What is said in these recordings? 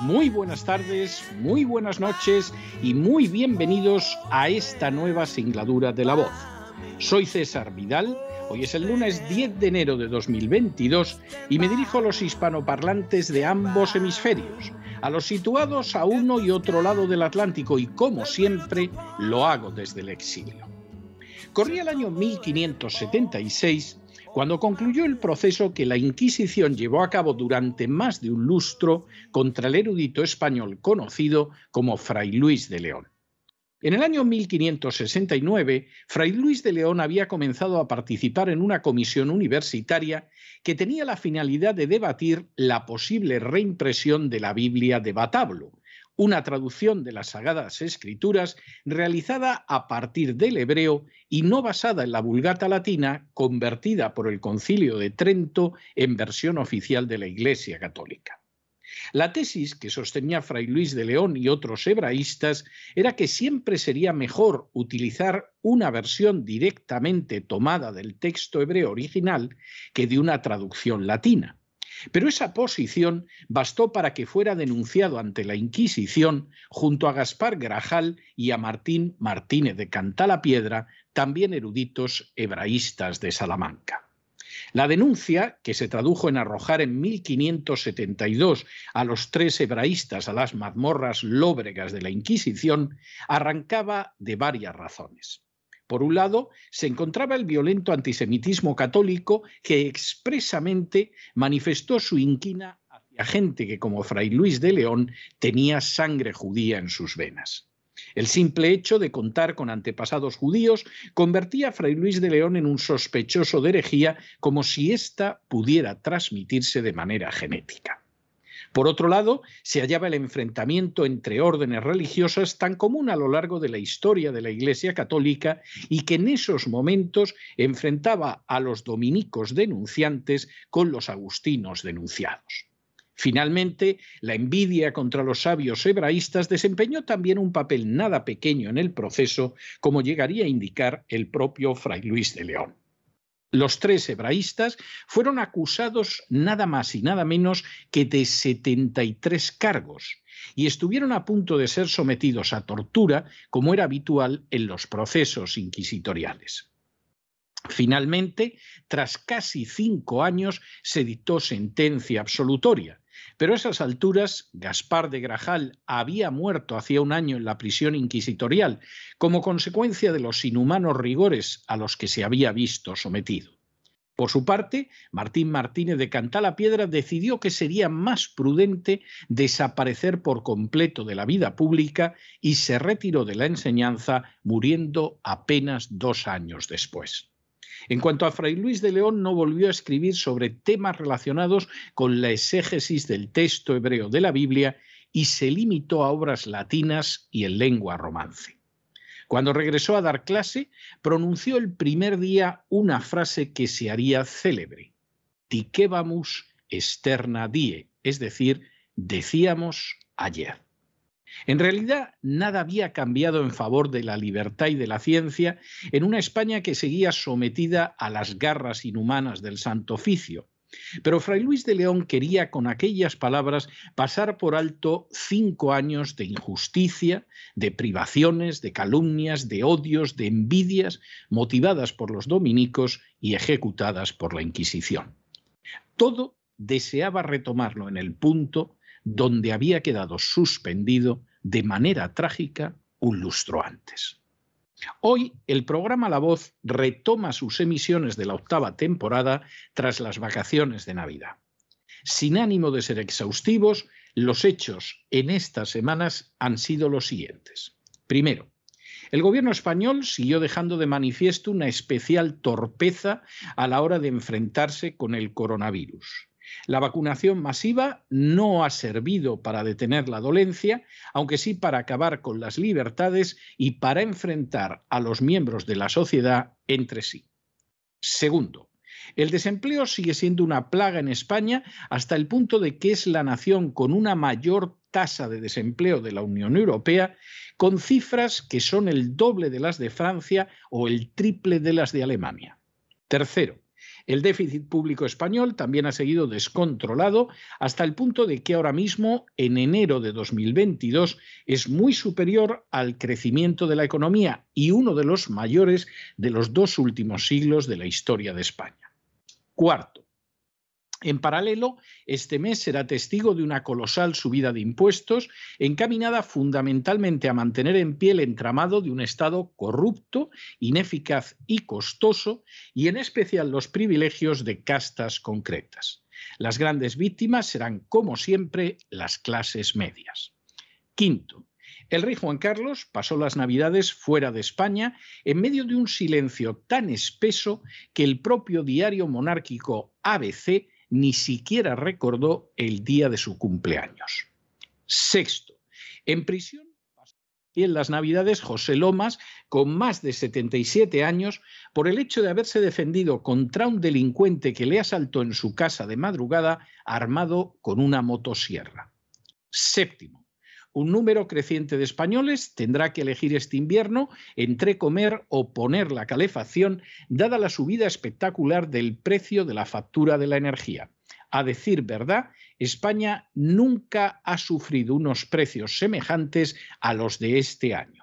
muy buenas tardes, muy buenas noches y muy bienvenidos a esta nueva singladura de la voz. Soy César Vidal, hoy es el lunes 10 de enero de 2022 y me dirijo a los hispanoparlantes de ambos hemisferios, a los situados a uno y otro lado del Atlántico y como siempre lo hago desde el exilio. Corría el año 1576 cuando concluyó el proceso que la Inquisición llevó a cabo durante más de un lustro contra el erudito español conocido como Fray Luis de León. En el año 1569, Fray Luis de León había comenzado a participar en una comisión universitaria que tenía la finalidad de debatir la posible reimpresión de la Biblia de Batablo, una traducción de las Sagradas Escrituras realizada a partir del hebreo y no basada en la Vulgata latina, convertida por el Concilio de Trento en versión oficial de la Iglesia Católica. La tesis que sostenía Fray Luis de León y otros hebraístas era que siempre sería mejor utilizar una versión directamente tomada del texto hebreo original que de una traducción latina pero esa posición bastó para que fuera denunciado ante la Inquisición junto a Gaspar Grajal y a Martín Martínez de Cantalapiedra, también eruditos hebraístas de Salamanca. La denuncia, que se tradujo en arrojar en 1572 a los tres hebraístas a las mazmorras lóbregas de la Inquisición, arrancaba de varias razones. Por un lado, se encontraba el violento antisemitismo católico que expresamente manifestó su inquina hacia gente que, como Fray Luis de León, tenía sangre judía en sus venas. El simple hecho de contar con antepasados judíos convertía a Fray Luis de León en un sospechoso de herejía como si ésta pudiera transmitirse de manera genética. Por otro lado, se hallaba el enfrentamiento entre órdenes religiosas tan común a lo largo de la historia de la Iglesia Católica y que en esos momentos enfrentaba a los dominicos denunciantes con los agustinos denunciados. Finalmente, la envidia contra los sabios hebraístas desempeñó también un papel nada pequeño en el proceso, como llegaría a indicar el propio Fray Luis de León. Los tres hebraístas fueron acusados nada más y nada menos que de 73 cargos y estuvieron a punto de ser sometidos a tortura, como era habitual en los procesos inquisitoriales. Finalmente, tras casi cinco años, se dictó sentencia absolutoria, pero a esas alturas, Gaspar de Grajal había muerto hacía un año en la prisión inquisitorial como consecuencia de los inhumanos rigores a los que se había visto sometido. Por su parte, Martín Martínez de Cantalapiedra decidió que sería más prudente desaparecer por completo de la vida pública y se retiró de la enseñanza, muriendo apenas dos años después. En cuanto a Fray Luis de León, no volvió a escribir sobre temas relacionados con la exégesis del texto hebreo de la Biblia y se limitó a obras latinas y en lengua romance. Cuando regresó a dar clase, pronunció el primer día una frase que se haría célebre: Diquebamus externa die, es decir, decíamos ayer. En realidad, nada había cambiado en favor de la libertad y de la ciencia en una España que seguía sometida a las garras inhumanas del Santo Oficio. Pero Fray Luis de León quería con aquellas palabras pasar por alto cinco años de injusticia, de privaciones, de calumnias, de odios, de envidias, motivadas por los dominicos y ejecutadas por la Inquisición. Todo deseaba retomarlo en el punto donde había quedado suspendido de manera trágica un lustro antes. Hoy el programa La Voz retoma sus emisiones de la octava temporada tras las vacaciones de Navidad. Sin ánimo de ser exhaustivos, los hechos en estas semanas han sido los siguientes. Primero, el gobierno español siguió dejando de manifiesto una especial torpeza a la hora de enfrentarse con el coronavirus. La vacunación masiva no ha servido para detener la dolencia, aunque sí para acabar con las libertades y para enfrentar a los miembros de la sociedad entre sí. Segundo, el desempleo sigue siendo una plaga en España hasta el punto de que es la nación con una mayor tasa de desempleo de la Unión Europea, con cifras que son el doble de las de Francia o el triple de las de Alemania. Tercero, el déficit público español también ha seguido descontrolado hasta el punto de que ahora mismo, en enero de 2022, es muy superior al crecimiento de la economía y uno de los mayores de los dos últimos siglos de la historia de España. Cuarto, en paralelo, este mes será testigo de una colosal subida de impuestos encaminada fundamentalmente a mantener en pie el entramado de un Estado corrupto, ineficaz y costoso, y en especial los privilegios de castas concretas. Las grandes víctimas serán, como siempre, las clases medias. Quinto, el rey Juan Carlos pasó las Navidades fuera de España en medio de un silencio tan espeso que el propio diario monárquico ABC ni siquiera recordó el día de su cumpleaños. Sexto, en prisión y en las Navidades José Lomas, con más de 77 años, por el hecho de haberse defendido contra un delincuente que le asaltó en su casa de madrugada armado con una motosierra. Séptimo, un número creciente de españoles tendrá que elegir este invierno entre comer o poner la calefacción, dada la subida espectacular del precio de la factura de la energía. A decir verdad, España nunca ha sufrido unos precios semejantes a los de este año.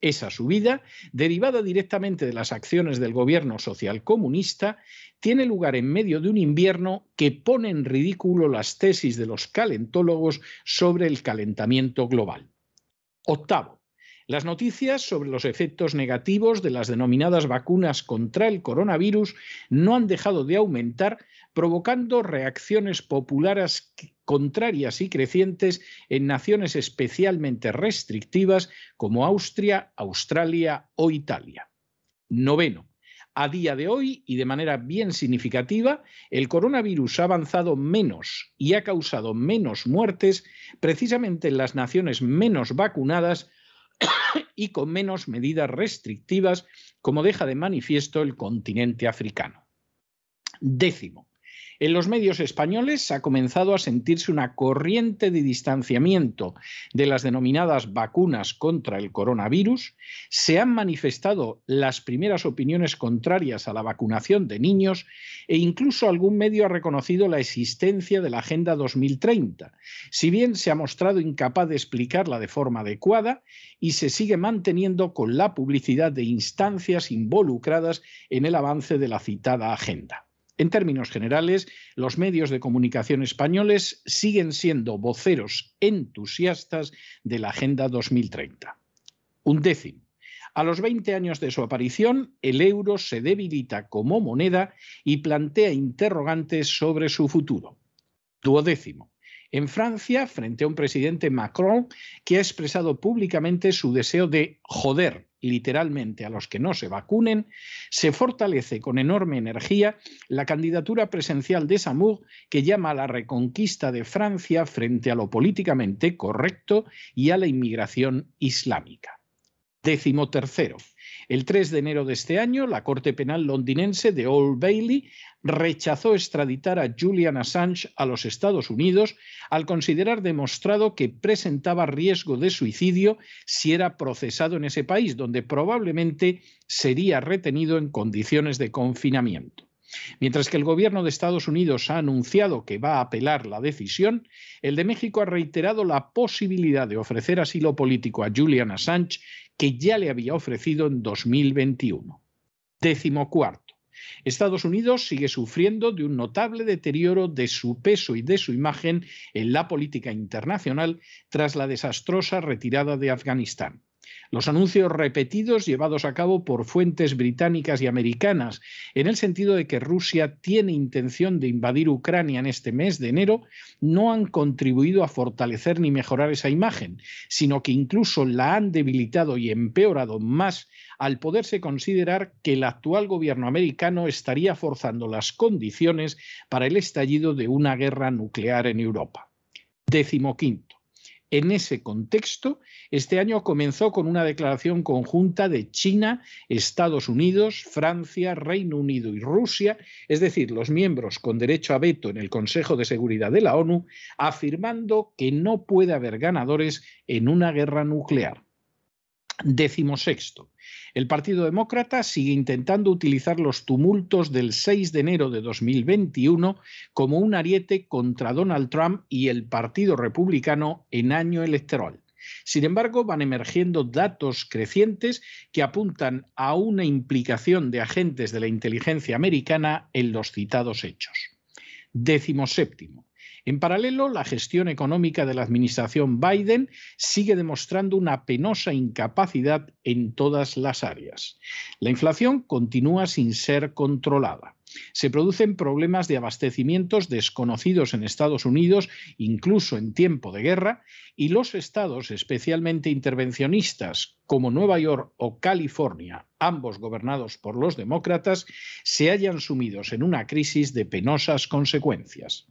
Esa subida, derivada directamente de las acciones del gobierno socialcomunista, tiene lugar en medio de un invierno que pone en ridículo las tesis de los calentólogos sobre el calentamiento global. Octavo, las noticias sobre los efectos negativos de las denominadas vacunas contra el coronavirus no han dejado de aumentar, provocando reacciones populares contrarias y crecientes en naciones especialmente restrictivas como Austria, Australia o Italia. Noveno. A día de hoy, y de manera bien significativa, el coronavirus ha avanzado menos y ha causado menos muertes precisamente en las naciones menos vacunadas y con menos medidas restrictivas, como deja de manifiesto el continente africano. Décimo, en los medios españoles ha comenzado a sentirse una corriente de distanciamiento de las denominadas vacunas contra el coronavirus, se han manifestado las primeras opiniones contrarias a la vacunación de niños e incluso algún medio ha reconocido la existencia de la Agenda 2030, si bien se ha mostrado incapaz de explicarla de forma adecuada y se sigue manteniendo con la publicidad de instancias involucradas en el avance de la citada agenda. En términos generales, los medios de comunicación españoles siguen siendo voceros entusiastas de la Agenda 2030. Un décimo. A los 20 años de su aparición, el euro se debilita como moneda y plantea interrogantes sobre su futuro. Duodécimo. En Francia, frente a un presidente Macron que ha expresado públicamente su deseo de joder literalmente a los que no se vacunen, se fortalece con enorme energía la candidatura presencial de Samur que llama a la reconquista de Francia frente a lo políticamente correcto y a la inmigración islámica. Décimo tercero. El 3 de enero de este año, la Corte Penal londinense de Old Bailey rechazó extraditar a Julian Assange a los Estados Unidos al considerar demostrado que presentaba riesgo de suicidio si era procesado en ese país, donde probablemente sería retenido en condiciones de confinamiento. Mientras que el gobierno de Estados Unidos ha anunciado que va a apelar la decisión, el de México ha reiterado la posibilidad de ofrecer asilo político a Julian Assange que ya le había ofrecido en 2021. Décimo cuarto. Estados Unidos sigue sufriendo de un notable deterioro de su peso y de su imagen en la política internacional tras la desastrosa retirada de Afganistán. Los anuncios repetidos llevados a cabo por fuentes británicas y americanas en el sentido de que Rusia tiene intención de invadir Ucrania en este mes de enero no han contribuido a fortalecer ni mejorar esa imagen, sino que incluso la han debilitado y empeorado más al poderse considerar que el actual gobierno americano estaría forzando las condiciones para el estallido de una guerra nuclear en Europa. Décimo quinto. En ese contexto, este año comenzó con una declaración conjunta de China, Estados Unidos, Francia, Reino Unido y Rusia, es decir, los miembros con derecho a veto en el Consejo de Seguridad de la ONU, afirmando que no puede haber ganadores en una guerra nuclear. Décimo sexto. El Partido Demócrata sigue intentando utilizar los tumultos del 6 de enero de 2021 como un ariete contra Donald Trump y el Partido Republicano en año electoral. Sin embargo, van emergiendo datos crecientes que apuntan a una implicación de agentes de la inteligencia americana en los citados hechos. Décimo séptimo. En paralelo, la gestión económica de la administración Biden sigue demostrando una penosa incapacidad en todas las áreas. La inflación continúa sin ser controlada. Se producen problemas de abastecimientos desconocidos en Estados Unidos, incluso en tiempo de guerra, y los estados especialmente intervencionistas como Nueva York o California, ambos gobernados por los demócratas, se hallan sumidos en una crisis de penosas consecuencias.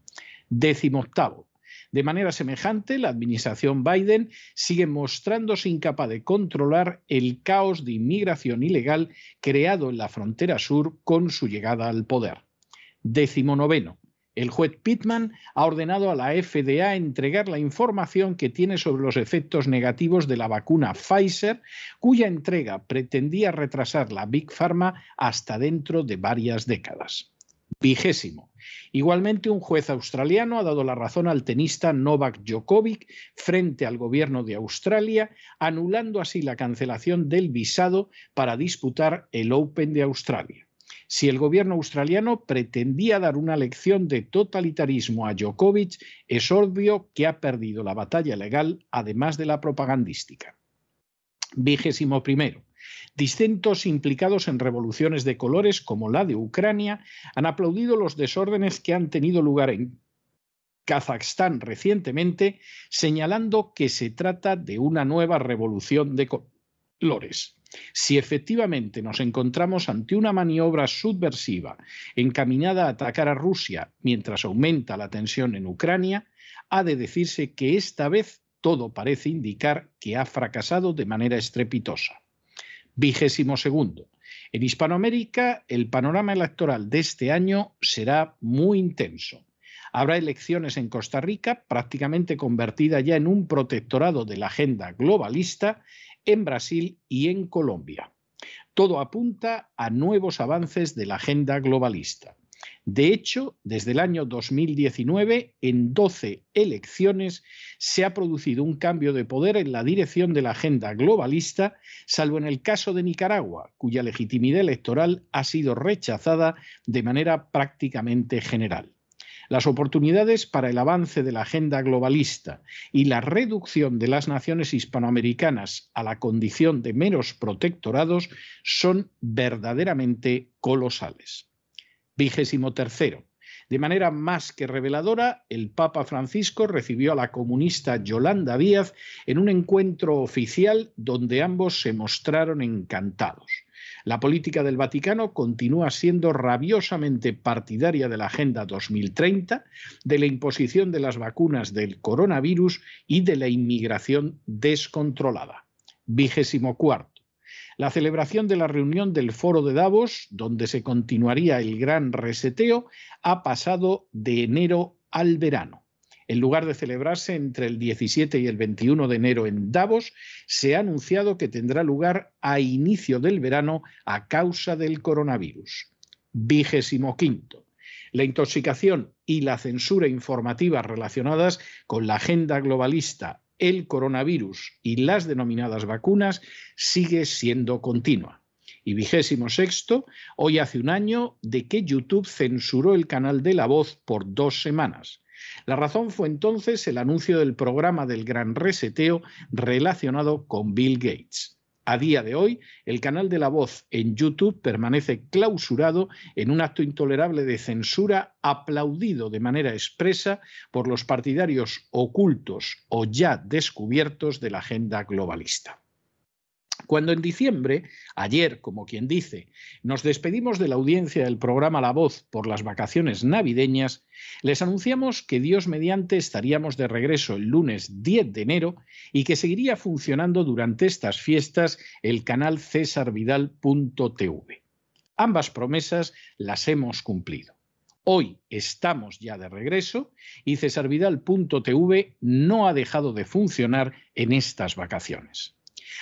Décimo octavo. De manera semejante, la administración Biden sigue mostrándose incapaz de controlar el caos de inmigración ilegal creado en la frontera sur con su llegada al poder. Décimo noveno. El juez Pittman ha ordenado a la FDA entregar la información que tiene sobre los efectos negativos de la vacuna Pfizer, cuya entrega pretendía retrasar la Big Pharma hasta dentro de varias décadas. Vigésimo. Igualmente, un juez australiano ha dado la razón al tenista Novak Djokovic frente al gobierno de Australia, anulando así la cancelación del visado para disputar el Open de Australia. Si el gobierno australiano pretendía dar una lección de totalitarismo a Djokovic, es obvio que ha perdido la batalla legal, además de la propagandística. Vigésimo primero. Distintos implicados en revoluciones de colores, como la de Ucrania, han aplaudido los desórdenes que han tenido lugar en Kazajstán recientemente, señalando que se trata de una nueva revolución de colores. Si efectivamente nos encontramos ante una maniobra subversiva encaminada a atacar a Rusia mientras aumenta la tensión en Ucrania, ha de decirse que esta vez todo parece indicar que ha fracasado de manera estrepitosa. Vigésimo segundo. En Hispanoamérica, el panorama electoral de este año será muy intenso. Habrá elecciones en Costa Rica, prácticamente convertida ya en un protectorado de la agenda globalista, en Brasil y en Colombia. Todo apunta a nuevos avances de la agenda globalista. De hecho, desde el año 2019, en 12 elecciones, se ha producido un cambio de poder en la dirección de la agenda globalista, salvo en el caso de Nicaragua, cuya legitimidad electoral ha sido rechazada de manera prácticamente general. Las oportunidades para el avance de la agenda globalista y la reducción de las naciones hispanoamericanas a la condición de meros protectorados son verdaderamente colosales. Vigésimo tercero. De manera más que reveladora, el Papa Francisco recibió a la comunista Yolanda Díaz en un encuentro oficial donde ambos se mostraron encantados. La política del Vaticano continúa siendo rabiosamente partidaria de la Agenda 2030, de la imposición de las vacunas del coronavirus y de la inmigración descontrolada. Vigésimo cuarto la celebración de la reunión del Foro de Davos, donde se continuaría el gran reseteo, ha pasado de enero al verano. En lugar de celebrarse entre el 17 y el 21 de enero en Davos, se ha anunciado que tendrá lugar a inicio del verano a causa del coronavirus. Vigésimo quinto. La intoxicación y la censura informativa relacionadas con la agenda globalista el coronavirus y las denominadas vacunas sigue siendo continua. Y vigésimo sexto, hoy hace un año de que YouTube censuró el canal de La Voz por dos semanas. La razón fue entonces el anuncio del programa del gran reseteo relacionado con Bill Gates. A día de hoy, el canal de La Voz en YouTube permanece clausurado en un acto intolerable de censura aplaudido de manera expresa por los partidarios ocultos o ya descubiertos de la agenda globalista. Cuando en diciembre, ayer, como quien dice, nos despedimos de la audiencia del programa La Voz por las vacaciones navideñas, les anunciamos que Dios mediante estaríamos de regreso el lunes 10 de enero y que seguiría funcionando durante estas fiestas el canal cesarvidal.tv. Ambas promesas las hemos cumplido. Hoy estamos ya de regreso y cesarvidal.tv no ha dejado de funcionar en estas vacaciones.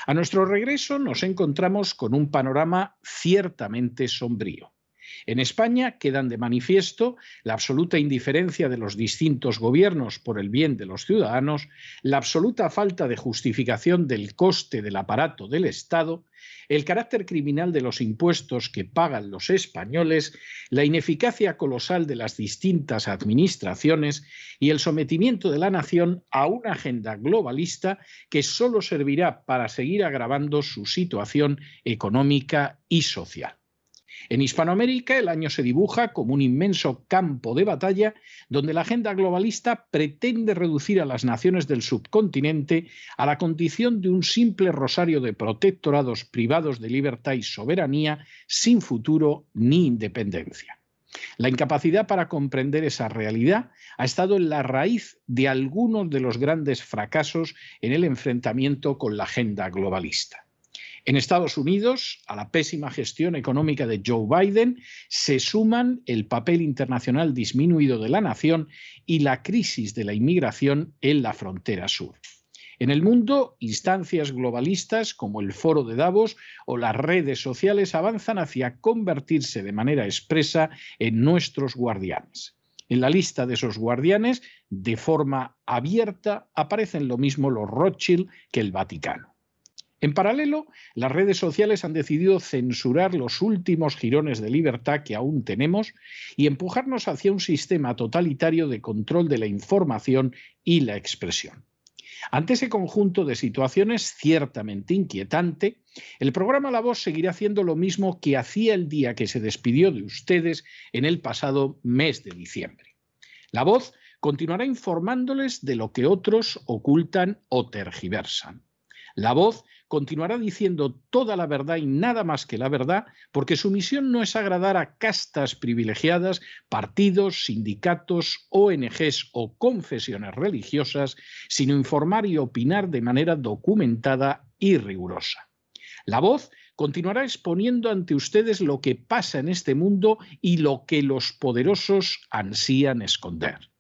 A nuestro regreso nos encontramos con un panorama ciertamente sombrío. En España quedan de manifiesto la absoluta indiferencia de los distintos gobiernos por el bien de los ciudadanos, la absoluta falta de justificación del coste del aparato del Estado, el carácter criminal de los impuestos que pagan los españoles, la ineficacia colosal de las distintas administraciones y el sometimiento de la nación a una agenda globalista que solo servirá para seguir agravando su situación económica y social. En Hispanoamérica el año se dibuja como un inmenso campo de batalla donde la agenda globalista pretende reducir a las naciones del subcontinente a la condición de un simple rosario de protectorados privados de libertad y soberanía sin futuro ni independencia. La incapacidad para comprender esa realidad ha estado en la raíz de algunos de los grandes fracasos en el enfrentamiento con la agenda globalista. En Estados Unidos, a la pésima gestión económica de Joe Biden se suman el papel internacional disminuido de la nación y la crisis de la inmigración en la frontera sur. En el mundo, instancias globalistas como el Foro de Davos o las redes sociales avanzan hacia convertirse de manera expresa en nuestros guardianes. En la lista de esos guardianes, de forma abierta, aparecen lo mismo los Rothschild que el Vaticano. En paralelo, las redes sociales han decidido censurar los últimos jirones de libertad que aún tenemos y empujarnos hacia un sistema totalitario de control de la información y la expresión. Ante ese conjunto de situaciones ciertamente inquietante, el programa La Voz seguirá haciendo lo mismo que hacía el día que se despidió de ustedes en el pasado mes de diciembre. La Voz continuará informándoles de lo que otros ocultan o tergiversan. La Voz continuará diciendo toda la verdad y nada más que la verdad, porque su misión no es agradar a castas privilegiadas, partidos, sindicatos, ONGs o confesiones religiosas, sino informar y opinar de manera documentada y rigurosa. La voz continuará exponiendo ante ustedes lo que pasa en este mundo y lo que los poderosos ansían esconder.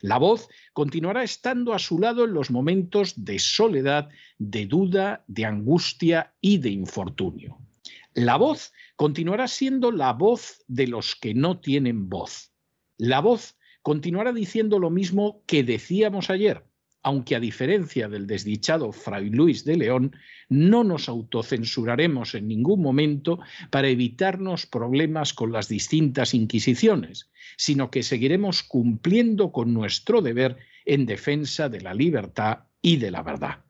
La voz continuará estando a su lado en los momentos de soledad, de duda, de angustia y de infortunio. La voz continuará siendo la voz de los que no tienen voz. La voz continuará diciendo lo mismo que decíamos ayer, aunque a diferencia del desdichado Fray Luis de León, no nos autocensuraremos en ningún momento para evitarnos problemas con las distintas inquisiciones, sino que seguiremos cumpliendo con nuestro deber en defensa de la libertad y de la verdad.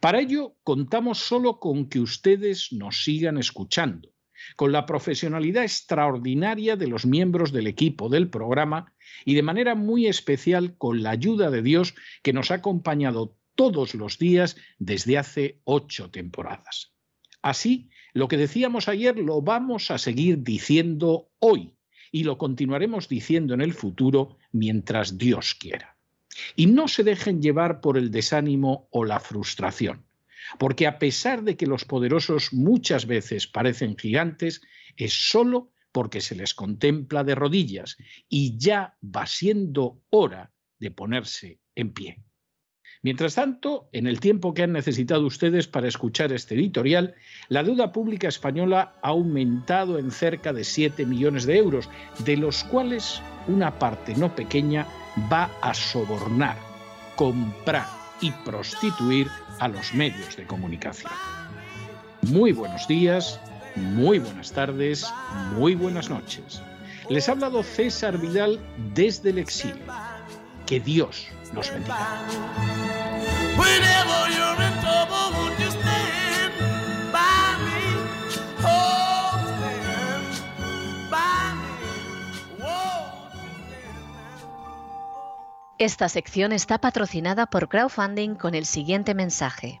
Para ello, contamos solo con que ustedes nos sigan escuchando, con la profesionalidad extraordinaria de los miembros del equipo del programa y de manera muy especial con la ayuda de Dios que nos ha acompañado todos los días desde hace ocho temporadas. Así, lo que decíamos ayer lo vamos a seguir diciendo hoy y lo continuaremos diciendo en el futuro mientras Dios quiera. Y no se dejen llevar por el desánimo o la frustración, porque a pesar de que los poderosos muchas veces parecen gigantes, es solo porque se les contempla de rodillas y ya va siendo hora de ponerse en pie. Mientras tanto, en el tiempo que han necesitado ustedes para escuchar este editorial, la deuda pública española ha aumentado en cerca de 7 millones de euros, de los cuales una parte no pequeña va a sobornar, comprar y prostituir a los medios de comunicación. Muy buenos días, muy buenas tardes, muy buenas noches. Les ha hablado César Vidal desde el exilio. Que Dios nos bendiga. Esta sección está patrocinada por crowdfunding con el siguiente mensaje.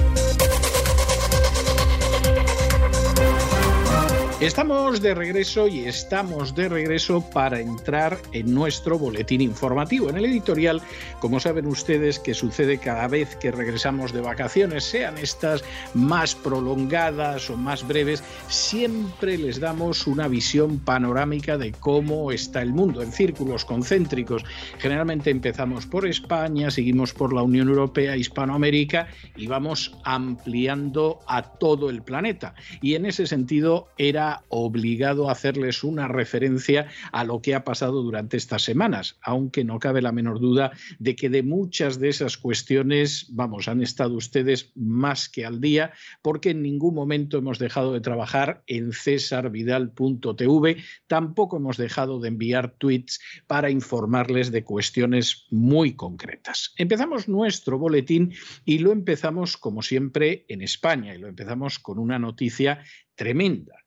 Estamos de regreso y estamos de regreso para entrar en nuestro boletín informativo. En el editorial, como saben ustedes, que sucede cada vez que regresamos de vacaciones, sean estas más prolongadas o más breves, siempre les damos una visión panorámica de cómo está el mundo en círculos concéntricos. Generalmente empezamos por España, seguimos por la Unión Europea, Hispanoamérica y vamos ampliando a todo el planeta. Y en ese sentido era obligado a hacerles una referencia a lo que ha pasado durante estas semanas, aunque no cabe la menor duda de que de muchas de esas cuestiones, vamos, han estado ustedes más que al día, porque en ningún momento hemos dejado de trabajar en cesarvidal.tv, tampoco hemos dejado de enviar tweets para informarles de cuestiones muy concretas. Empezamos nuestro boletín y lo empezamos, como siempre, en España, y lo empezamos con una noticia tremenda.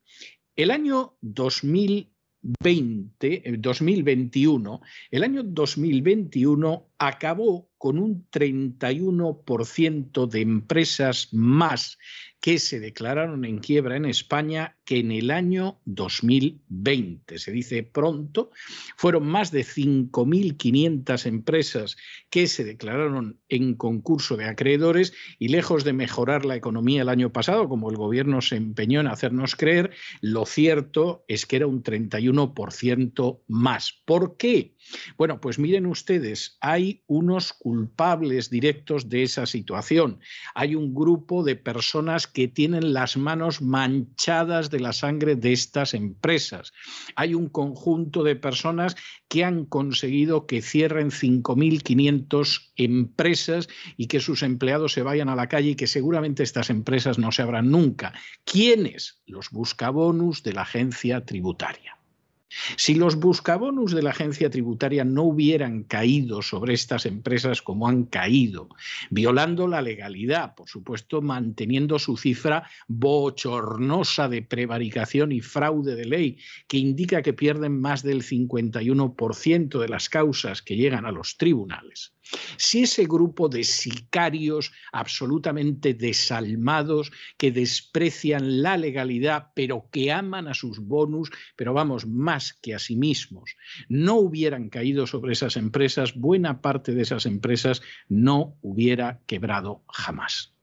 El año 2020, 2021, el año 2021 acabó con un 31% de empresas más que se declararon en quiebra en España que en el año 2020. Se dice pronto, fueron más de 5.500 empresas que se declararon en concurso de acreedores y lejos de mejorar la economía el año pasado, como el gobierno se empeñó en hacernos creer, lo cierto es que era un 31% más. ¿Por qué? Bueno, pues miren ustedes, hay unos culpables directos de esa situación. Hay un grupo de personas que tienen las manos manchadas de la sangre de estas empresas. Hay un conjunto de personas que han conseguido que cierren 5.500 empresas y que sus empleados se vayan a la calle y que seguramente estas empresas no se abran nunca. ¿Quiénes? Los buscabonus de la agencia tributaria. Si los buscabonus de la agencia tributaria no hubieran caído sobre estas empresas como han caído, violando la legalidad, por supuesto manteniendo su cifra bochornosa de prevaricación y fraude de ley, que indica que pierden más del 51% de las causas que llegan a los tribunales, si ese grupo de sicarios absolutamente desalmados que desprecian la legalidad, pero que aman a sus bonus, pero vamos, más que a sí mismos, no hubieran caído sobre esas empresas, buena parte de esas empresas no hubiera quebrado jamás.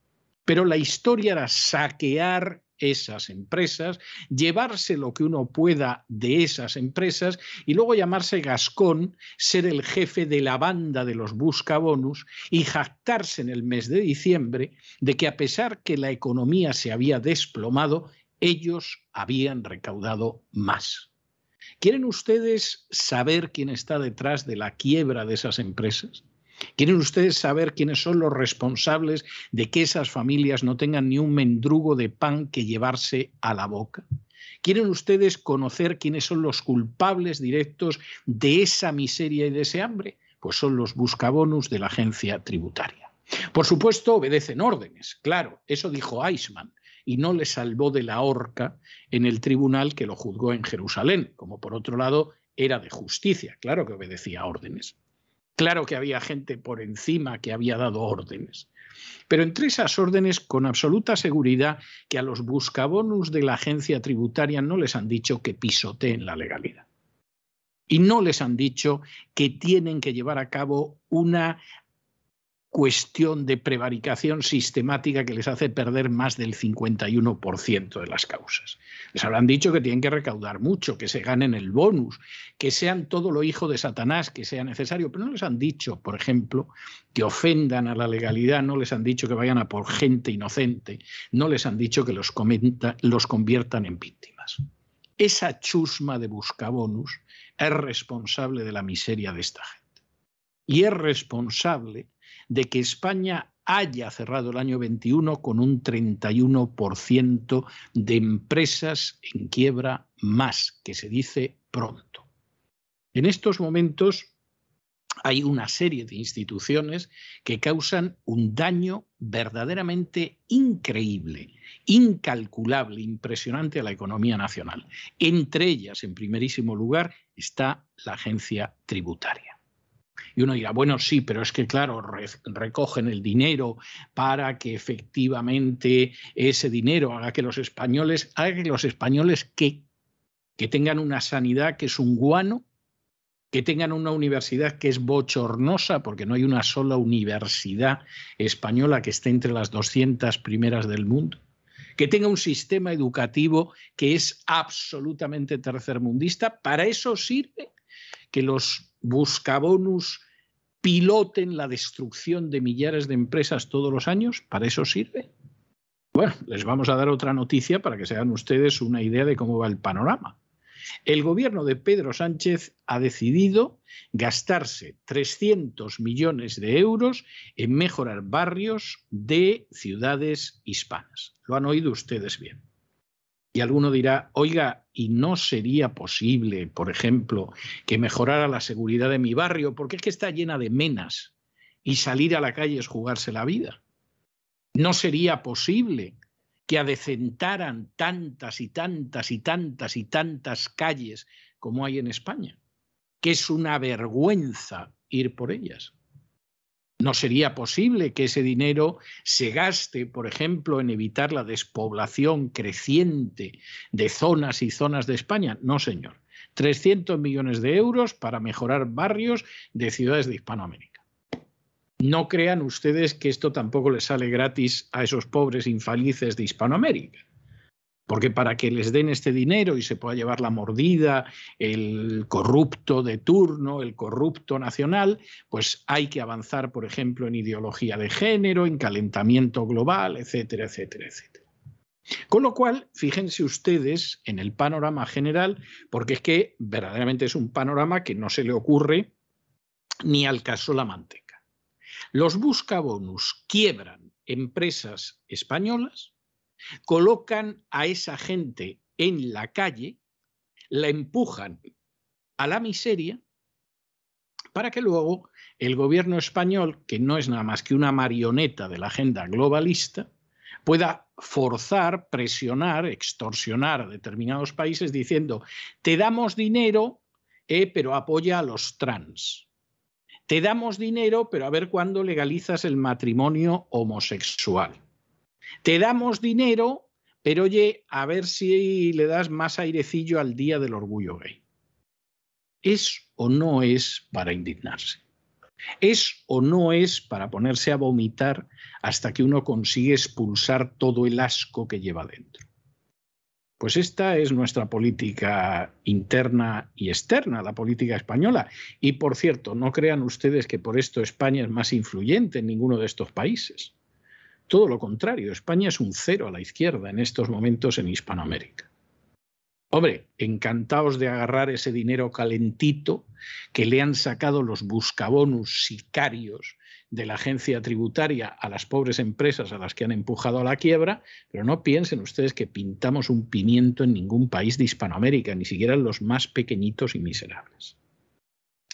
Pero la historia era saquear esas empresas, llevarse lo que uno pueda de esas empresas y luego llamarse Gascón, ser el jefe de la banda de los buscabonus y jactarse en el mes de diciembre de que a pesar que la economía se había desplomado, ellos habían recaudado más. ¿Quieren ustedes saber quién está detrás de la quiebra de esas empresas? ¿Quieren ustedes saber quiénes son los responsables de que esas familias no tengan ni un mendrugo de pan que llevarse a la boca? ¿Quieren ustedes conocer quiénes son los culpables directos de esa miseria y de ese hambre? Pues son los buscabonus de la agencia tributaria. Por supuesto, obedecen órdenes, claro, eso dijo Eichmann, y no le salvó de la horca en el tribunal que lo juzgó en Jerusalén, como por otro lado era de justicia, claro que obedecía órdenes. Claro que había gente por encima que había dado órdenes. Pero entre esas órdenes, con absoluta seguridad, que a los buscabonus de la agencia tributaria no les han dicho que pisoteen la legalidad. Y no les han dicho que tienen que llevar a cabo una cuestión de prevaricación sistemática que les hace perder más del 51% de las causas. Les habrán dicho que tienen que recaudar mucho, que se ganen el bonus, que sean todo lo hijo de Satanás que sea necesario, pero no les han dicho, por ejemplo, que ofendan a la legalidad, no les han dicho que vayan a por gente inocente, no les han dicho que los, los conviertan en víctimas. Esa chusma de buscabonus es responsable de la miseria de esta gente. Y es responsable de que España haya cerrado el año 21 con un 31% de empresas en quiebra más, que se dice pronto. En estos momentos hay una serie de instituciones que causan un daño verdaderamente increíble, incalculable, impresionante a la economía nacional. Entre ellas, en primerísimo lugar, está la agencia tributaria. Y uno dirá, bueno, sí, pero es que, claro, recogen el dinero para que efectivamente ese dinero haga que los españoles, haga que los españoles que, que tengan una sanidad que es un guano, que tengan una universidad que es bochornosa, porque no hay una sola universidad española que esté entre las 200 primeras del mundo, que tenga un sistema educativo que es absolutamente tercermundista. Para eso sirve que los buscabonus piloten la destrucción de millares de empresas todos los años? ¿Para eso sirve? Bueno, les vamos a dar otra noticia para que se hagan ustedes una idea de cómo va el panorama. El gobierno de Pedro Sánchez ha decidido gastarse 300 millones de euros en mejorar barrios de ciudades hispanas. Lo han oído ustedes bien. Y alguno dirá, oiga, ¿y no sería posible, por ejemplo, que mejorara la seguridad de mi barrio? Porque es que está llena de menas y salir a la calle es jugarse la vida. ¿No sería posible que adecentaran tantas y tantas y tantas y tantas calles como hay en España? Que es una vergüenza ir por ellas. No sería posible que ese dinero se gaste, por ejemplo, en evitar la despoblación creciente de zonas y zonas de España. No, señor. 300 millones de euros para mejorar barrios de ciudades de Hispanoamérica. No crean ustedes que esto tampoco les sale gratis a esos pobres infelices de Hispanoamérica. Porque para que les den este dinero y se pueda llevar la mordida, el corrupto de turno, el corrupto nacional, pues hay que avanzar, por ejemplo, en ideología de género, en calentamiento global, etcétera, etcétera, etcétera. Con lo cual, fíjense ustedes en el panorama general, porque es que verdaderamente es un panorama que no se le ocurre ni al caso la manteca. Los buscabonus quiebran empresas españolas, colocan a esa gente en la calle, la empujan a la miseria, para que luego el gobierno español, que no es nada más que una marioneta de la agenda globalista, pueda forzar, presionar, extorsionar a determinados países diciendo, te damos dinero, eh, pero apoya a los trans. Te damos dinero, pero a ver cuándo legalizas el matrimonio homosexual. Te damos dinero, pero oye, a ver si le das más airecillo al Día del Orgullo Gay. ¿Es o no es para indignarse? ¿Es o no es para ponerse a vomitar hasta que uno consigue expulsar todo el asco que lleva dentro? Pues esta es nuestra política interna y externa, la política española. Y por cierto, no crean ustedes que por esto España es más influyente en ninguno de estos países. Todo lo contrario, España es un cero a la izquierda en estos momentos en Hispanoamérica. Hombre, encantados de agarrar ese dinero calentito que le han sacado los buscabonus sicarios de la agencia tributaria a las pobres empresas a las que han empujado a la quiebra, pero no piensen ustedes que pintamos un pimiento en ningún país de Hispanoamérica, ni siquiera en los más pequeñitos y miserables.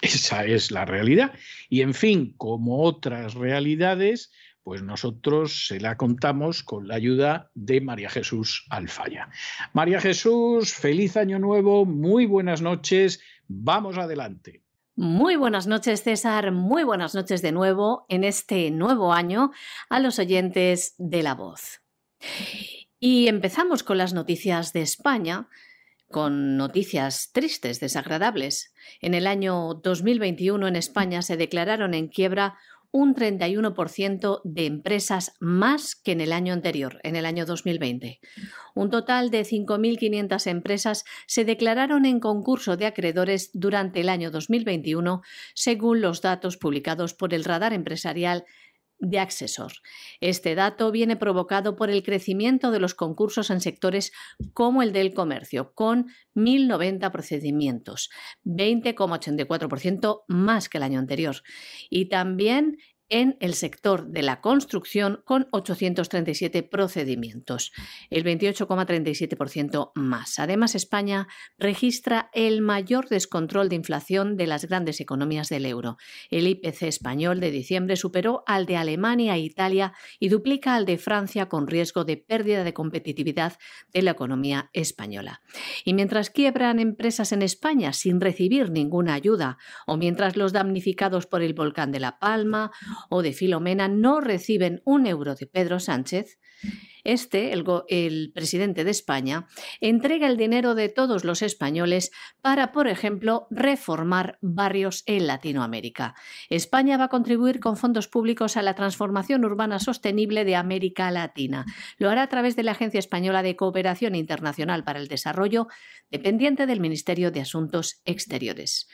Esa es la realidad. Y en fin, como otras realidades, pues nosotros se la contamos con la ayuda de María Jesús Alfaya. María Jesús, feliz año nuevo, muy buenas noches, vamos adelante. Muy buenas noches, César. Muy buenas noches de nuevo en este nuevo año a los oyentes de La Voz. Y empezamos con las noticias de España, con noticias tristes, desagradables. En el año 2021 en España se declararon en quiebra un 31% de empresas más que en el año anterior, en el año 2020. Un total de 5.500 empresas se declararon en concurso de acreedores durante el año 2021, según los datos publicados por el Radar Empresarial de Accessor. Este dato viene provocado por el crecimiento de los concursos en sectores como el del comercio, con 1.090 procedimientos, 20,84% más que el año anterior. Y también en el sector de la construcción con 837 procedimientos, el 28,37% más. Además, España registra el mayor descontrol de inflación de las grandes economías del euro. El IPC español de diciembre superó al de Alemania e Italia y duplica al de Francia con riesgo de pérdida de competitividad de la economía española. Y mientras quiebran empresas en España sin recibir ninguna ayuda, o mientras los damnificados por el volcán de La Palma o de Filomena no reciben un euro de Pedro Sánchez, este, el, el, presidente de España, entrega el dinero de todos los españoles para, por ejemplo, reformar barrios en Latinoamérica. España va a contribuir con fondos públicos a la transformación urbana sostenible de América Latina. Lo hará a través de la Agencia Española de Cooperación Internacional para el Desarrollo, dependiente del Ministerio de Asuntos Exteriores.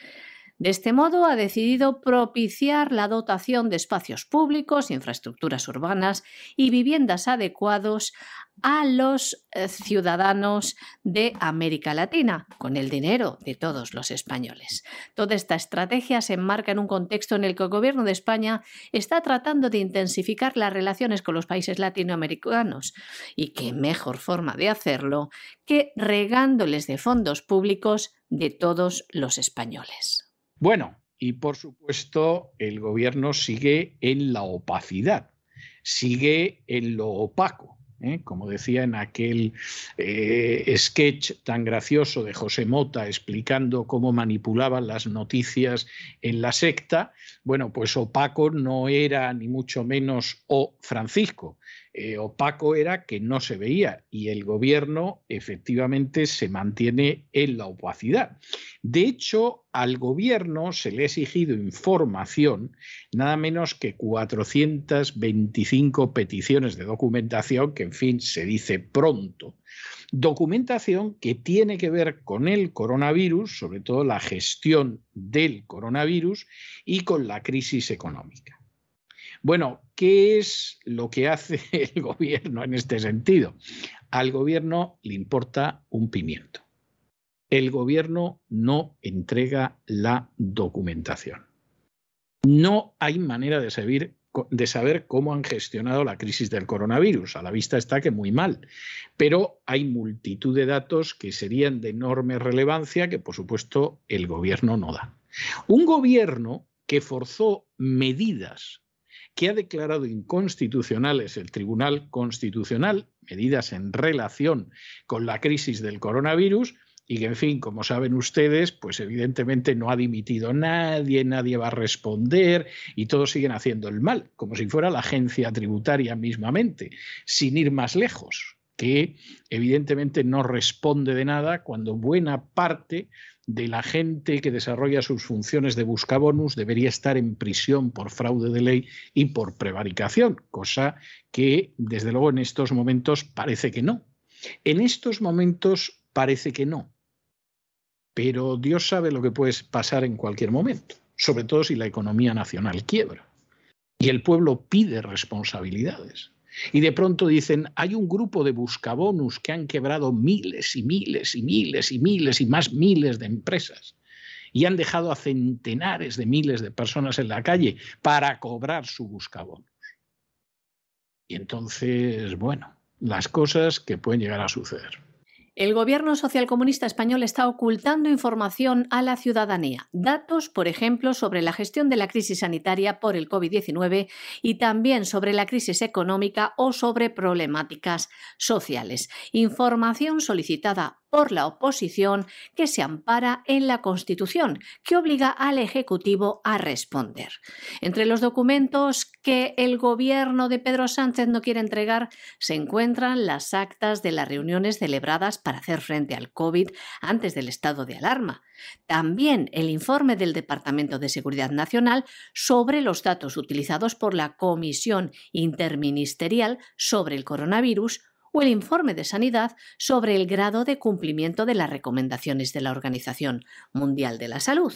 De este modo, ha decidido propiciar la dotación de espacios públicos, infraestructuras urbanas y viviendas adecuados a los eh, ciudadanos de América Latina, con el dinero de todos los españoles. Toda esta estrategia se enmarca en un contexto en el que el Gobierno de España está tratando de intensificar las relaciones con los países latinoamericanos. Y qué mejor forma de hacerlo que regándoles de fondos públicos de todos los españoles. Bueno, y por supuesto el gobierno sigue en la opacidad, sigue en lo opaco. ¿eh? Como decía en aquel eh, sketch tan gracioso de José Mota explicando cómo manipulaban las noticias en la secta, bueno, pues opaco no era ni mucho menos O Francisco, eh, opaco era que no se veía y el gobierno efectivamente se mantiene en la opacidad. De hecho, al gobierno se le ha exigido información, nada menos que 425 peticiones de documentación, que en fin se dice pronto. Documentación que tiene que ver con el coronavirus, sobre todo la gestión del coronavirus y con la crisis económica. Bueno, ¿qué es lo que hace el gobierno en este sentido? Al gobierno le importa un pimiento. El gobierno no entrega la documentación. No hay manera de saber, cómo han gestionado la crisis del coronavirus. A la vista está que muy mal, pero hay multitud de datos que serían de enorme relevancia que, por supuesto, el gobierno no da. Un gobierno que forzó medidas que ha declarado inconstitucionales el Tribunal Constitucional, medidas en relación con la crisis del coronavirus, y que, en fin, como saben ustedes, pues evidentemente no ha dimitido nadie, nadie va a responder y todos siguen haciendo el mal, como si fuera la agencia tributaria mismamente, sin ir más lejos, que evidentemente no responde de nada cuando buena parte de la gente que desarrolla sus funciones de buscabonus debería estar en prisión por fraude de ley y por prevaricación, cosa que desde luego en estos momentos parece que no. En estos momentos parece que no. Pero Dios sabe lo que puede pasar en cualquier momento, sobre todo si la economía nacional quiebra. Y el pueblo pide responsabilidades. Y de pronto dicen, hay un grupo de buscabonus que han quebrado miles y miles y miles y miles y más miles de empresas y han dejado a centenares de miles de personas en la calle para cobrar su buscabonus. Y entonces, bueno, las cosas que pueden llegar a suceder. El gobierno socialcomunista español está ocultando información a la ciudadanía, datos, por ejemplo, sobre la gestión de la crisis sanitaria por el COVID-19 y también sobre la crisis económica o sobre problemáticas sociales. Información solicitada por la oposición que se ampara en la Constitución, que obliga al Ejecutivo a responder. Entre los documentos que el gobierno de Pedro Sánchez no quiere entregar se encuentran las actas de las reuniones celebradas para hacer frente al COVID antes del estado de alarma. También el informe del Departamento de Seguridad Nacional sobre los datos utilizados por la Comisión Interministerial sobre el coronavirus o el informe de sanidad sobre el grado de cumplimiento de las recomendaciones de la Organización Mundial de la Salud.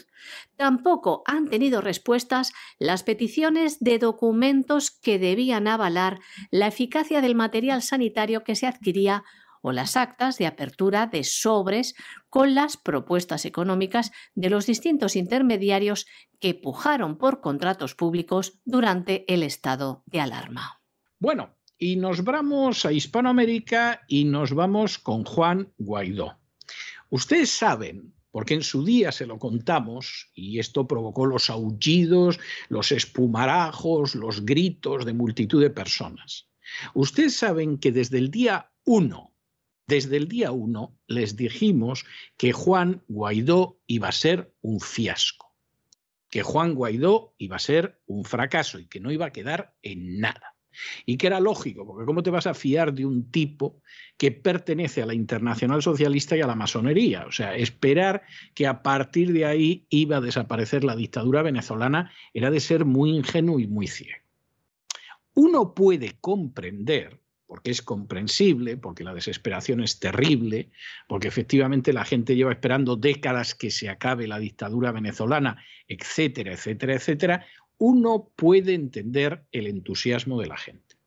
Tampoco han tenido respuestas las peticiones de documentos que debían avalar la eficacia del material sanitario que se adquiría o las actas de apertura de sobres con las propuestas económicas de los distintos intermediarios que pujaron por contratos públicos durante el estado de alarma. Bueno, y nos vamos a Hispanoamérica y nos vamos con Juan Guaidó. Ustedes saben, porque en su día se lo contamos, y esto provocó los aullidos, los espumarajos, los gritos de multitud de personas. Ustedes saben que desde el día 1, desde el día 1 les dijimos que Juan Guaidó iba a ser un fiasco, que Juan Guaidó iba a ser un fracaso y que no iba a quedar en nada. Y que era lógico, porque ¿cómo te vas a fiar de un tipo que pertenece a la Internacional Socialista y a la masonería? O sea, esperar que a partir de ahí iba a desaparecer la dictadura venezolana era de ser muy ingenuo y muy ciego. Uno puede comprender porque es comprensible, porque la desesperación es terrible, porque efectivamente la gente lleva esperando décadas que se acabe la dictadura venezolana, etcétera, etcétera, etcétera, uno puede entender el entusiasmo de la gente.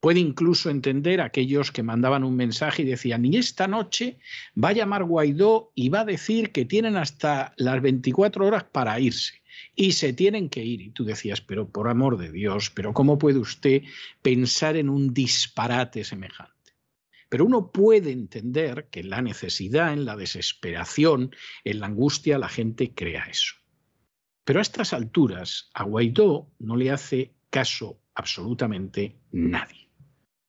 Puede incluso entender a aquellos que mandaban un mensaje y decían, y esta noche va a llamar Guaidó y va a decir que tienen hasta las 24 horas para irse y se tienen que ir. Y tú decías, pero por amor de Dios, pero ¿cómo puede usted pensar en un disparate semejante? Pero uno puede entender que en la necesidad, en la desesperación, en la angustia, la gente crea eso. Pero a estas alturas a Guaidó no le hace caso absolutamente nadie.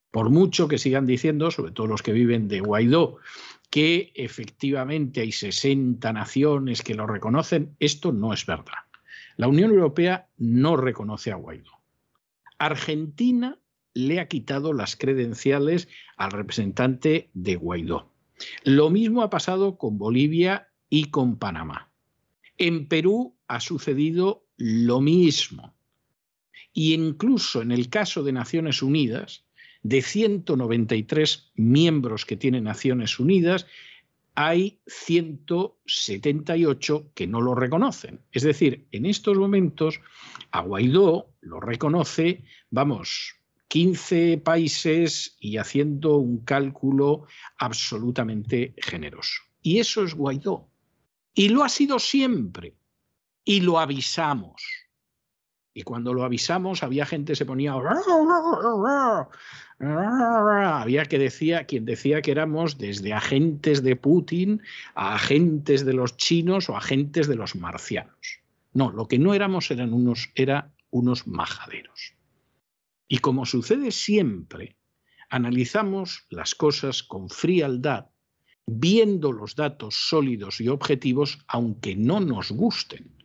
Por mucho que sigan diciendo, sobre todo los que viven de Guaidó, que efectivamente hay 60 naciones que lo reconocen, esto no es verdad. La Unión Europea no reconoce a Guaidó. Argentina le ha quitado las credenciales al representante de Guaidó. Lo mismo ha pasado con Bolivia y con Panamá. En Perú ha sucedido lo mismo. Y incluso en el caso de Naciones Unidas, de 193 miembros que tiene Naciones Unidas, hay 178 que no lo reconocen. Es decir, en estos momentos a Guaidó lo reconoce, vamos, 15 países y haciendo un cálculo absolutamente generoso. Y eso es Guaidó. Y lo ha sido siempre y lo avisamos. Y cuando lo avisamos, había gente que se ponía. Había que decía, quien decía que éramos desde agentes de Putin a agentes de los chinos o agentes de los marcianos. No, lo que no éramos eran unos, era unos majaderos. Y como sucede siempre, analizamos las cosas con frialdad, viendo los datos sólidos y objetivos, aunque no nos gusten.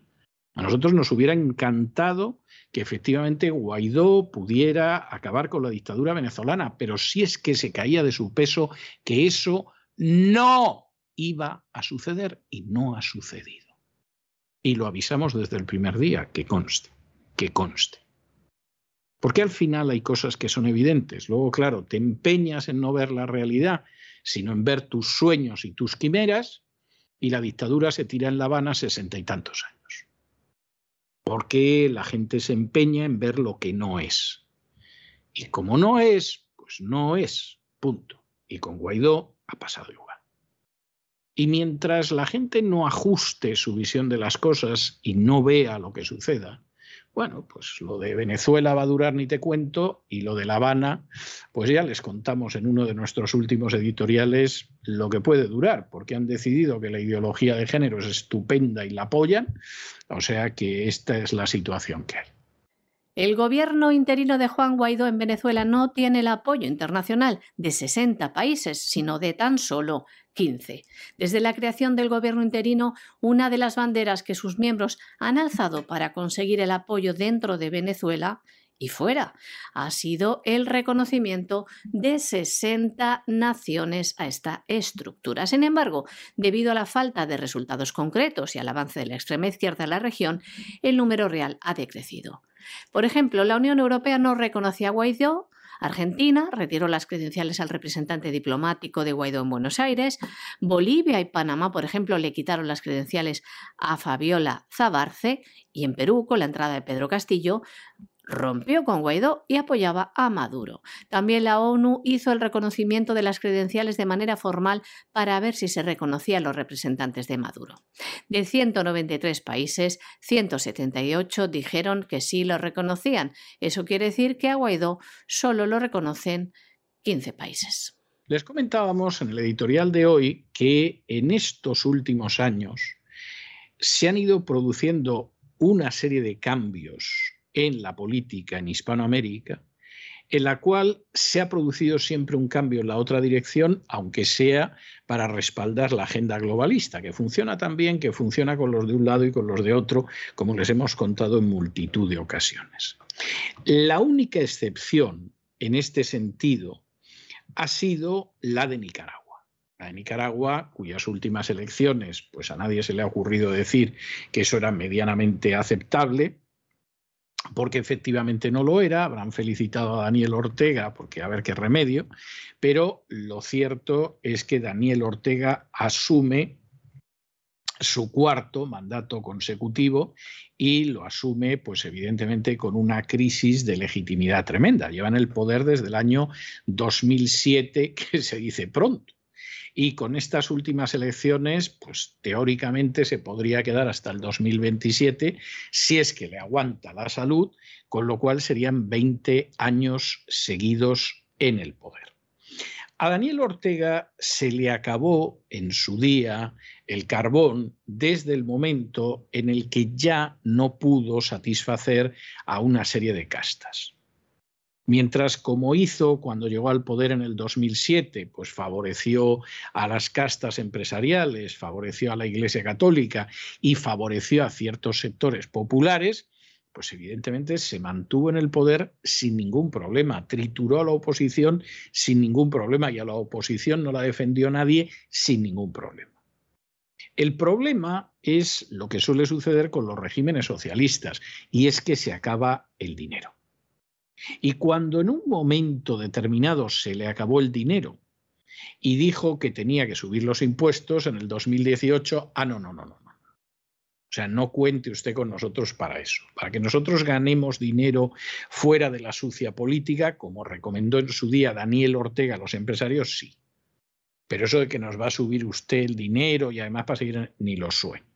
A nosotros nos hubiera encantado que efectivamente Guaidó pudiera acabar con la dictadura venezolana, pero si es que se caía de su peso que eso no iba a suceder y no ha sucedido. Y lo avisamos desde el primer día, que conste, que conste. Porque al final hay cosas que son evidentes. Luego, claro, te empeñas en no ver la realidad, sino en ver tus sueños y tus quimeras, y la dictadura se tira en La Habana sesenta y tantos años porque la gente se empeña en ver lo que no es. Y como no es, pues no es, punto. Y con Guaidó ha pasado igual. Y mientras la gente no ajuste su visión de las cosas y no vea lo que suceda, bueno, pues lo de Venezuela va a durar ni te cuento y lo de La Habana, pues ya les contamos en uno de nuestros últimos editoriales lo que puede durar, porque han decidido que la ideología de género es estupenda y la apoyan, o sea que esta es la situación que hay. El gobierno interino de Juan Guaidó en Venezuela no tiene el apoyo internacional de 60 países, sino de tan solo 15. Desde la creación del gobierno interino, una de las banderas que sus miembros han alzado para conseguir el apoyo dentro de Venezuela y fuera ha sido el reconocimiento de 60 naciones a esta estructura. Sin embargo, debido a la falta de resultados concretos y al avance de la extrema izquierda en la región, el número real ha decrecido. Por ejemplo, la Unión Europea no reconocía a Guaidó, Argentina retiró las credenciales al representante diplomático de Guaidó en Buenos Aires. Bolivia y Panamá, por ejemplo, le quitaron las credenciales a Fabiola Zabarce. Y en Perú, con la entrada de Pedro Castillo, rompió con Guaidó y apoyaba a Maduro. También la ONU hizo el reconocimiento de las credenciales de manera formal para ver si se reconocían los representantes de Maduro. De 193 países, 178 dijeron que sí lo reconocían. Eso quiere decir que a Guaidó solo lo reconocen 15 países. Les comentábamos en el editorial de hoy que en estos últimos años se han ido produciendo una serie de cambios en la política en Hispanoamérica, en la cual se ha producido siempre un cambio en la otra dirección, aunque sea para respaldar la agenda globalista, que funciona también, que funciona con los de un lado y con los de otro, como les hemos contado en multitud de ocasiones. La única excepción en este sentido ha sido la de Nicaragua. La de Nicaragua, cuyas últimas elecciones, pues a nadie se le ha ocurrido decir que eso era medianamente aceptable, porque efectivamente no lo era, habrán felicitado a Daniel Ortega porque a ver qué remedio, pero lo cierto es que Daniel Ortega asume su cuarto mandato consecutivo y lo asume pues evidentemente con una crisis de legitimidad tremenda. Llevan el poder desde el año 2007, que se dice pronto. Y con estas últimas elecciones, pues teóricamente se podría quedar hasta el 2027 si es que le aguanta la salud, con lo cual serían 20 años seguidos en el poder. A Daniel Ortega se le acabó en su día el carbón desde el momento en el que ya no pudo satisfacer a una serie de castas. Mientras, como hizo cuando llegó al poder en el 2007, pues favoreció a las castas empresariales, favoreció a la Iglesia Católica y favoreció a ciertos sectores populares, pues evidentemente se mantuvo en el poder sin ningún problema, trituró a la oposición sin ningún problema y a la oposición no la defendió nadie sin ningún problema. El problema es lo que suele suceder con los regímenes socialistas y es que se acaba el dinero. Y cuando en un momento determinado se le acabó el dinero y dijo que tenía que subir los impuestos en el 2018, ah, no, no, no, no. O sea, no cuente usted con nosotros para eso. Para que nosotros ganemos dinero fuera de la sucia política, como recomendó en su día Daniel Ortega a los empresarios, sí. Pero eso de que nos va a subir usted el dinero y además para seguir, ni lo sueño.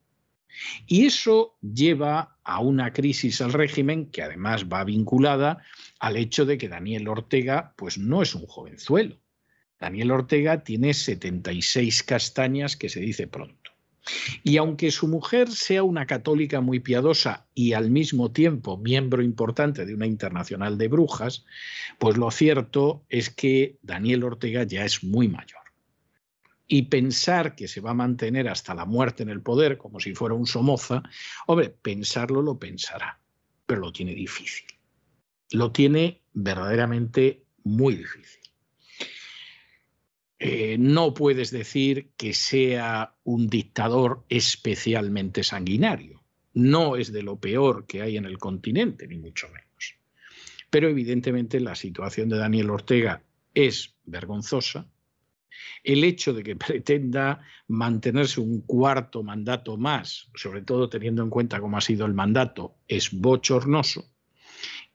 Y eso lleva a una crisis al régimen que además va vinculada al hecho de que Daniel Ortega pues no es un jovenzuelo. Daniel Ortega tiene 76 castañas, que se dice pronto. Y aunque su mujer sea una católica muy piadosa y al mismo tiempo miembro importante de una internacional de brujas, pues lo cierto es que Daniel Ortega ya es muy mayor y pensar que se va a mantener hasta la muerte en el poder como si fuera un Somoza, hombre, pensarlo lo pensará, pero lo tiene difícil. Lo tiene verdaderamente muy difícil. Eh, no puedes decir que sea un dictador especialmente sanguinario. No es de lo peor que hay en el continente, ni mucho menos. Pero evidentemente la situación de Daniel Ortega es vergonzosa, el hecho de que pretenda mantenerse un cuarto mandato más, sobre todo teniendo en cuenta cómo ha sido el mandato, es bochornoso.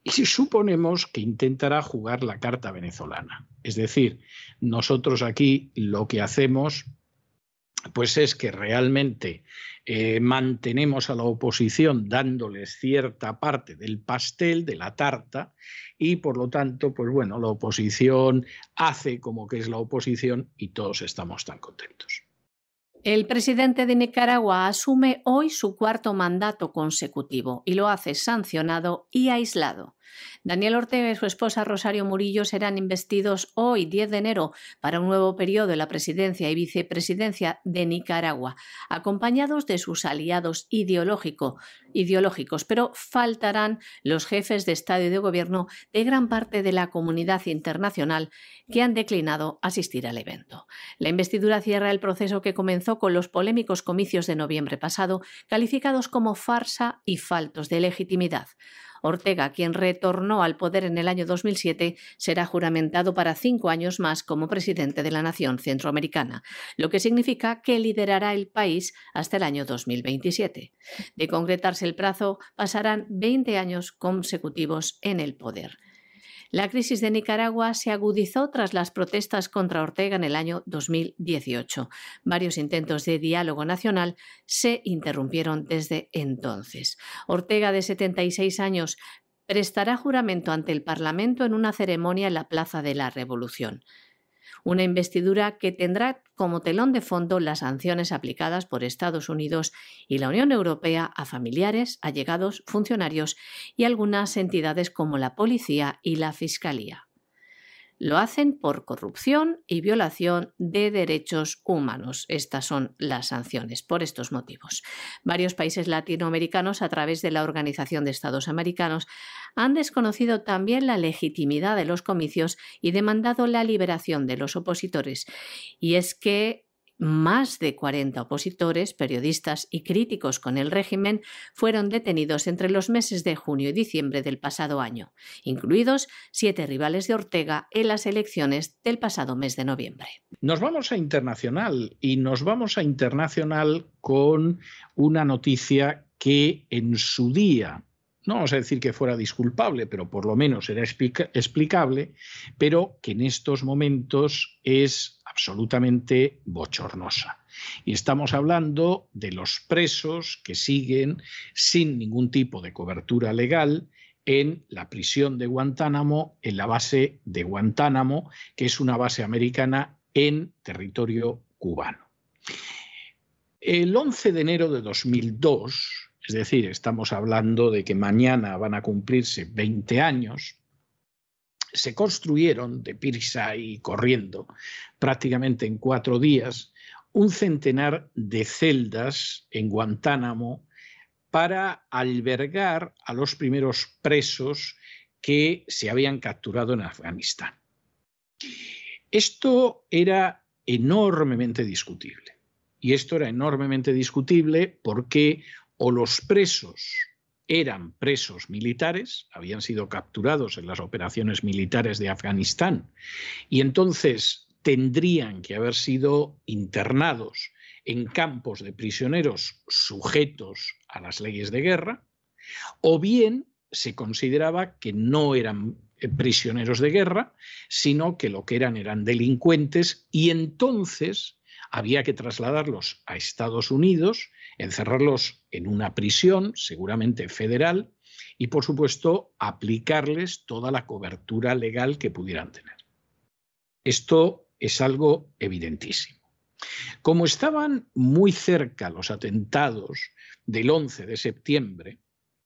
Y si suponemos que intentará jugar la carta venezolana, es decir, nosotros aquí lo que hacemos pues es que realmente eh, mantenemos a la oposición dándoles cierta parte del pastel, de la tarta, y por lo tanto, pues bueno, la oposición hace como que es la oposición y todos estamos tan contentos. El presidente de Nicaragua asume hoy su cuarto mandato consecutivo y lo hace sancionado y aislado. Daniel Ortega y su esposa Rosario Murillo serán investidos hoy, 10 de enero, para un nuevo periodo en la presidencia y vicepresidencia de Nicaragua, acompañados de sus aliados ideológico, ideológicos, pero faltarán los jefes de Estado y de Gobierno de gran parte de la comunidad internacional que han declinado asistir al evento. La investidura cierra el proceso que comenzó con los polémicos comicios de noviembre pasado, calificados como farsa y faltos de legitimidad. Ortega, quien retornó al poder en el año 2007, será juramentado para cinco años más como presidente de la nación centroamericana, lo que significa que liderará el país hasta el año 2027. De concretarse el plazo, pasarán 20 años consecutivos en el poder. La crisis de Nicaragua se agudizó tras las protestas contra Ortega en el año 2018. Varios intentos de diálogo nacional se interrumpieron desde entonces. Ortega, de 76 años, prestará juramento ante el Parlamento en una ceremonia en la Plaza de la Revolución una investidura que tendrá como telón de fondo las sanciones aplicadas por Estados Unidos y la Unión Europea a familiares, allegados, funcionarios y algunas entidades como la Policía y la Fiscalía. Lo hacen por corrupción y violación de derechos humanos. Estas son las sanciones por estos motivos. Varios países latinoamericanos, a través de la Organización de Estados Americanos, han desconocido también la legitimidad de los comicios y demandado la liberación de los opositores. Y es que más de 40 opositores, periodistas y críticos con el régimen fueron detenidos entre los meses de junio y diciembre del pasado año, incluidos siete rivales de Ortega en las elecciones del pasado mes de noviembre. Nos vamos a internacional y nos vamos a internacional con una noticia que en su día no vamos a decir que fuera disculpable, pero por lo menos era explicable, pero que en estos momentos es absolutamente bochornosa. Y estamos hablando de los presos que siguen sin ningún tipo de cobertura legal en la prisión de Guantánamo, en la base de Guantánamo, que es una base americana en territorio cubano. El 11 de enero de 2002, es decir, estamos hablando de que mañana van a cumplirse 20 años, se construyeron de prisa y corriendo prácticamente en cuatro días un centenar de celdas en Guantánamo para albergar a los primeros presos que se habían capturado en Afganistán. Esto era enormemente discutible. Y esto era enormemente discutible porque o los presos eran presos militares, habían sido capturados en las operaciones militares de Afganistán, y entonces tendrían que haber sido internados en campos de prisioneros sujetos a las leyes de guerra, o bien se consideraba que no eran eh, prisioneros de guerra, sino que lo que eran eran delincuentes y entonces había que trasladarlos a Estados Unidos encerrarlos en una prisión, seguramente federal, y por supuesto aplicarles toda la cobertura legal que pudieran tener. Esto es algo evidentísimo. Como estaban muy cerca los atentados del 11 de septiembre,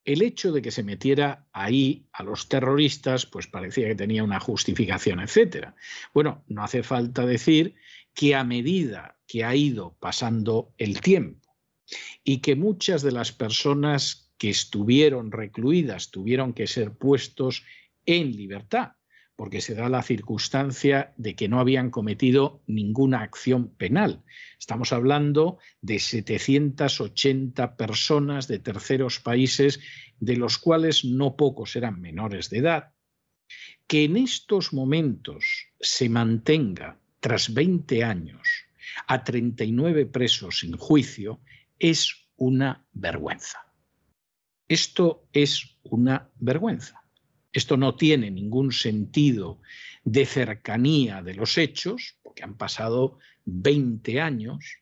el hecho de que se metiera ahí a los terroristas, pues parecía que tenía una justificación, etc. Bueno, no hace falta decir que a medida que ha ido pasando el tiempo, y que muchas de las personas que estuvieron recluidas tuvieron que ser puestos en libertad, porque se da la circunstancia de que no habían cometido ninguna acción penal. Estamos hablando de 780 personas de terceros países, de los cuales no pocos eran menores de edad. Que en estos momentos se mantenga, tras 20 años, a 39 presos sin juicio, es una vergüenza. Esto es una vergüenza. Esto no tiene ningún sentido de cercanía de los hechos, porque han pasado 20 años.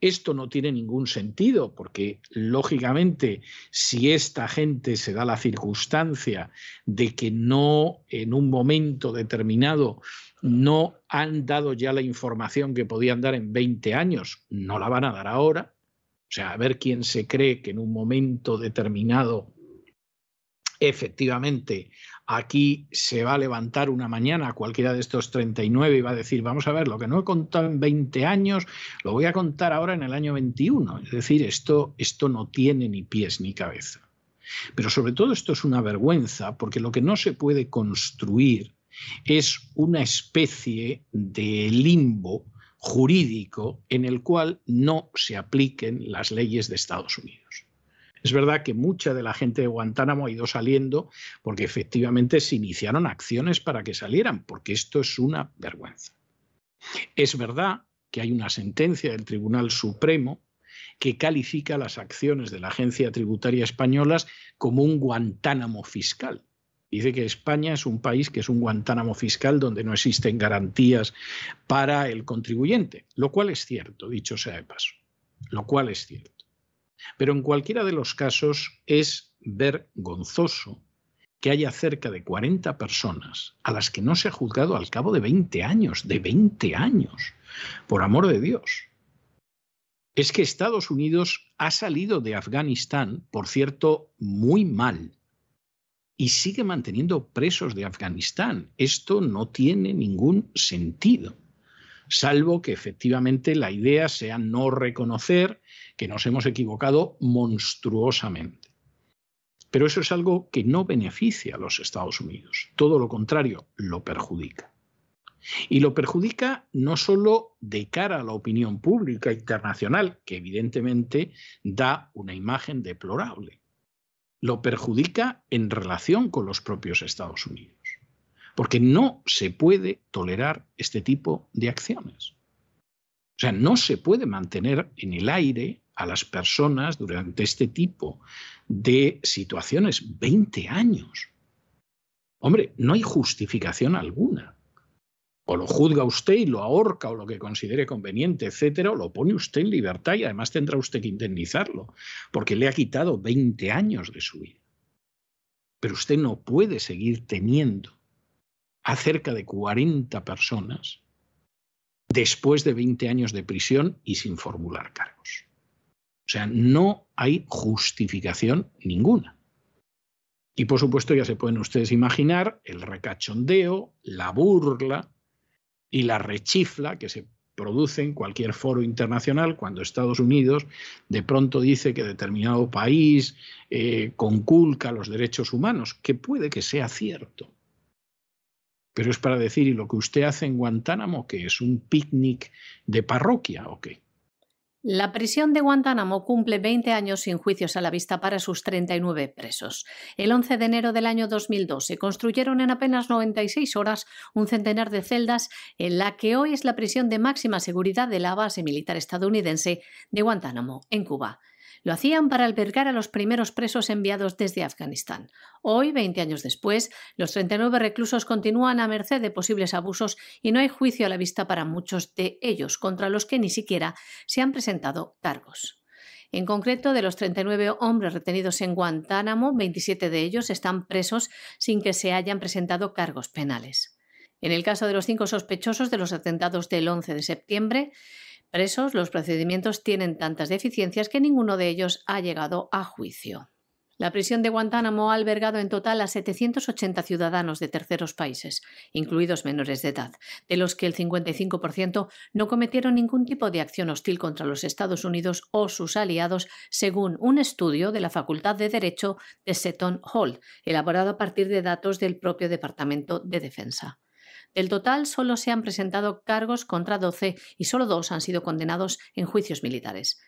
Esto no tiene ningún sentido, porque lógicamente si esta gente se da la circunstancia de que no en un momento determinado no han dado ya la información que podían dar en 20 años, no la van a dar ahora, o sea, a ver quién se cree que en un momento determinado efectivamente aquí se va a levantar una mañana cualquiera de estos 39 y va a decir, vamos a ver, lo que no he contado en 20 años, lo voy a contar ahora en el año 21. Es decir, esto, esto no tiene ni pies ni cabeza. Pero sobre todo esto es una vergüenza porque lo que no se puede construir es una especie de limbo jurídico en el cual no se apliquen las leyes de Estados Unidos. Es verdad que mucha de la gente de Guantánamo ha ido saliendo porque efectivamente se iniciaron acciones para que salieran, porque esto es una vergüenza. Es verdad que hay una sentencia del Tribunal Supremo que califica las acciones de la Agencia Tributaria Española como un Guantánamo fiscal. Dice que España es un país que es un Guantánamo fiscal donde no existen garantías para el contribuyente, lo cual es cierto, dicho sea de paso, lo cual es cierto. Pero en cualquiera de los casos es vergonzoso que haya cerca de 40 personas a las que no se ha juzgado al cabo de 20 años, de 20 años, por amor de Dios. Es que Estados Unidos ha salido de Afganistán, por cierto, muy mal, y sigue manteniendo presos de Afganistán. Esto no tiene ningún sentido salvo que efectivamente la idea sea no reconocer que nos hemos equivocado monstruosamente. Pero eso es algo que no beneficia a los Estados Unidos, todo lo contrario, lo perjudica. Y lo perjudica no solo de cara a la opinión pública internacional, que evidentemente da una imagen deplorable, lo perjudica en relación con los propios Estados Unidos porque no se puede tolerar este tipo de acciones. O sea, no se puede mantener en el aire a las personas durante este tipo de situaciones 20 años. Hombre, no hay justificación alguna. O lo juzga usted y lo ahorca o lo que considere conveniente, etcétera, o lo pone usted en libertad y además tendrá usted que indemnizarlo, porque le ha quitado 20 años de su vida. Pero usted no puede seguir teniendo a cerca de 40 personas después de 20 años de prisión y sin formular cargos. O sea, no hay justificación ninguna. Y por supuesto ya se pueden ustedes imaginar el recachondeo, la burla y la rechifla que se produce en cualquier foro internacional cuando Estados Unidos de pronto dice que determinado país eh, conculca los derechos humanos, que puede que sea cierto, pero es para decir, ¿y lo que usted hace en Guantánamo, que es un picnic de parroquia o qué? La prisión de Guantánamo cumple 20 años sin juicios a la vista para sus 39 presos. El 11 de enero del año 2002 se construyeron en apenas 96 horas un centenar de celdas en la que hoy es la prisión de máxima seguridad de la base militar estadounidense de Guantánamo, en Cuba. Lo hacían para albergar a los primeros presos enviados desde Afganistán. Hoy, 20 años después, los 39 reclusos continúan a merced de posibles abusos y no hay juicio a la vista para muchos de ellos, contra los que ni siquiera se han presentado cargos. En concreto, de los 39 hombres retenidos en Guantánamo, 27 de ellos están presos sin que se hayan presentado cargos penales. En el caso de los cinco sospechosos de los atentados del 11 de septiembre, presos, los procedimientos tienen tantas deficiencias que ninguno de ellos ha llegado a juicio. La prisión de Guantánamo ha albergado en total a 780 ciudadanos de terceros países, incluidos menores de edad, de los que el 55% no cometieron ningún tipo de acción hostil contra los Estados Unidos o sus aliados, según un estudio de la Facultad de Derecho de Seton Hall, elaborado a partir de datos del propio Departamento de Defensa. Del total, solo se han presentado cargos contra 12 y solo dos han sido condenados en juicios militares.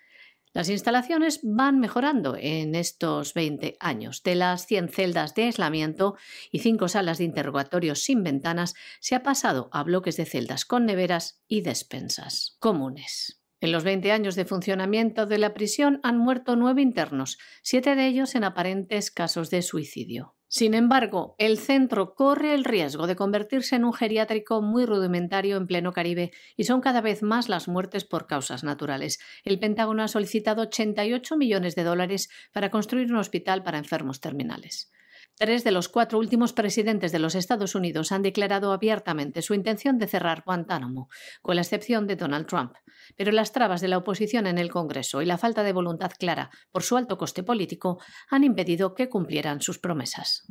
Las instalaciones van mejorando en estos 20 años. De las 100 celdas de aislamiento y 5 salas de interrogatorios sin ventanas, se ha pasado a bloques de celdas con neveras y despensas comunes. En los 20 años de funcionamiento de la prisión han muerto nueve internos, siete de ellos en aparentes casos de suicidio. Sin embargo, el centro corre el riesgo de convertirse en un geriátrico muy rudimentario en pleno Caribe y son cada vez más las muertes por causas naturales. El Pentágono ha solicitado 88 millones de dólares para construir un hospital para enfermos terminales. Tres de los cuatro últimos presidentes de los Estados Unidos han declarado abiertamente su intención de cerrar Guantánamo, con la excepción de Donald Trump. Pero las trabas de la oposición en el Congreso y la falta de voluntad clara por su alto coste político han impedido que cumplieran sus promesas.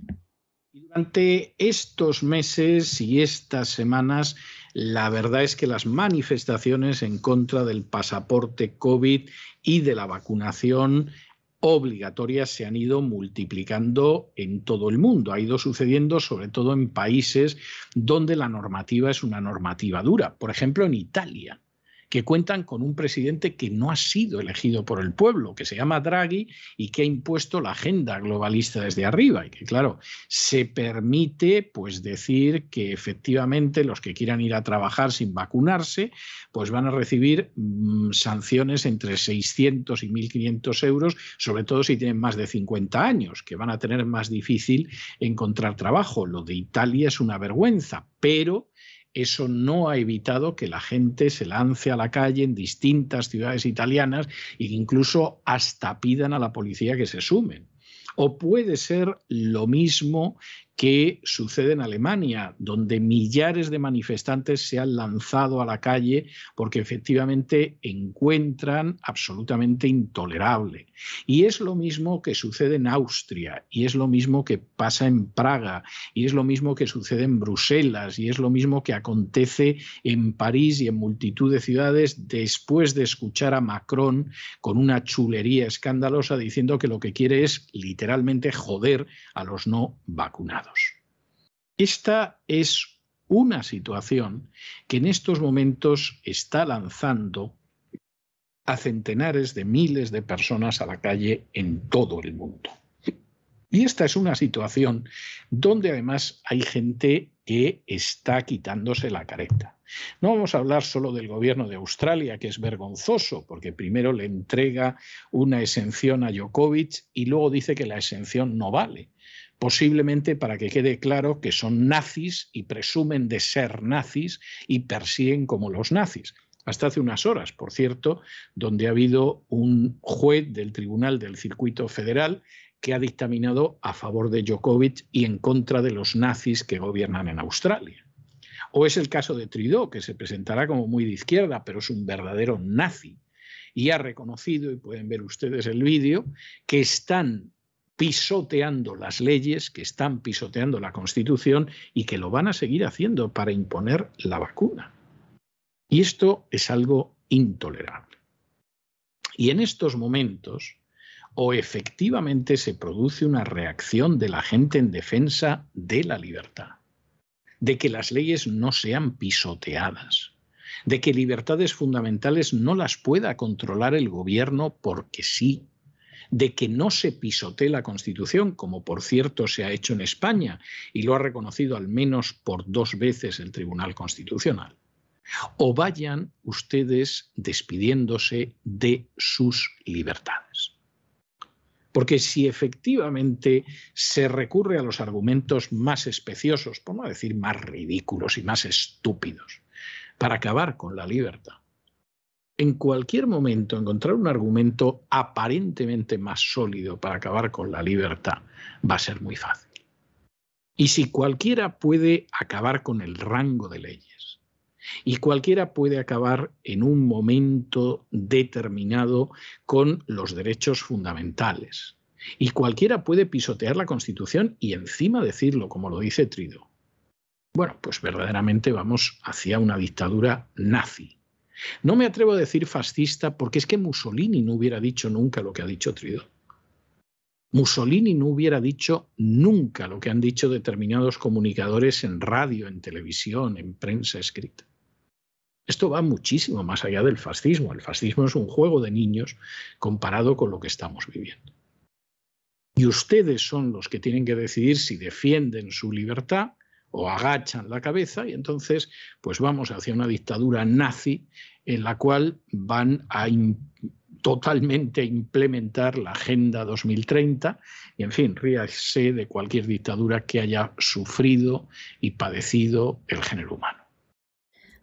Durante estos meses y estas semanas, la verdad es que las manifestaciones en contra del pasaporte COVID y de la vacunación obligatorias se han ido multiplicando en todo el mundo. Ha ido sucediendo sobre todo en países donde la normativa es una normativa dura. Por ejemplo, en Italia que cuentan con un presidente que no ha sido elegido por el pueblo, que se llama Draghi y que ha impuesto la agenda globalista desde arriba y que claro, se permite pues decir que efectivamente los que quieran ir a trabajar sin vacunarse pues van a recibir mm, sanciones entre 600 y 1500 euros, sobre todo si tienen más de 50 años, que van a tener más difícil encontrar trabajo. Lo de Italia es una vergüenza, pero eso no ha evitado que la gente se lance a la calle en distintas ciudades italianas e incluso hasta pidan a la policía que se sumen. O puede ser lo mismo que sucede en Alemania, donde millares de manifestantes se han lanzado a la calle porque efectivamente encuentran absolutamente intolerable. Y es lo mismo que sucede en Austria, y es lo mismo que pasa en Praga, y es lo mismo que sucede en Bruselas, y es lo mismo que acontece en París y en multitud de ciudades después de escuchar a Macron con una chulería escandalosa diciendo que lo que quiere es literalmente joder a los no vacunados. Esta es una situación que en estos momentos está lanzando a centenares de miles de personas a la calle en todo el mundo. Y esta es una situación donde además hay gente que está quitándose la careta. No vamos a hablar solo del gobierno de Australia, que es vergonzoso, porque primero le entrega una exención a Djokovic y luego dice que la exención no vale posiblemente para que quede claro que son nazis y presumen de ser nazis y persiguen como los nazis. Hasta hace unas horas, por cierto, donde ha habido un juez del Tribunal del Circuito Federal que ha dictaminado a favor de Djokovic y en contra de los nazis que gobiernan en Australia. O es el caso de Trudeau, que se presentará como muy de izquierda, pero es un verdadero nazi. Y ha reconocido, y pueden ver ustedes el vídeo, que están pisoteando las leyes, que están pisoteando la Constitución y que lo van a seguir haciendo para imponer la vacuna. Y esto es algo intolerable. Y en estos momentos, o efectivamente se produce una reacción de la gente en defensa de la libertad, de que las leyes no sean pisoteadas, de que libertades fundamentales no las pueda controlar el gobierno porque sí, de que no se pisotee la Constitución, como por cierto se ha hecho en España y lo ha reconocido al menos por dos veces el Tribunal Constitucional. O vayan ustedes despidiéndose de sus libertades. Porque si efectivamente se recurre a los argumentos más especiosos, por no decir más ridículos y más estúpidos, para acabar con la libertad, en cualquier momento encontrar un argumento aparentemente más sólido para acabar con la libertad va a ser muy fácil. Y si cualquiera puede acabar con el rango de leyes, y cualquiera puede acabar en un momento determinado con los derechos fundamentales, y cualquiera puede pisotear la Constitución y encima decirlo, como lo dice Trido, bueno, pues verdaderamente vamos hacia una dictadura nazi no me atrevo a decir fascista porque es que Mussolini no hubiera dicho nunca lo que ha dicho Trudeau. Mussolini no hubiera dicho nunca lo que han dicho determinados comunicadores en radio, en televisión, en prensa escrita. Esto va muchísimo más allá del fascismo. El fascismo es un juego de niños comparado con lo que estamos viviendo. Y ustedes son los que tienen que decidir si defienden su libertad o agachan la cabeza y entonces pues vamos hacia una dictadura nazi en la cual van a totalmente implementar la Agenda 2030 y en fin, ríase de cualquier dictadura que haya sufrido y padecido el género humano.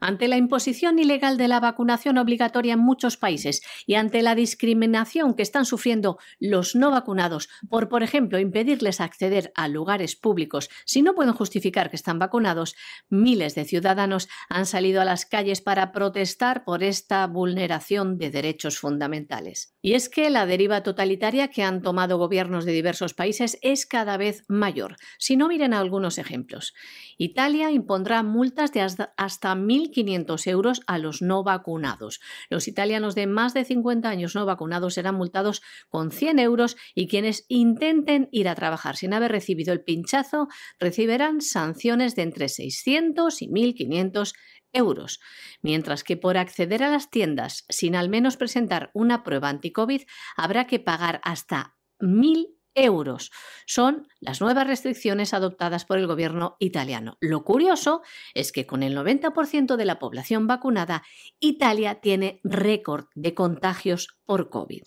Ante la imposición ilegal de la vacunación obligatoria en muchos países y ante la discriminación que están sufriendo los no vacunados por, por ejemplo, impedirles acceder a lugares públicos si no pueden justificar que están vacunados, miles de ciudadanos han salido a las calles para protestar por esta vulneración de derechos fundamentales. Y es que la deriva totalitaria que han tomado gobiernos de diversos países es cada vez mayor. Si no miren algunos ejemplos. Italia impondrá multas de hasta 1.500 euros a los no vacunados. Los italianos de más de 50 años no vacunados serán multados con 100 euros y quienes intenten ir a trabajar sin haber recibido el pinchazo recibirán sanciones de entre 600 y 1.500 euros, mientras que por acceder a las tiendas sin al menos presentar una prueba anti-COVID habrá que pagar hasta 1.000 euros. Son las nuevas restricciones adoptadas por el gobierno italiano. Lo curioso es que con el 90% de la población vacunada, Italia tiene récord de contagios por COVID.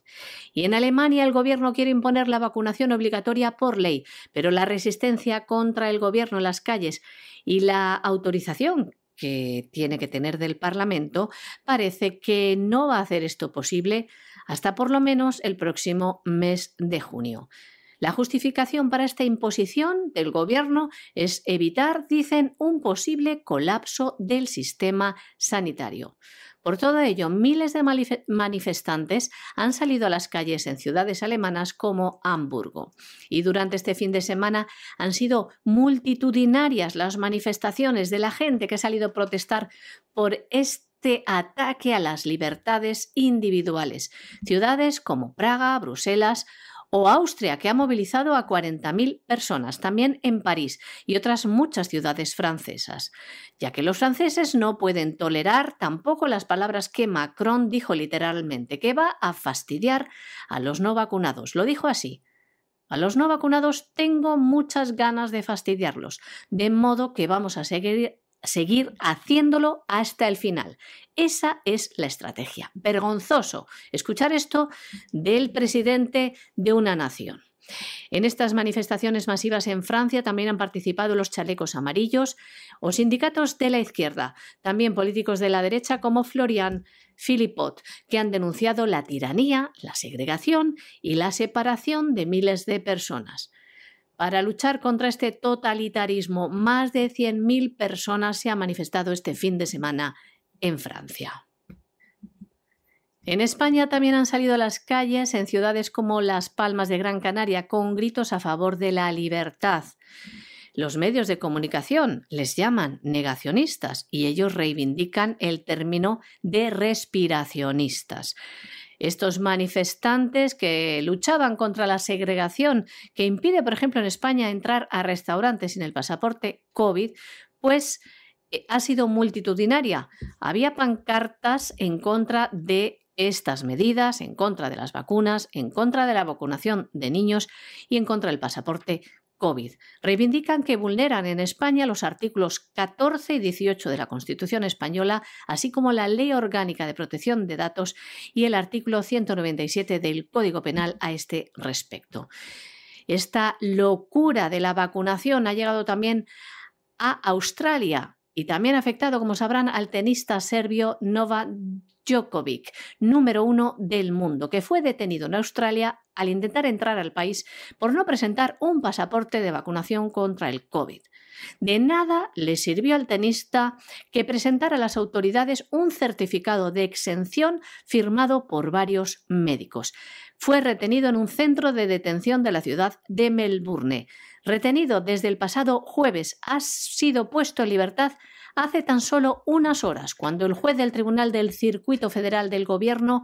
Y en Alemania el gobierno quiere imponer la vacunación obligatoria por ley, pero la resistencia contra el gobierno en las calles y la autorización que tiene que tener del Parlamento parece que no va a hacer esto posible hasta por lo menos el próximo mes de junio. La justificación para esta imposición del gobierno es evitar, dicen, un posible colapso del sistema sanitario. Por todo ello, miles de manifestantes han salido a las calles en ciudades alemanas como Hamburgo. Y durante este fin de semana han sido multitudinarias las manifestaciones de la gente que ha salido a protestar por este ataque a las libertades individuales. Ciudades como Praga, Bruselas o Austria, que ha movilizado a 40.000 personas, también en París y otras muchas ciudades francesas, ya que los franceses no pueden tolerar tampoco las palabras que Macron dijo literalmente, que va a fastidiar a los no vacunados. Lo dijo así. A los no vacunados tengo muchas ganas de fastidiarlos, de modo que vamos a seguir seguir haciéndolo hasta el final. Esa es la estrategia. Vergonzoso escuchar esto del presidente de una nación. En estas manifestaciones masivas en Francia también han participado los chalecos amarillos o sindicatos de la izquierda, también políticos de la derecha como Florian Philippot, que han denunciado la tiranía, la segregación y la separación de miles de personas. Para luchar contra este totalitarismo, más de 100.000 personas se han manifestado este fin de semana en Francia. En España también han salido a las calles en ciudades como Las Palmas de Gran Canaria con gritos a favor de la libertad. Los medios de comunicación les llaman negacionistas y ellos reivindican el término de respiracionistas. Estos manifestantes que luchaban contra la segregación que impide, por ejemplo, en España entrar a restaurantes sin el pasaporte COVID, pues eh, ha sido multitudinaria. Había pancartas en contra de estas medidas, en contra de las vacunas, en contra de la vacunación de niños y en contra del pasaporte COVID. Reivindican que vulneran en España los artículos 14 y 18 de la Constitución española, así como la Ley Orgánica de Protección de Datos y el artículo 197 del Código Penal a este respecto. Esta locura de la vacunación ha llegado también a Australia y también ha afectado, como sabrán, al tenista serbio Nova Djokovic, número uno del mundo, que fue detenido en Australia al intentar entrar al país por no presentar un pasaporte de vacunación contra el COVID. De nada le sirvió al tenista que presentara a las autoridades un certificado de exención firmado por varios médicos. Fue retenido en un centro de detención de la ciudad de Melbourne. Retenido desde el pasado jueves, ha sido puesto en libertad hace tan solo unas horas, cuando el juez del Tribunal del Circuito Federal del Gobierno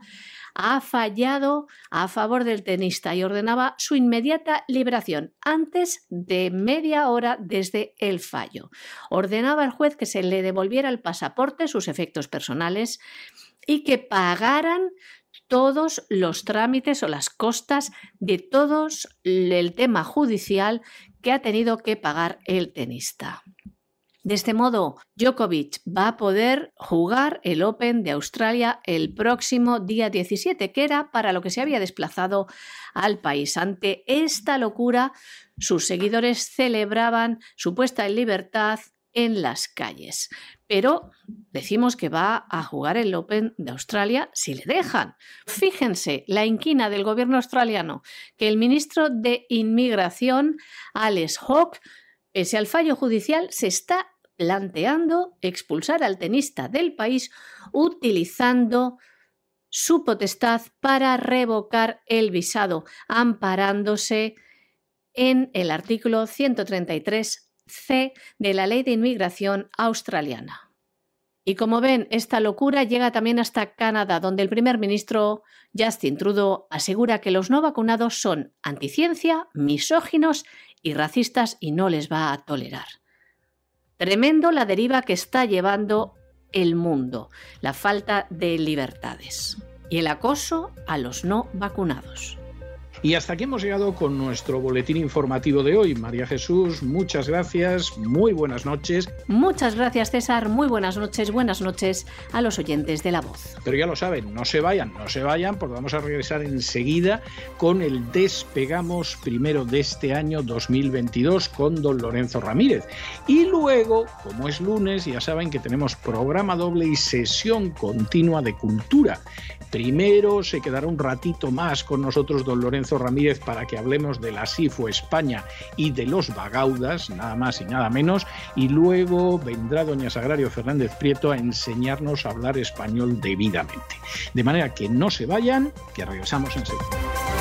ha fallado a favor del tenista y ordenaba su inmediata liberación antes de media hora desde el fallo. Ordenaba al juez que se le devolviera el pasaporte, sus efectos personales y que pagaran todos los trámites o las costas de todos el tema judicial que ha tenido que pagar el tenista. De este modo, Djokovic va a poder jugar el Open de Australia el próximo día 17, que era para lo que se había desplazado al país. Ante esta locura, sus seguidores celebraban su puesta en libertad en las calles. Pero decimos que va a jugar el Open de Australia si le dejan. Fíjense, la inquina del gobierno australiano, que el ministro de Inmigración, Alex Hawke, pese al fallo judicial, se está planteando expulsar al tenista del país utilizando su potestad para revocar el visado, amparándose en el artículo 133c de la Ley de Inmigración australiana. Y como ven, esta locura llega también hasta Canadá, donde el primer ministro Justin Trudeau asegura que los no vacunados son anticiencia, misóginos y racistas y no les va a tolerar. Tremendo la deriva que está llevando el mundo, la falta de libertades y el acoso a los no vacunados. Y hasta aquí hemos llegado con nuestro boletín informativo de hoy. María Jesús, muchas gracias, muy buenas noches. Muchas gracias César, muy buenas noches, buenas noches a los oyentes de La Voz. Pero ya lo saben, no se vayan, no se vayan, porque vamos a regresar enseguida con el Despegamos primero de este año 2022 con don Lorenzo Ramírez. Y luego, como es lunes, ya saben que tenemos programa doble y sesión continua de cultura. Primero se quedará un ratito más con nosotros don Lorenzo Ramírez para que hablemos de la SIFO España y de los Bagaudas, nada más y nada menos, y luego vendrá doña Sagrario Fernández Prieto a enseñarnos a hablar español debidamente. De manera que no se vayan, que regresamos enseguida.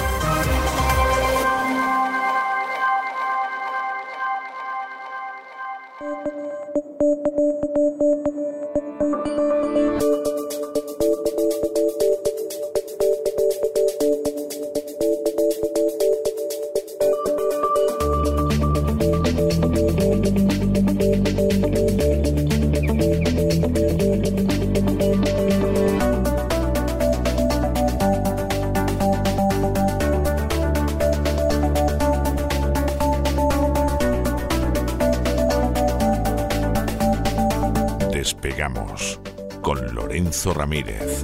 Ramírez.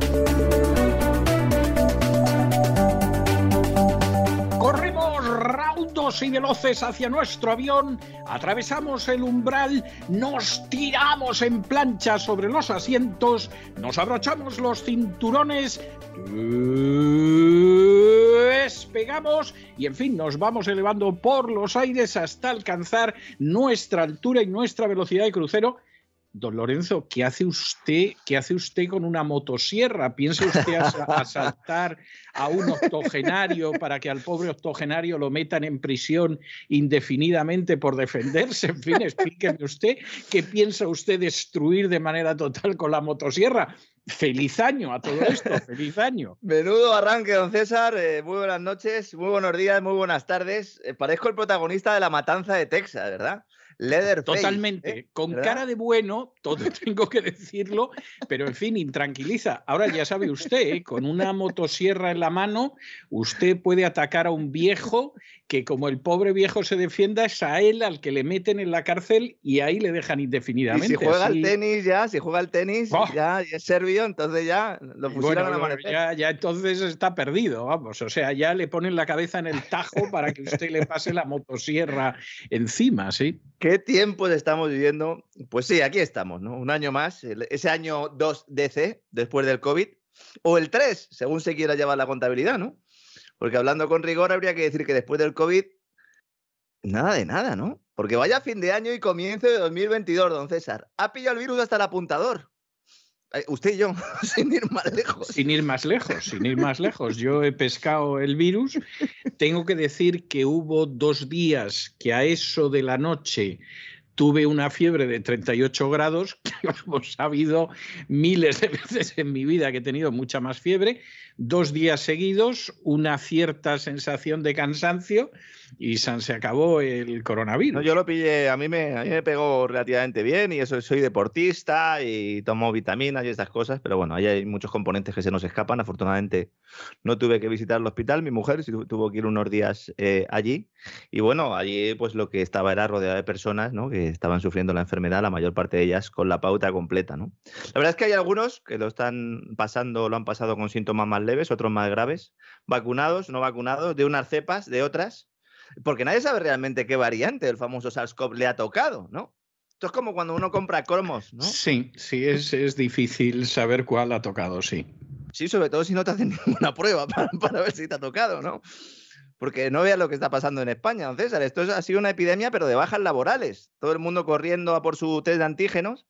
Corremos raudos y veloces hacia nuestro avión, atravesamos el umbral, nos tiramos en plancha sobre los asientos, nos abrochamos los cinturones, despegamos y en fin nos vamos elevando por los aires hasta alcanzar nuestra altura y nuestra velocidad de crucero Don Lorenzo, ¿qué hace usted, qué hace usted con una motosierra? ¿Piensa usted asaltar a un octogenario para que al pobre octogenario lo metan en prisión indefinidamente por defenderse? En fin, explíqueme usted qué piensa usted destruir de manera total con la motosierra. Feliz año a todo esto, feliz año. Menudo arranque, don César. Eh, muy buenas noches, muy buenos días, muy buenas tardes. Eh, parezco el protagonista de la matanza de Texas, ¿verdad? Totalmente, ¿eh? con cara de bueno, todo tengo que decirlo, pero en fin, intranquiliza. Ahora ya sabe usted, ¿eh? con una motosierra en la mano, usted puede atacar a un viejo que como el pobre viejo se defienda es a él al que le meten en la cárcel y ahí le dejan indefinidamente. Y si juega al tenis ya, si juega al tenis ¡Oh! ya es serbio, entonces ya lo pusieron a la ya, ya entonces está perdido, vamos, o sea, ya le ponen la cabeza en el tajo para que usted le pase la motosierra encima, ¿sí? ¿Qué tiempos estamos viviendo? Pues sí, aquí estamos, ¿no? Un año más, ese año 2 DC, después del COVID, o el 3, según se quiera llevar la contabilidad, ¿no? Porque hablando con rigor, habría que decir que después del COVID, nada de nada, ¿no? Porque vaya fin de año y comienzo de 2022, don César. Ha pillado el virus hasta el apuntador. Usted y yo, sin ir más lejos. Sin ir más lejos, sin ir más lejos. Yo he pescado el virus. Tengo que decir que hubo dos días que a eso de la noche tuve una fiebre de 38 grados, que hemos sabido miles de veces en mi vida que he tenido mucha más fiebre, dos días seguidos, una cierta sensación de cansancio y se acabó el coronavirus. yo lo pillé, a mí, me, a mí me pegó relativamente bien y eso soy deportista y tomo vitaminas y estas cosas, pero bueno, ahí hay muchos componentes que se nos escapan. Afortunadamente no tuve que visitar el hospital, mi mujer tuvo que ir unos días eh, allí y bueno, allí pues lo que estaba era rodeado de personas ¿no? que estaban sufriendo la enfermedad, la mayor parte de ellas con la pauta completa. ¿no? La verdad es que hay algunos que lo están pasando, lo han pasado con síntomas más leves, otros más graves, vacunados, no vacunados, de unas cepas, de otras porque nadie sabe realmente qué variante del famoso SARS-CoV le ha tocado, ¿no? Esto es como cuando uno compra cromos, ¿no? Sí, sí, es, es difícil saber cuál ha tocado, sí. Sí, sobre todo si no te hacen ninguna prueba para, para ver si te ha tocado, ¿no? Porque no veas lo que está pasando en España, don César. Esto es- ha sido una epidemia, pero de bajas laborales. Todo el mundo corriendo a por su test de antígenos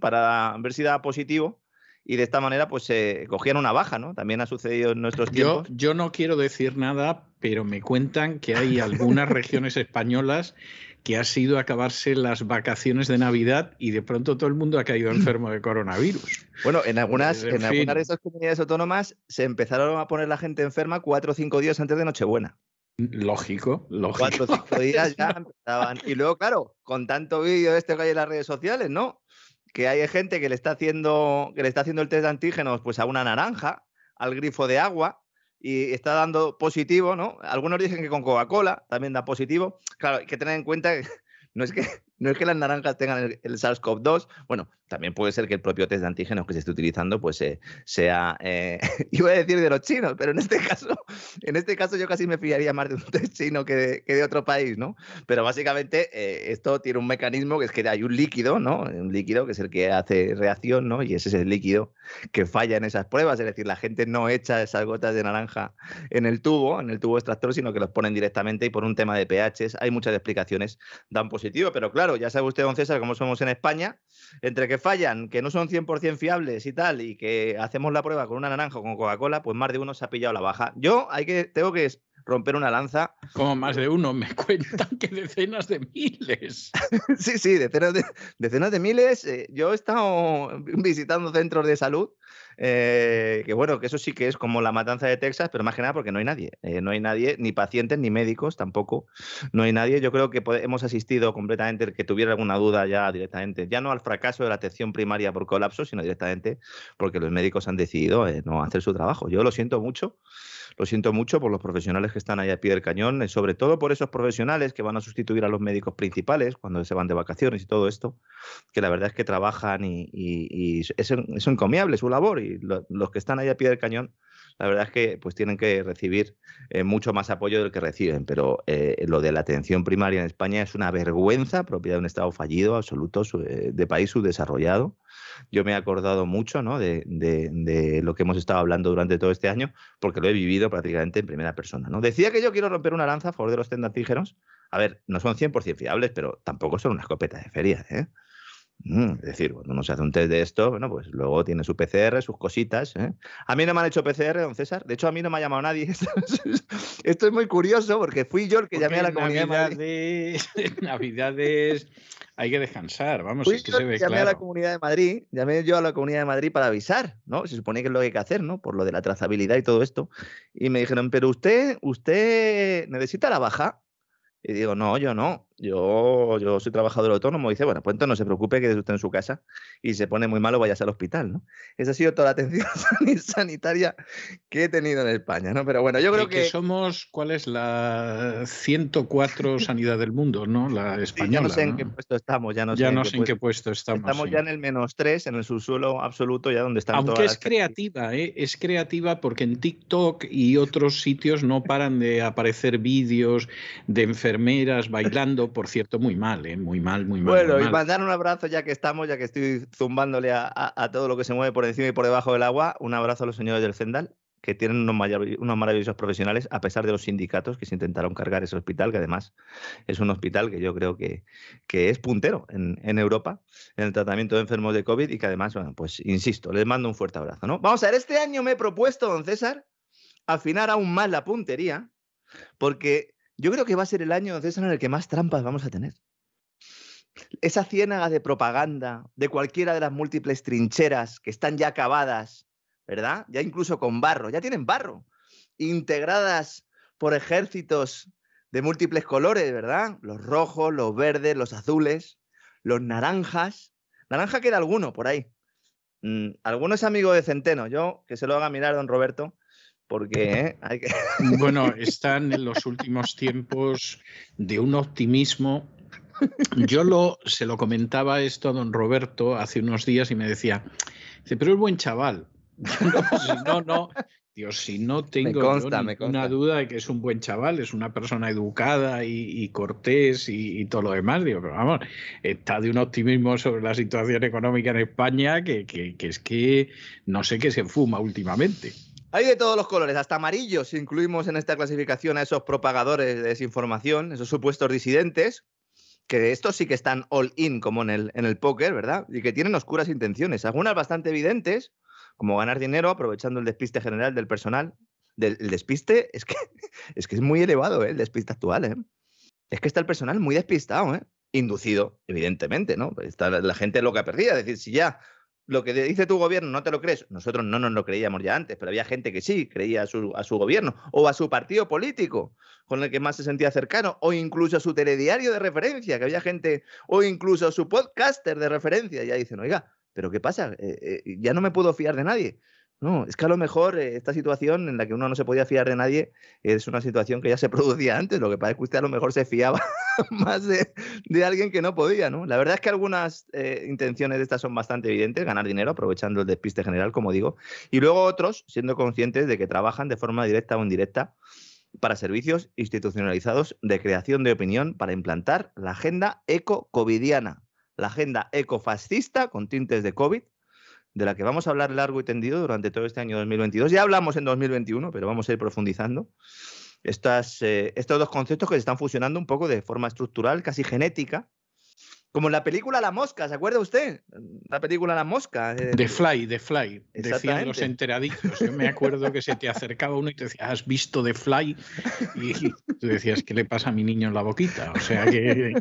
para ver si da positivo. Y de esta manera, pues se cogían una baja, ¿no? También ha sucedido en nuestros Yo, tiempos. yo no quiero decir nada, pero me cuentan que hay algunas regiones españolas que ha sido acabarse las vacaciones de Navidad y de pronto todo el mundo ha caído enfermo de coronavirus. Bueno, en algunas, En en, algunas de estas comunidades autónomas se empezaron a poner la gente enferma cuatro o cinco días antes de Nochebuena. Lógico, lógico. Cuatro o cinco días ya empezaban. Y luego, claro, con tanto vídeo este que hay en las redes sociales, ¿no? Que hay gente que le está haciendo, que le está haciendo el test de antígenos pues a una naranja, al grifo de agua, y está dando positivo, ¿no? Algunos dicen que con Coca-Cola también da positivo. Claro, hay que tener en cuenta no es que, no es que las naranjas tengan el, el SARS-CoV-2, bueno, también puede ser que el propio test de antígenos que se esté utilizando pues eh, sea, eh, iba a decir de los chinos, pero en este caso, en este caso yo casi me fiaría más de un test chino que de, que de otro país, ¿no? Pero básicamente eh, esto tiene un mecanismo que es que hay un líquido, ¿no? Un líquido que es el que hace reacción, ¿no? Y ese es el líquido que falla en esas pruebas, es decir, la gente no echa esas gotas de naranja en el tubo, en el tubo extractor, sino que los ponen directamente y por un tema de pHs hay muchas explicaciones, dan positivo, pero claro, ya sabe usted, don César, cómo somos en España, entre que fallan, que no son 100% fiables y tal, y que hacemos la prueba con una naranja o con Coca-Cola, pues más de uno se ha pillado la baja. Yo hay que, tengo que romper una lanza. Como más de uno, me cuentan que decenas de miles. sí, sí, decenas de, decenas de miles. Eh, yo he estado visitando centros de salud, eh, que bueno, que eso sí que es como la matanza de Texas, pero más que nada porque no hay nadie. Eh, no hay nadie, ni pacientes, ni médicos tampoco. No hay nadie. Yo creo que hemos asistido completamente, el que tuviera alguna duda ya directamente, ya no al fracaso de la atención primaria por colapso, sino directamente porque los médicos han decidido eh, no hacer su trabajo. Yo lo siento mucho. Lo siento mucho por los profesionales que están ahí a pie del cañón, eh, sobre todo por esos profesionales que van a sustituir a los médicos principales cuando se van de vacaciones y todo esto, que la verdad es que trabajan y, y- y es, encomiable su labor y lo- los que están ahí a pie del cañón, la verdad es que pues tienen que recibir eh, mucho más apoyo del que reciben, pero eh, lo de la atención primaria en España es una vergüenza propia de un Estado fallido, absoluto, su- eh, de país subdesarrollado. Yo me he acordado mucho ¿no? de, de- de lo que hemos estado hablando durante todo este año, porque lo he vivido prácticamente en primera persona. ¿no? Decía que yo quiero romper una lanza a favor de los test de antígenos. A ver, no son 100% fiables, pero tampoco son una escopeta de feria. ¿eh? Mm, es decir, cuando uno se hace un test de esto, bueno, pues luego tiene su PCR, sus cositas. ¿eh? A mí no me han hecho PCR, don César. De hecho, a mí no me ha llamado nadie. Esto es, muy curioso porque fui yo el que llamé a la comunidad de Madrid. Navidades, hay que descansar, vamos, Fui es que yo se ve llamé a la claro. comunidad de Madrid, llamé yo a la comunidad de Madrid para avisar, ¿no? Se supone que es lo que hay que hacer, ¿no? Por lo de la trazabilidad y todo esto. Y me dijeron, pero usted, usted necesita la baja. Y digo, no, yo no. Yo, yo soy trabajador autónomo. Y dice, bueno, pues entonces no se preocupe, quédese usted en su casa y se pone muy malo, vayas al hospital, ¿no? Esa ha sido toda la atención sani- sanitaria que he tenido en España, ¿no? Pero bueno, yo creo Que, somos, ¿cuál es la 104 sanidad del mundo, no? La sí, ya española. no sé en qué puesto estamos, ya no ya sé no sé en qué puesto. estamos. Estamos sí. ya en el menos tres, en el subsuelo absoluto, ya donde están Aunque todas es las creativa, ¿eh? es creativa porque en TikTok y otros sitios no paran de aparecer vídeos de enfermeras bailando, por cierto, muy mal, ¿eh? muy mal, muy mal. Bueno, muy y mandar un abrazo ya que estamos, ya que estoy zumbándole a, a- a todo lo que se mueve por encima y por debajo del agua. Un abrazo a los señores del Zendal, que tienen unos, marav- unos maravillosos profesionales, a pesar de los sindicatos que se intentaron cargar ese hospital, que además es un hospital que yo creo que, que es puntero en, en Europa en el tratamiento de enfermos de COVID y que además, bueno, pues insisto, les mando un fuerte abrazo. ¿no? Vamos a ver, este año me he propuesto, don César, afinar aún más la puntería, porque yo creo que va a ser el año, César, en el que más trampas vamos a tener esa ciénaga de propaganda de cualquiera de las múltiples trincheras que están ya acabadas, ¿verdad? Ya incluso con barro, ya tienen barro, integradas por ejércitos de múltiples colores, ¿verdad? Los rojos, los verdes, los azules, los naranjas. Naranja queda alguno por ahí. Mm, alguno es amigo de Centeno, yo que se lo haga mirar, don Roberto, porque ¿eh? hay que... Bueno, están en los últimos tiempos de un optimismo. Yo lo, se lo comentaba esto a don Roberto hace unos días y me decía, dice, pero es buen chaval. No, no, no, Dios, si no tengo consta, ninguna duda de que es un buen chaval, es una persona educada y, y cortés y, y todo lo demás, digo, pero vamos, está de un optimismo sobre la situación económica en España que, que- que es que no sé qué se fuma últimamente. Hay de todos los colores, hasta amarillos, incluimos en esta clasificación a esos propagadores de desinformación, esos supuestos disidentes, que estos sí que están all in, como en el, en el póker, ¿verdad? Y que tienen oscuras intenciones, algunas bastante evidentes, como ganar dinero aprovechando el despiste general del personal. Del, el despiste es que, es que es muy elevado, ¿eh? el despiste actual. ¿eh? Es que está el personal muy despistado, ¿eh? inducido, evidentemente, ¿no? Está la gente loca perdida. Es decir, si ya lo que dice tu gobierno no te lo crees, nosotros no nos lo creíamos ya antes, pero había gente que sí creía a su, a su gobierno o a su partido político con el que más se sentía cercano, o incluso a su telediario de referencia, que había gente, o incluso a su podcaster de referencia. Ya dicen, oiga, ¿pero qué pasa? Eh, eh, ya no me puedo fiar de nadie. No, es que a lo mejor eh, esta situación en la que uno no se podía fiar de nadie es una situación que ya se producía antes. Lo que pasa es que usted a lo mejor se fiaba más de, de alguien que no podía, ¿no? La verdad es que algunas eh, intenciones de estas son bastante evidentes, ganar dinero aprovechando el despiste general, como digo, y luego otros siendo conscientes de que trabajan de forma directa o indirecta para servicios institucionalizados de creación de opinión para implantar la agenda eco-covidiana, la agenda ecofascista con tintes de COVID, de la que vamos a hablar largo y tendido durante todo este año 2022. Ya hablamos en 2021, pero vamos a ir profundizando. Estas, eh, estos dos conceptos que se están fusionando un poco de forma estructural, casi genética, como en la película La Mosca, ¿se acuerda usted? La película La Mosca. eh, The Fly, The Fly, decían los enteraditos. Yo me acuerdo que se te acercaba uno y te decía, ¿has visto The Fly? Y tú decías, ¿qué le pasa a mi niño en la boquita? O sea que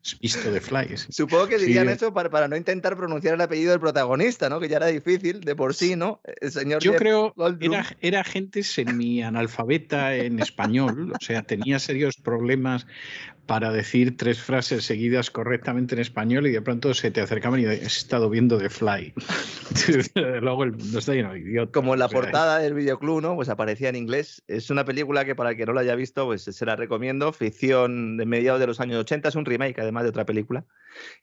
has visto The Fly. Supongo que dirían eso para, para no intentar pronunciar el apellido del protagonista, ¿no? Que ya era difícil de por sí, ¿no? El señor Yo Jeff creo era, era gente semi-analfabeta en español, o sea, tenía serios problemas para decir tres frases seguidas correctamente en español y de pronto se te acercaban y he estado viendo The Fly. Luego el, no está lleno de idiotas. Como en la o sea, portada del videoclub, ¿no? Pues aparecía en inglés. Es una película que para el que no la haya visto, pues se la recomiendo. Ficción de mediados de los años 80, es un remake además de otra película.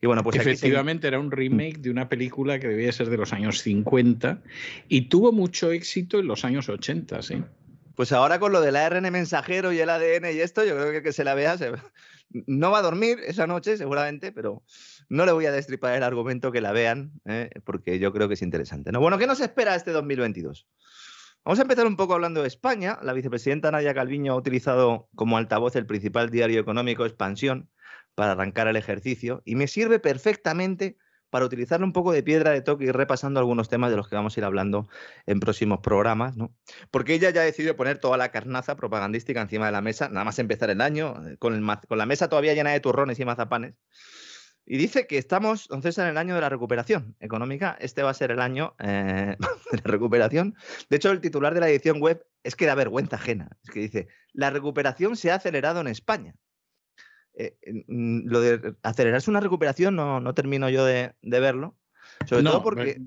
Y bueno, pues aquí se- Efectivamente, era un remake de una película que debía ser de los años 50 y tuvo mucho éxito en los años 80, sí. Pues ahora con lo del ARN mensajero y el ADN y esto, yo creo que que se la vea, se- no va a dormir esa noche seguramente, pero no le voy a destripar el argumento que la vean, ¿eh? porque yo creo que es interesante. ¿no? Bueno, ¿qué nos espera este 2022? Vamos a empezar un poco hablando de España. La vicepresidenta Nadia Calviño ha utilizado como altavoz el principal diario económico Expansión para arrancar el ejercicio y me sirve perfectamente para utilizarle un poco de piedra de toque y repasando algunos temas de los que vamos a ir hablando en próximos programas, ¿no? Porque ella ya ha decidido poner toda la carnaza propagandística encima de la mesa, nada más empezar el año, eh, con, la mesa todavía llena de turrones y mazapanes. Y dice que estamos, entonces, en el año de la recuperación económica. Este va a ser el año eh, de la recuperación. De hecho, el titular de la edición web es que da vergüenza ajena. Es que dice, la recuperación se ha acelerado en España. Eh, mm, lo de acelerarse una recuperación no, no termino yo de, de verlo. Sobre todo porque...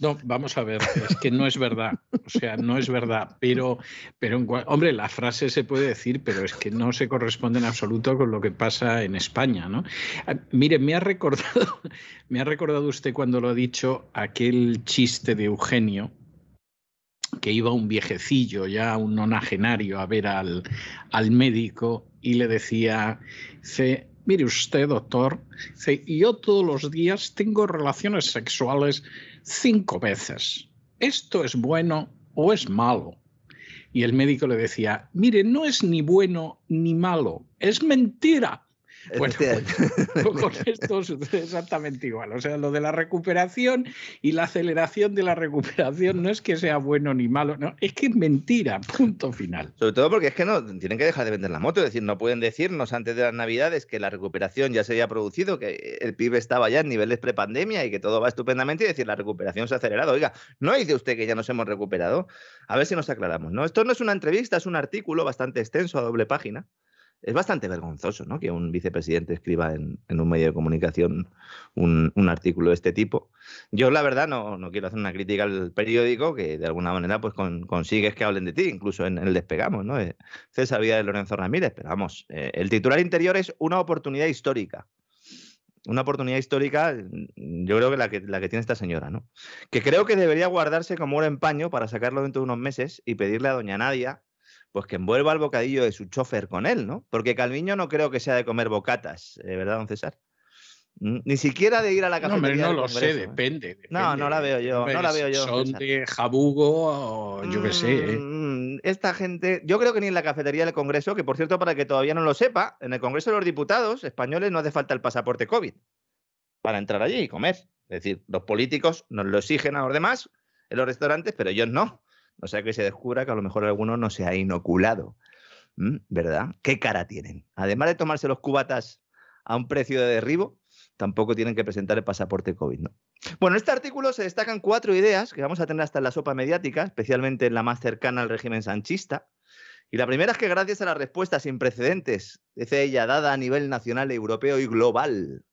No, vamos a ver, es que no es verdad. O sea, no es verdad. Pero, pero hombre, la frase se puede decir, pero es que no se corresponde en absoluto con lo que pasa en España, ¿no? Ah, Mire, me ha recordado, me ha recordado usted cuando lo ha dicho aquel chiste de Eugenio, que iba un viejecillo, ya un nonagenario, a ver al, al médico y le decía, dice, mire usted, doctor, dice, yo todos los días tengo relaciones sexuales cinco veces. ¿Esto es bueno o es malo? Y el médico le decía, mire, no es ni bueno ni malo, es mentira. Bueno, Efectivamente. Con esto sucede exactamente igual. O sea, lo de la recuperación y la aceleración de la recuperación no es que sea bueno ni malo, no, es que es mentira, punto final. Sobre todo porque es que no tienen que dejar de vender la moto, es decir, no pueden decirnos antes de las Navidades que la recuperación ya se había producido, que el PIB estaba ya en niveles prepandemia y que todo va estupendamente y decir la recuperación se ha acelerado. Oiga, ¿no dice usted que ya nos hemos recuperado? A ver si nos aclaramos, ¿no? Esto no es una entrevista, es un artículo bastante extenso a doble página. Es bastante vergonzoso, ¿no? Que un vicepresidente escriba en, un medio de comunicación un, un artículo de este tipo. Yo, la verdad, no, quiero hacer una crítica al periódico que de alguna manera pues con- consigues que hablen de ti, incluso en, el Despegamos, ¿no? De César Villa de Lorenzo Ramírez. Pero vamos, eh, el titular interior es una oportunidad histórica. una oportunidad histórica, mm, yo creo que la, que la que tiene esta señora, ¿no? Que creo que debería guardarse como oro en paño para sacarlo dentro de unos meses y pedirle a doña Nadia pues que envuelva el bocadillo de su chofer con él, ¿no? Porque Calviño no creo que sea de comer bocatas, eh, ¿verdad, don César? Mm, Ni siquiera de ir a la No, cafetería. hombre, no lo sé, ¿eh? depende, No, no la veo yo, Hombre, no la veo yo, Son de jabugo, o yo qué sé. ¿eh? Mm, Esta gente, yo creo que ni en la cafetería del Congreso, que por cierto, para que todavía no lo sepa, en el Congreso de los Diputados españoles no hace falta el pasaporte COVID para entrar allí y comer. Es decir, los políticos nos lo exigen a los demás en los restaurantes, pero ellos no. O sea que se descubra que a lo mejor alguno no se ha inoculado. ¿Verdad? ¿Qué cara tienen? Además de tomarse los cubatas a un precio de derribo, tampoco tienen que presentar el pasaporte COVID, ¿no? Bueno, en este artículo se destacan cuatro ideas que vamos a tener hasta en la sopa mediática, especialmente en la más cercana al régimen sanchista. Y la primera es que gracias a la respuesta sin precedentes, dice ella, dada a nivel nacional, europeo y global.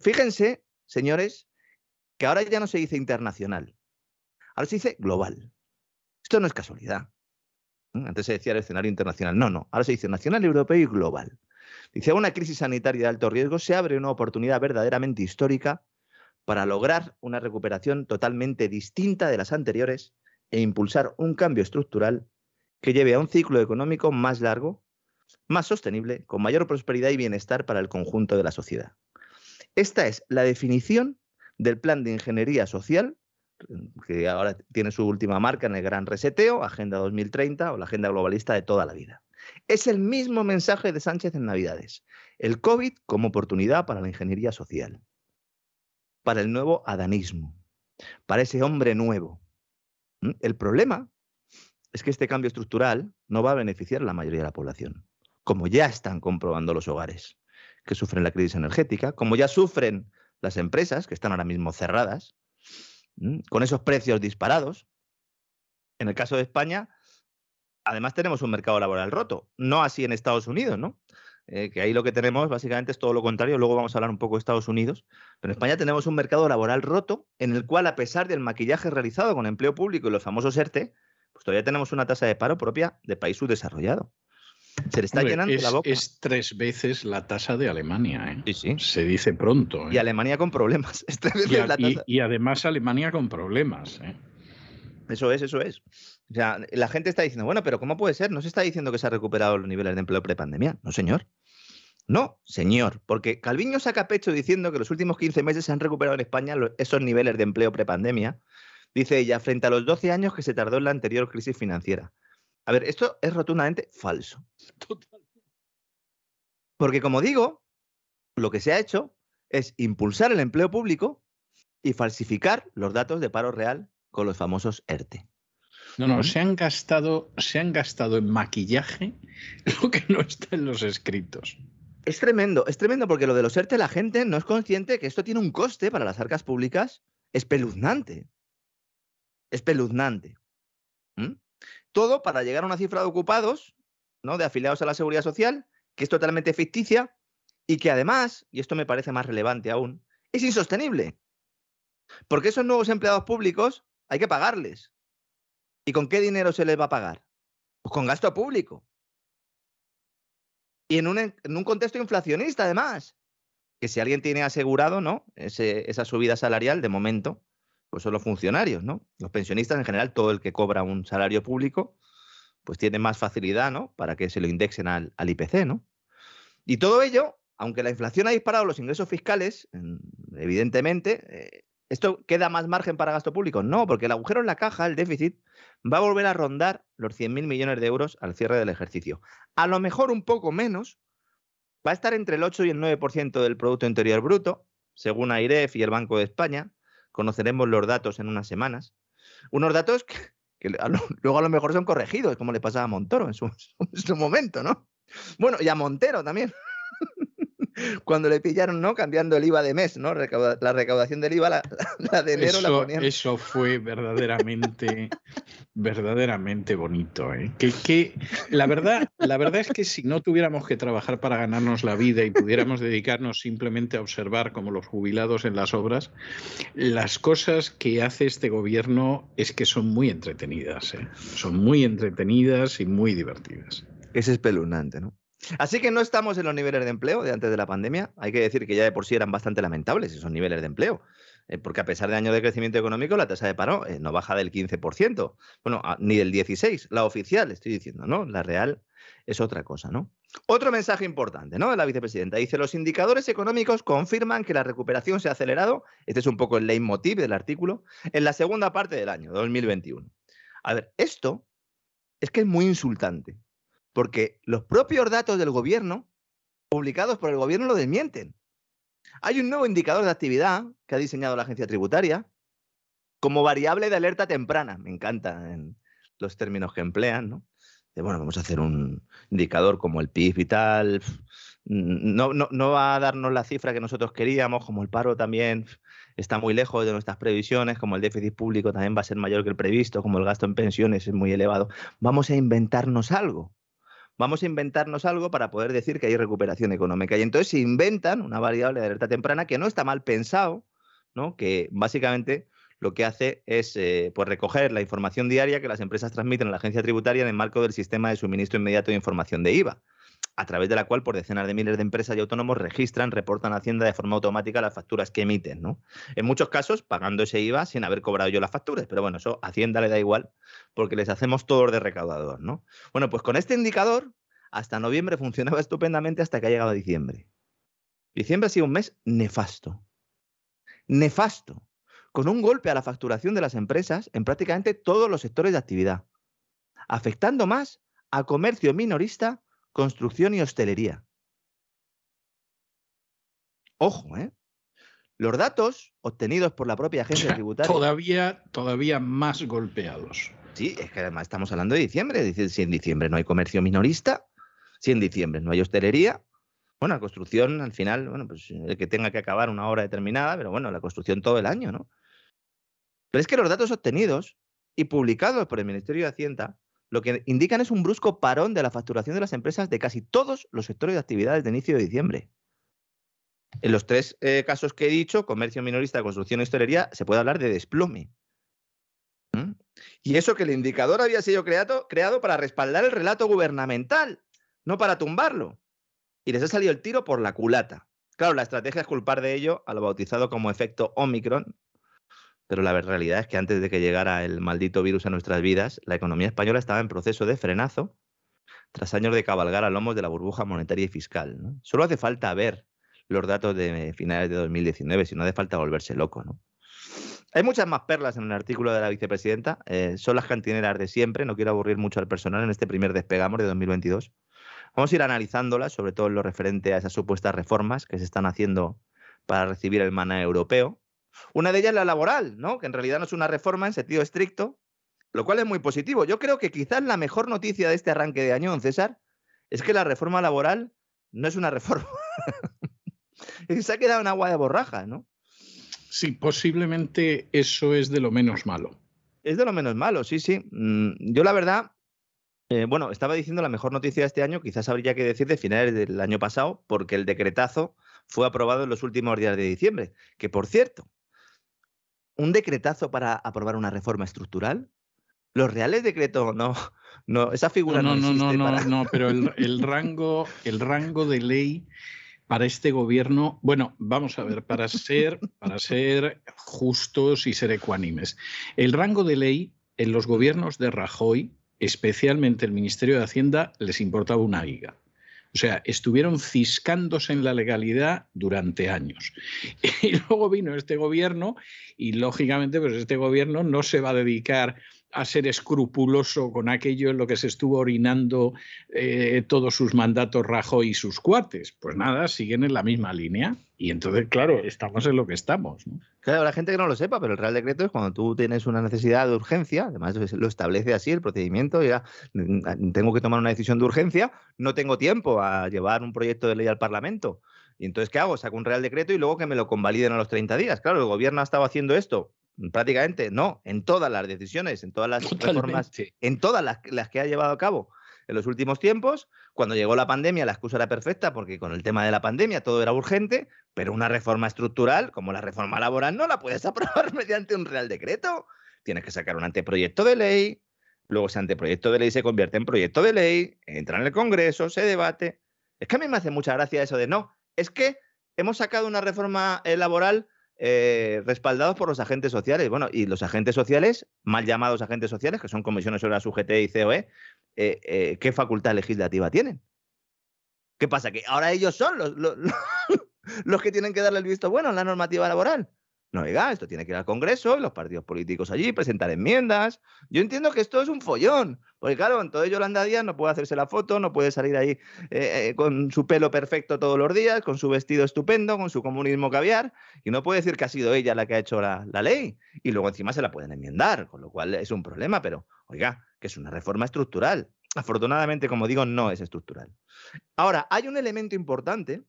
Fíjense, señores, que ahora ya no se dice internacional, ahora se dice global. Esto no es casualidad. ¿Mm? Antes se decía el escenario internacional. No, no, ahora se dice nacional, europeo y global. Dice, una crisis sanitaria de alto riesgo se abre una oportunidad verdaderamente histórica para lograr una recuperación totalmente distinta de las anteriores e impulsar un cambio estructural que lleve a un ciclo económico más largo, más sostenible, con mayor prosperidad y bienestar para el conjunto de la sociedad. Esta es la definición del plan de ingeniería social, que ahora tiene su última marca en el Gran Reseteo, Agenda 2030 o la Agenda Globalista de toda la vida. Es el mismo mensaje de Sánchez en Navidades. El COVID como oportunidad para la ingeniería social, para el nuevo adanismo, para ese hombre nuevo. ¿Mm? El problema es que este cambio estructural no va a beneficiar a la mayoría de la población, como ya están comprobando los hogares que sufren la crisis energética, como ya sufren las empresas que están ahora mismo cerradas. Con esos precios disparados. En el caso de España, además tenemos un mercado laboral roto, no así en Estados Unidos, ¿no? Eh, que ahí lo que tenemos básicamente es todo lo contrario, luego vamos a hablar un poco de Estados Unidos, pero en España tenemos un mercado laboral roto en el cual a pesar del maquillaje realizado con empleo público y los famosos ERTE, pues todavía tenemos una tasa de paro propia de país subdesarrollado. Se le está Hombre, llenando es, la boca. es tres veces la tasa de Alemania. ¿eh? Sí, sí. Se dice pronto. ¿eh? Y Alemania con problemas. Es tres Y veces a- la y- tasa. y además Alemania con problemas. ¿eh? Eso es, eso es. O sea, la gente está diciendo, bueno, pero ¿cómo puede ser? No se está diciendo que se ha recuperado los niveles de empleo prepandemia. No, señor. No, señor. Porque Calviño saca pecho diciendo que los últimos 15 meses se han recuperado en España esos niveles de empleo prepandemia. Dice ella, frente a los 12 años que se tardó en la anterior crisis financiera. A ver, esto es rotundamente falso. Porque como digo, lo que se ha hecho es impulsar el empleo público y falsificar los datos de paro real con los famosos ERTE. No, no, se han gastado, se han gastado en maquillaje lo que no está en los escritos. Es tremendo, es tremendo porque lo de los ERTE la gente no es consciente que esto tiene un coste para las arcas públicas espeluznante. Espeluznante. ¿Mm? Todo para llegar a una cifra de ocupados, ¿no? de afiliados a la seguridad social, que es totalmente ficticia y que además, y esto me parece más relevante aún, es insostenible. Porque esos nuevos empleados públicos hay que pagarles. ¿Y con qué dinero se les va a pagar? Pues con gasto público. Y en un, contexto inflacionista, además. Que si alguien tiene asegurado, ¿no? Ese- esa subida salarial, de momento, pues son los funcionarios, ¿no? Los pensionistas, en general, todo el que cobra un salario público, pues tiene más facilidad, ¿no? Para que se lo indexen al, IPC, ¿no? Y todo ello, aunque la inflación ha disparado los ingresos fiscales, en- evidentemente, eh, ¿esto queda más margen para gasto público? No, porque el agujero en la caja, el déficit, va a volver a rondar los 100.000 millones de euros al cierre del ejercicio. A lo mejor un poco menos, va a estar entre el 8 y el 9% del Producto Interior Bruto, según AIREF y el Banco de España. Conoceremos los datos en unas semanas. Unos datos que, luego a lo mejor son corregidos, como le pasaba a Montoro en su momento, ¿no? Bueno, y a Montero también. Cuando le pillaron, ¿no? Cambiando el IVA de mes, ¿no? Recauda- la recaudación del IVA, la, la de enero la Eso, ponían. eso fue verdaderamente, verdaderamente bonito. ¿eh? Que, que la, verdad, la verdad es que si no tuviéramos que trabajar para ganarnos la vida y pudiéramos dedicarnos simplemente a observar como los jubilados en las obras, las cosas que hace este gobierno es que son muy entretenidas. ¿eh? Son muy entretenidas y muy divertidas. Es espeluznante, ¿no? Así que no estamos en los niveles de empleo de antes de la pandemia. Hay que decir que ya de por sí eran bastante lamentables esos niveles de empleo. Eh, porque a pesar de años de crecimiento económico, la tasa de paro eh, no baja del 15%, bueno, ni del 16%, la oficial, estoy diciendo, ¿no? La real es otra cosa, ¿no? Otro mensaje importante, ¿no? De la vicepresidenta. Dice, los indicadores económicos confirman que la recuperación se ha acelerado, este es un poco el leitmotiv del artículo, en la segunda parte del año, 2021. A ver, esto es que es muy insultante, porque los propios datos del gobierno, publicados por el gobierno, lo desmienten. Hay un nuevo indicador de actividad que ha diseñado la agencia tributaria como variable de alerta temprana. Me encantan los términos que emplean, ¿no? bueno, vamos a hacer un indicador como el PIB y tal. No, no, va a darnos la cifra que nosotros queríamos, como el paro también está muy lejos de nuestras previsiones, como el déficit público también va a ser mayor que el previsto, como el gasto en pensiones es muy elevado. Vamos a inventarnos algo vamos a inventarnos algo para poder decir que hay recuperación económica. Y entonces se inventan una variable de alerta temprana que no está mal pensado, ¿no? que básicamente lo que hace es eh, pues recoger la información diaria que las empresas transmiten a la agencia tributaria en el marco del sistema de suministro inmediato de información de IVA a través de la cual por decenas de miles de empresas y autónomos registran, reportan a Hacienda de forma automática las facturas que emiten, ¿no? En muchos casos pagando ese IVA sin haber cobrado yo las facturas, pero bueno, eso a Hacienda le da igual porque les hacemos todos de recaudador, ¿no? Bueno, pues con este indicador hasta noviembre funcionaba estupendamente hasta que ha llegado diciembre. Diciembre ha sido un mes nefasto. Nefasto. Con un golpe a la facturación de las empresas en prácticamente todos los sectores de actividad. Afectando más a comercio minorista construcción y hostelería. Ojo, ¿eh? Los datos obtenidos por la propia agencia tributaria. Todavía, todavía más golpeados. Sí, es que además estamos hablando de diciembre. Si en diciembre no hay comercio minorista, si en diciembre no hay hostelería, bueno, la construcción al final, bueno, pues el que tenga que acabar una hora determinada, pero bueno, la construcción todo el año, ¿no? Pero es que los datos obtenidos y publicados por el Ministerio de Hacienda lo que indican es un brusco parón de la facturación de las empresas de casi todos los sectores de actividades de inicio de diciembre. En los tres eh, casos que he dicho, comercio minorista, construcción y hostelería, se puede hablar de desplome. ¿Mm? Y eso que el indicador había sido creado, creado para respaldar el relato gubernamental, no para tumbarlo. Y les ha salido el tiro por la culata. Claro, la estrategia es culpar de ello a lo bautizado como efecto Omicron, pero la realidad es que antes de que llegara el maldito virus a nuestras vidas, la economía española estaba en proceso de frenazo tras años de cabalgar a lomos de la burbuja monetaria y fiscal. Solo hace falta ver los datos de finales de 2019, si no hace falta volverse loco. Hay muchas más perlas en el artículo de la vicepresidenta, eh, son las cantineras de siempre, no quiero aburrir mucho al personal en este primer despegamos de 2022. Vamos a ir analizándolas, sobre todo en lo referente a esas supuestas reformas que se están haciendo para recibir el maná europeo, una de ellas es la laboral, ¿no? que en realidad no es una reforma en sentido estricto, lo cual es muy positivo. Yo creo que quizás la mejor noticia de este arranque de año, don César, es que la reforma laboral no es una reforma. se ha quedado en agua de borraja, ¿no? Sí, posiblemente eso es de lo menos malo. Es de lo menos malo, sí, sí. Mm, yo la verdad, eh, bueno, estaba diciendo la mejor noticia de este año, quizás habría que decir de finales del año pasado, porque el decretazo fue aprobado en los últimos días de diciembre, que por cierto, un decretazo para aprobar una reforma estructural? Los reales decretos no, no, esa figura no, no, no, no, no, no, pero el, rango, el rango de ley para este gobierno, bueno, vamos a ver, para ser, para ser justos y ser ecuánimes, el rango de ley en los gobiernos de Rajoy, especialmente el Ministerio de Hacienda, les importaba una higa. O sea, estuvieron ciscándose en la legalidad durante años. Y luego vino este gobierno y lógicamente pues este gobierno no se va a dedicar a ser escrupuloso con aquello en lo que se estuvo orinando eh, todos sus mandatos Rajoy y sus cuates. Pues nada, siguen en la misma línea. Y entonces, claro, estamos en lo que estamos. Claro, la gente que no lo sepa, pero el Real Decreto es cuando tú tienes una necesidad de urgencia, además lo establece así el procedimiento, ya mm, tengo que tomar una decisión de urgencia, no tengo tiempo a llevar un proyecto de ley al Parlamento. Y entonces, ¿qué hago? Saco un Real Decreto y luego que me lo convaliden a los 30 días. Claro, el gobierno ha estado haciendo esto prácticamente, no, en todas las decisiones, en todas las reformas, en todas las, las que ha llevado a cabo en los últimos tiempos. Cuando llegó la pandemia, la excusa era perfecta porque con el tema de la pandemia todo era urgente, pero una reforma estructural como la reforma laboral no la puedes aprobar mediante un real decreto. Tienes que sacar un anteproyecto de ley, luego ese anteproyecto de ley se convierte en proyecto de ley, entra en el Congreso, se debate. Es que a mí me hace mucha gracia eso de no, es que hemos sacado una reforma eh, laboral eh, respaldados por los agentes sociales. Bueno, y los agentes sociales, mal llamados agentes sociales, que son comisiones sobre la UGT y COE, eh, ¿qué facultad legislativa tienen? ¿Qué pasa? Que ahora ellos son los, los que tienen que darle el visto bueno en la normativa laboral. No, oiga, esto tiene que ir al Congreso y los partidos políticos allí, presentar enmiendas. Yo entiendo que esto es un follón, porque claro, entonces Yolanda Díaz no puede hacerse la foto, no puede salir ahí eh, eh, con su pelo perfecto todos los días, con su vestido estupendo, con su comunismo caviar, y no puede decir que ha sido ella la que ha hecho la, la ley. Y luego encima se la pueden enmendar, con lo cual es un problema, pero oiga, que es una reforma estructural. Afortunadamente, como digo, no es estructural. Ahora, hay un elemento importante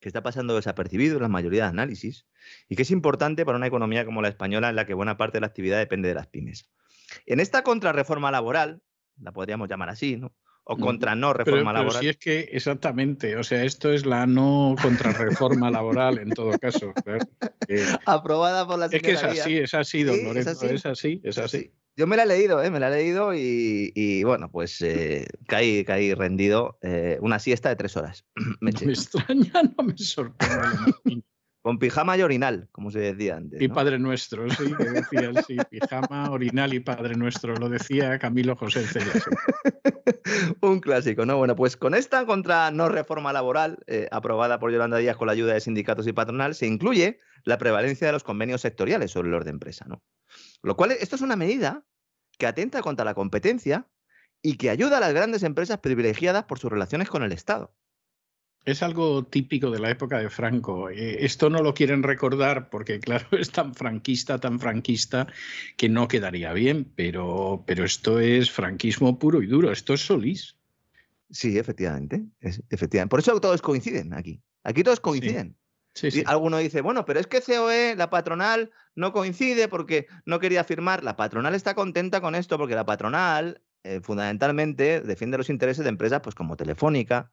que está pasando desapercibido en la mayoría de análisis y que es importante para una economía como la española en la que buena parte de la actividad depende de las pymes. En esta contrarreforma laboral, la podríamos llamar así, ¿no? O contra no reforma laboral. Pero si es que exactamente, o sea, esto es la no contrarreforma laboral en todo caso. Aprobada por la Es que es así, es así, don Lorenzo, es así, es así. Yo me la he leído, ¿eh? me la he leído y, bueno, pues eh, caí, caí rendido. Eh, una siesta de tres horas. me, no me extraña, no me sorprende. Con pijama y orinal, como se decía antes. Y Padre Nuestro, sí, que decía, sí, pijama, orinal y Padre Nuestro, lo decía Camilo José. Un clásico, ¿no? Bueno, pues con esta contra no reforma laboral, eh, aprobada por Yolanda Díaz con la ayuda de sindicatos y patronal, se incluye la prevalencia de los convenios sectoriales sobre el orden de empresa, ¿no? Lo cual, esto es una medida que atenta contra la competencia y que ayuda a las grandes empresas privilegiadas por sus relaciones con el Estado. Es algo típico de la época de Franco. Eh, esto no lo quieren recordar porque, claro, es tan franquista, tan franquista, que no quedaría bien, pero, pero esto es franquismo puro y duro, esto es Solís. Sí, efectivamente, efectivamente. Por eso todos coinciden aquí. Aquí todos coinciden. Alguno dice, bueno, pero es que COE, la patronal, no coincide porque no quería firmar. La patronal está contenta con esto porque la patronal eh, fundamentalmente defiende los intereses de empresas pues, como Telefónica,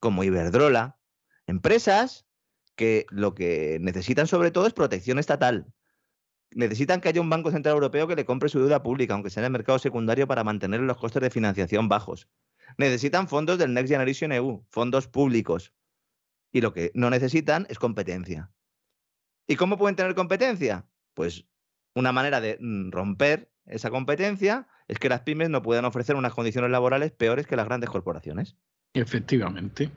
como Iberdrola, empresas que lo que necesitan sobre todo es protección estatal. Necesitan que haya un Banco Central Europeo que le compre su deuda pública, aunque sea en el mercado secundario, para mantener los costes de financiación bajos. Necesitan fondos del Next Generation EU, fondos públicos, y lo que no necesitan es competencia. ¿Y cómo pueden tener competencia? Pues una manera de mm, romper esa competencia es que las pymes no puedan ofrecer unas condiciones laborales peores que las grandes corporaciones. Efectivamente.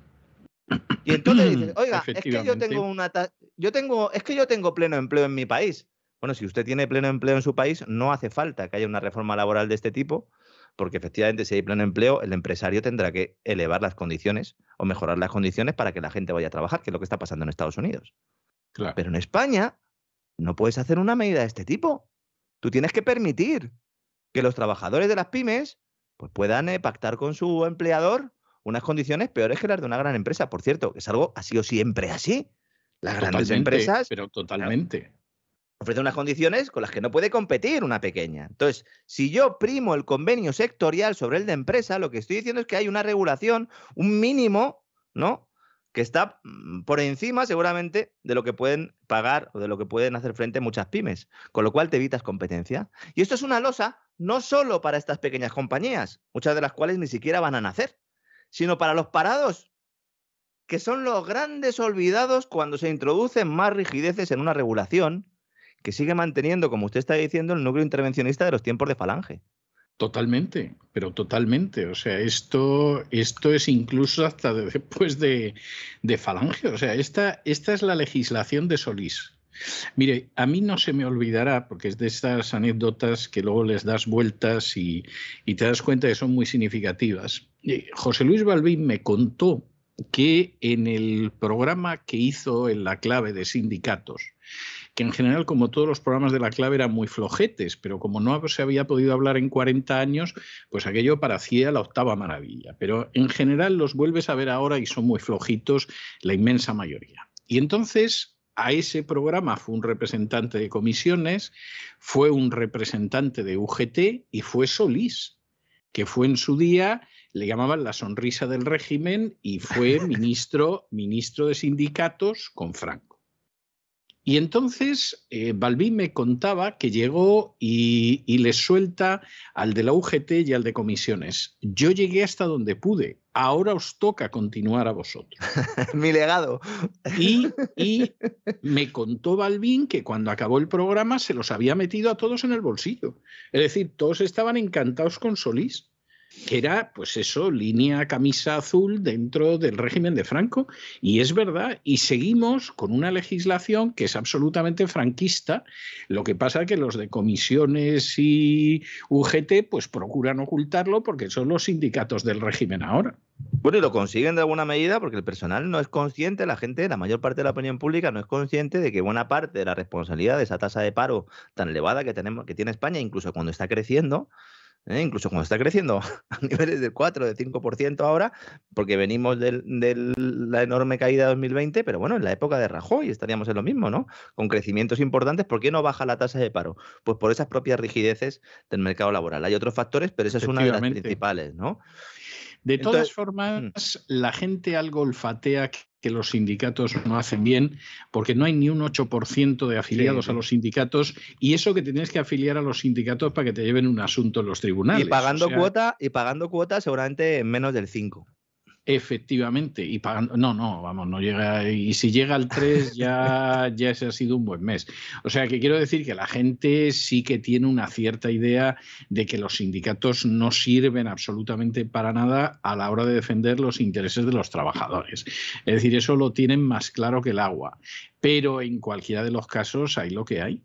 Y entonces dices, oiga, es que yo tengo una yo tengo, es que yo tengo pleno empleo en mi país. Bueno, si usted tiene pleno empleo en su país, no hace falta que haya una reforma laboral de este tipo, porque efectivamente si hay pleno empleo, el empresario tendrá que elevar las condiciones o mejorar las condiciones para que la gente vaya a trabajar, que es lo que está pasando en Estados Unidos. Pero en España no puedes hacer una medida de este tipo. Tú tienes que permitir que los trabajadores de las pymes pues, puedan eh, pactar con su empleador unas condiciones peores que las de una gran empresa. Por cierto, que es algo ha sido siempre así. Las grandes empresas. Pero totalmente ofrece unas condiciones con las que no puede competir una pequeña. Entonces, si yo primo el convenio sectorial sobre el de empresa, lo que estoy diciendo es que hay una regulación, un mínimo, ¿no? Que está mm, por encima seguramente de lo que pueden pagar o de lo que pueden hacer frente muchas pymes, con lo cual te evitas competencia. Y esto es una losa no solo para estas pequeñas compañías, muchas de las cuales ni siquiera van a nacer, sino para los parados, que son los grandes olvidados cuando se introducen más rigideces en una regulación que sigue manteniendo, como usted está diciendo, el núcleo intervencionista de los tiempos de Falange. Totalmente, pero totalmente. O sea, esto, esto es incluso hasta después de, de, Falange. O sea, esta, esta es la legislación de Solís. Mire, a mí no se me olvidará, porque es de estas anécdotas que luego les das vueltas y, y te das cuenta que son muy significativas. Eh, José Luis Balbín me contó que en el programa que hizo en la clave de sindicatos, que en general, como todos los programas de la clave, eran muy flojetes, pero como no se había podido hablar en 40 años, pues aquello parecía la octava maravilla. Pero en general los vuelves a ver ahora y son muy flojitos la inmensa mayoría. Y entonces a ese programa fue un representante de comisiones, fue un representante de UGT y fue Solís, que fue en su día le llamaban la sonrisa del régimen y fue ministro, ministro de sindicatos con Franco. Y entonces eh, Balbín me contaba que llegó y, y le suelta al de la UGT y al de comisiones. Yo llegué hasta donde pude, ahora os toca continuar a vosotros. Mi legado. Y, y, me contó Balvin que cuando acabó el programa se los había metido a todos en el bolsillo. Es decir, todos estaban encantados con Solís que era, pues eso, línea camisa azul dentro del régimen de Franco. Y es verdad, y seguimos con una legislación que es absolutamente franquista. Lo que pasa es que los de comisiones y UGT pues procuran ocultarlo porque son los sindicatos del régimen ahora. Bueno, y lo consiguen de alguna medida porque el personal no es consciente, la gente, la mayor parte de la opinión pública no es consciente de que buena parte de la responsabilidad de esa tasa de paro tan elevada que tenemos, que tiene España, incluso cuando está creciendo, ¿eh? incluso cuando está creciendo a niveles del 4, del 5% ahora, porque venimos de la enorme caída de 2020, pero bueno, en la época de Rajoy estaríamos en lo mismo, ¿no? Con crecimientos importantes, ¿por qué no baja la tasa de paro? Pues por esas propias rigideces del mercado laboral. Hay otros factores, pero esa es una de las principales, ¿no? De todas formas, mm. la gente algo olfatea que los sindicatos no hacen bien, porque no hay ni un 8% de afiliados a los sindicatos, y eso que tienes que afiliar a los sindicatos para que te lleven un asunto en los tribunales. Y pagando cuota, y pagando cuota seguramente en menos del 5. Efectivamente, y pagando, no, no, vamos, no llega, y si llega al 3 ya, ya ese ha sido un buen mes. O sea que quiero decir que la gente sí que tiene una cierta idea de que los sindicatos no sirven absolutamente para nada a la hora de defender los intereses de los trabajadores. Es decir, eso lo tienen más claro que el agua, pero en cualquiera de los casos hay lo que hay.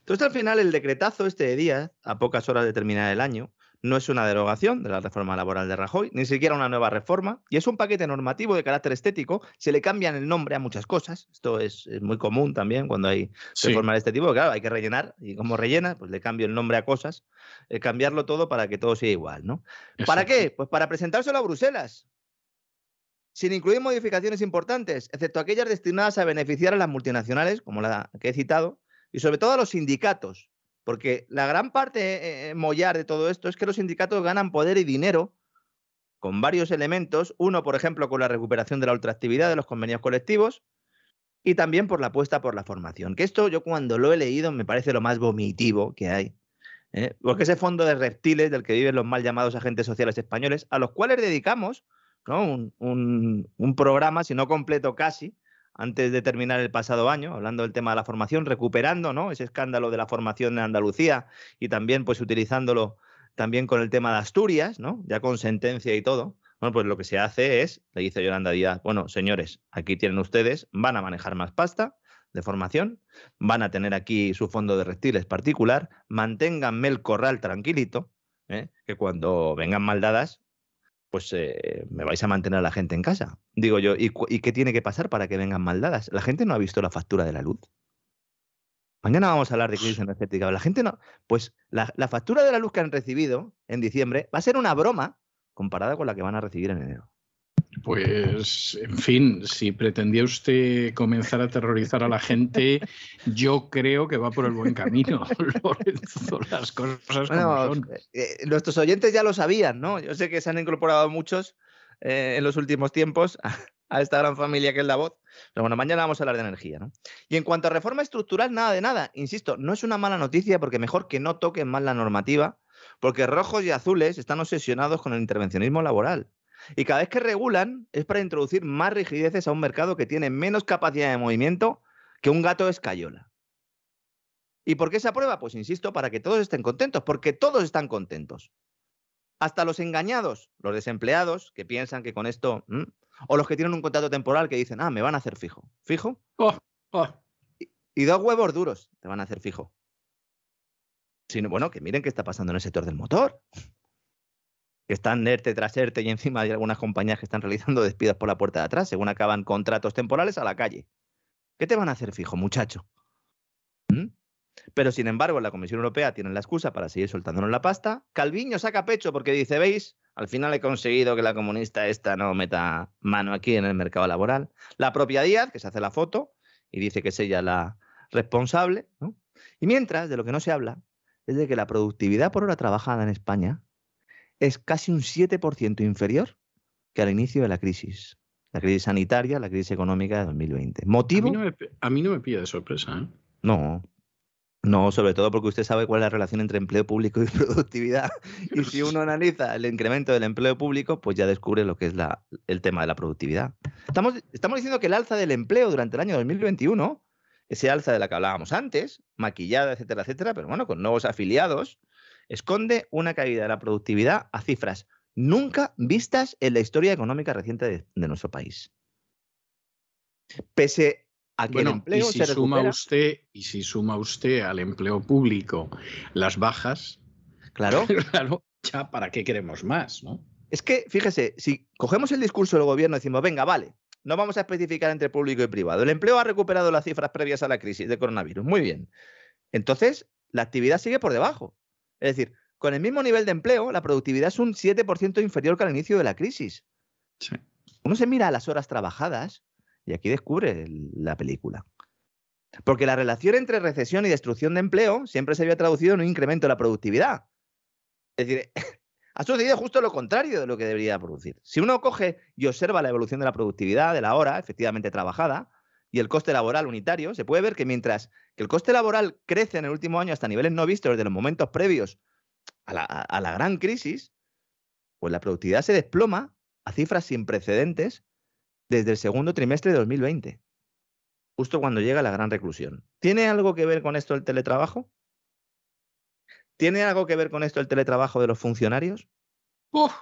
Entonces al final el decretazo este de día, a pocas horas de terminar el año, no es una derogación de la reforma laboral de Rajoy, ni siquiera una nueva reforma, y es un paquete normativo de carácter estético. Se le cambian el nombre a muchas cosas. Esto es, muy común también cuando hay reformas de este tipo. Claro, hay que rellenar, y como rellena, pues le cambio el nombre a cosas, eh, cambiarlo todo para que todo sea igual, ¿no? ¿Para qué? Pues para presentárselo a Bruselas. Sin incluir modificaciones importantes, excepto aquellas destinadas a beneficiar a las multinacionales, como la que he citado, y sobre todo a los sindicatos, porque la gran parte eh, eh, mollar de todo esto es que los sindicatos ganan poder y dinero con varios elementos. Uno, por ejemplo, con la recuperación de la ultraactividad de los convenios colectivos y también por la apuesta por la formación. Que esto yo cuando lo he leído me parece lo más vomitivo que hay. ¿eh? Porque ese fondo de reptiles del que viven los mal llamados agentes sociales españoles, a los cuales dedicamos un, un programa, si no completo casi, antes de terminar el pasado año, hablando del tema de la formación, recuperando ¿no? ese escándalo de la formación en Andalucía y también pues utilizándolo también con el tema de Asturias, ¿no? ya con sentencia y todo. Bueno, pues lo que se hace es, le dice Yolanda Díaz, bueno, señores, aquí tienen ustedes, van a manejar más pasta de formación, van a tener aquí su fondo de reptiles particular, manténganme el corral tranquilito, ¿eh? que cuando vengan maldadas, pues eh, me vais a mantener a la gente en casa. Digo yo, ¿y, qué tiene que pasar para que vengan maldadas? La gente no ha visto la factura de la luz. Mañana vamos a hablar de crisis energética. La gente no. Pues la, la, factura de la luz que han recibido en diciembre va a ser una broma comparada con la que van a recibir en enero. Pues, en fin, si pretendía usted comenzar a aterrorizar a la gente, yo creo que va por el buen camino, Lorenzo, las cosas como son. Eh, eh, nuestros oyentes ya lo sabían, ¿no? Yo sé que se han incorporado muchos eh, en los últimos tiempos a, esta gran familia que es la voz. Pero bueno, mañana vamos a hablar de energía, ¿no? Y en cuanto a reforma estructural, nada de nada. Insisto, no es una mala noticia porque mejor que no toquen más la normativa, porque rojos y azules están obsesionados con el intervencionismo laboral. Y cada vez que regulan es para introducir más rigideces a un mercado que tiene menos capacidad de movimiento que un gato escayola. ¿Y por qué se aprueba? Pues insisto, para que todos estén contentos, porque todos están contentos. Hasta los engañados, los desempleados, que piensan que con esto, o los que tienen un contrato temporal que dicen, ah, me van a hacer fijo. ¿Fijo? Oh, oh. Y, dos huevos duros te van a hacer fijo. Sino, bueno, que miren qué está pasando en el sector del motor que están ERTE tras ERTE y encima hay algunas compañías que están realizando despidos por la puerta de atrás, según acaban contratos temporales a la calle. ¿Qué te van a hacer fijo, muchacho? ¿Mm? Pero sin embargo, la Comisión Europea tiene la excusa para seguir soltándonos la pasta. Calviño saca pecho porque dice, veis, al final he conseguido que la comunista esta no meta mano aquí en el mercado laboral. La propia Díaz, que se hace la foto y dice que es ella la responsable. Y mientras, de lo que no se habla, es de que la productividad por hora trabajada en España es casi un 7% inferior que al inicio de la crisis. La crisis sanitaria, la crisis económica de 2020. ¿Motivo? A mí no me, a mí no me pilla de sorpresa. ¿eh? No. No, sobre todo porque usted sabe cuál es la relación entre empleo público y productividad. Y si uno analiza el incremento del empleo público, pues ya descubre lo que es la, el tema de la productividad. Estamos, estamos diciendo que el alza del empleo durante el año 2021, ese alza de la que hablábamos antes, maquillada, etcétera, etcétera, pero bueno, con nuevos afiliados, esconde una caída de la productividad a cifras nunca vistas en la historia económica reciente de, de nuestro país. Pese a que el empleo y si se suma recupera, usted y si suma usted al empleo público las bajas, claro, claro, ya para qué queremos más, ¿no? Es que, fíjese, si cogemos el discurso del gobierno y decimos, venga, vale, no vamos a especificar entre público y privado. El empleo ha recuperado las cifras previas a la crisis de coronavirus. Muy bien. Entonces, la actividad sigue por debajo. Es decir, con el mismo nivel de empleo, la productividad es un 7% inferior que al inicio de la crisis. Sí. Uno se mira a las horas trabajadas y aquí descubre el- la película. Porque la relación entre recesión y destrucción de empleo siempre se había traducido en un incremento de la productividad. Es decir, ha sucedido justo lo contrario de lo que debería producir. Si uno coge y observa la evolución de la productividad, de la hora efectivamente trabajada, y el coste laboral unitario, se puede ver que mientras que el coste laboral crece en el último año hasta niveles no vistos desde los momentos previos a la, a- a la gran crisis, pues la productividad se desploma a cifras sin precedentes desde el segundo trimestre de 2020, justo cuando llega la gran reclusión. ¿Tiene algo que ver con esto el teletrabajo? ¿Tiene algo que ver con esto el teletrabajo de los funcionarios? ¡Uf!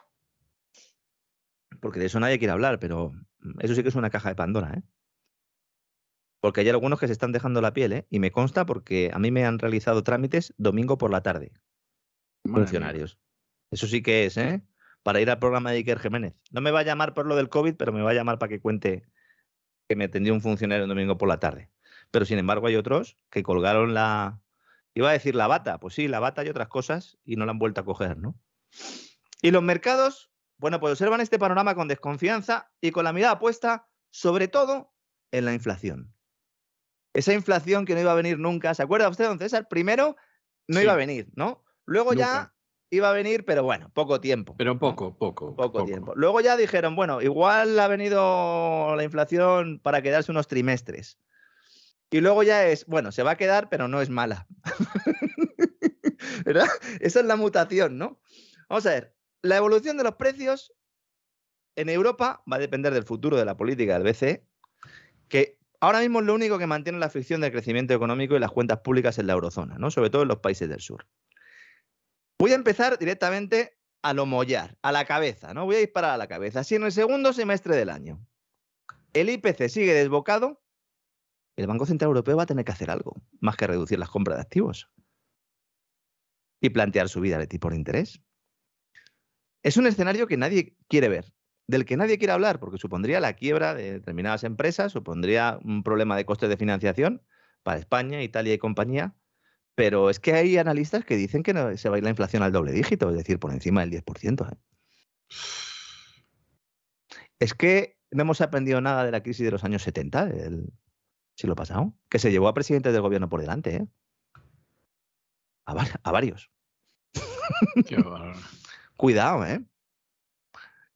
Porque de eso nadie quiere hablar, pero eso sí que es una caja de Pandora, ¿eh? Porque hay algunos que se están dejando la piel, ¿eh? Y me consta porque a mí me han realizado trámites domingo por la tarde, Madre mía. funcionarios. Eso sí que es, ¿eh? Para ir al programa de Iker Jiménez. No me va a llamar por lo del COVID, pero me va a llamar para que cuente que me atendió un funcionario el domingo por la tarde. Pero sin embargo hay otros que colgaron la... Iba a decir la bata, pues sí, la bata y otras cosas y no la han vuelto a coger, ¿no? Y los mercados, bueno, pues observan este panorama con desconfianza y con la mirada puesta sobre todo en la inflación. Esa inflación que no iba a venir nunca, ¿se acuerda usted, don César? Primero no Sí. iba a venir, ¿no? Luego ya iba a venir, pero bueno, poco tiempo. Pero poco, poco. Poco tiempo. Luego ya dijeron, bueno, igual ha venido la inflación para quedarse unos trimestres. Y luego ya es, bueno, se va a quedar, pero no es mala. ¿Verdad? Esa es la mutación, ¿no? Vamos a ver, la evolución de los precios en Europa va a depender del futuro de la política del BCE, que ahora mismo es lo único que mantiene la fricción del crecimiento económico y las cuentas públicas en la eurozona, ¿no? Sobre todo en los países del sur. Voy a empezar directamente a lo mollar, a la cabeza, ¿no? Voy a disparar a la cabeza. Si en el segundo semestre del año el IPC sigue desbocado, el Banco Central Europeo va a tener que hacer algo, más que reducir las compras de activos y plantear subida de tipo de interés. Es un escenario que nadie quiere ver, del que nadie quiere hablar, porque supondría la quiebra de determinadas empresas, supondría un problema de costes de financiación para España, Italia y compañía, pero es que hay analistas que dicen que no, se va a ir la inflación al doble dígito, es decir, por encima del 10%. ¿eh? Es que no hemos aprendido nada de la crisis de los años 70, del siglo pasado, que se llevó a presidentes del gobierno por delante, ¿eh? A, var- a varios. Qué. Cuidado, ¿eh?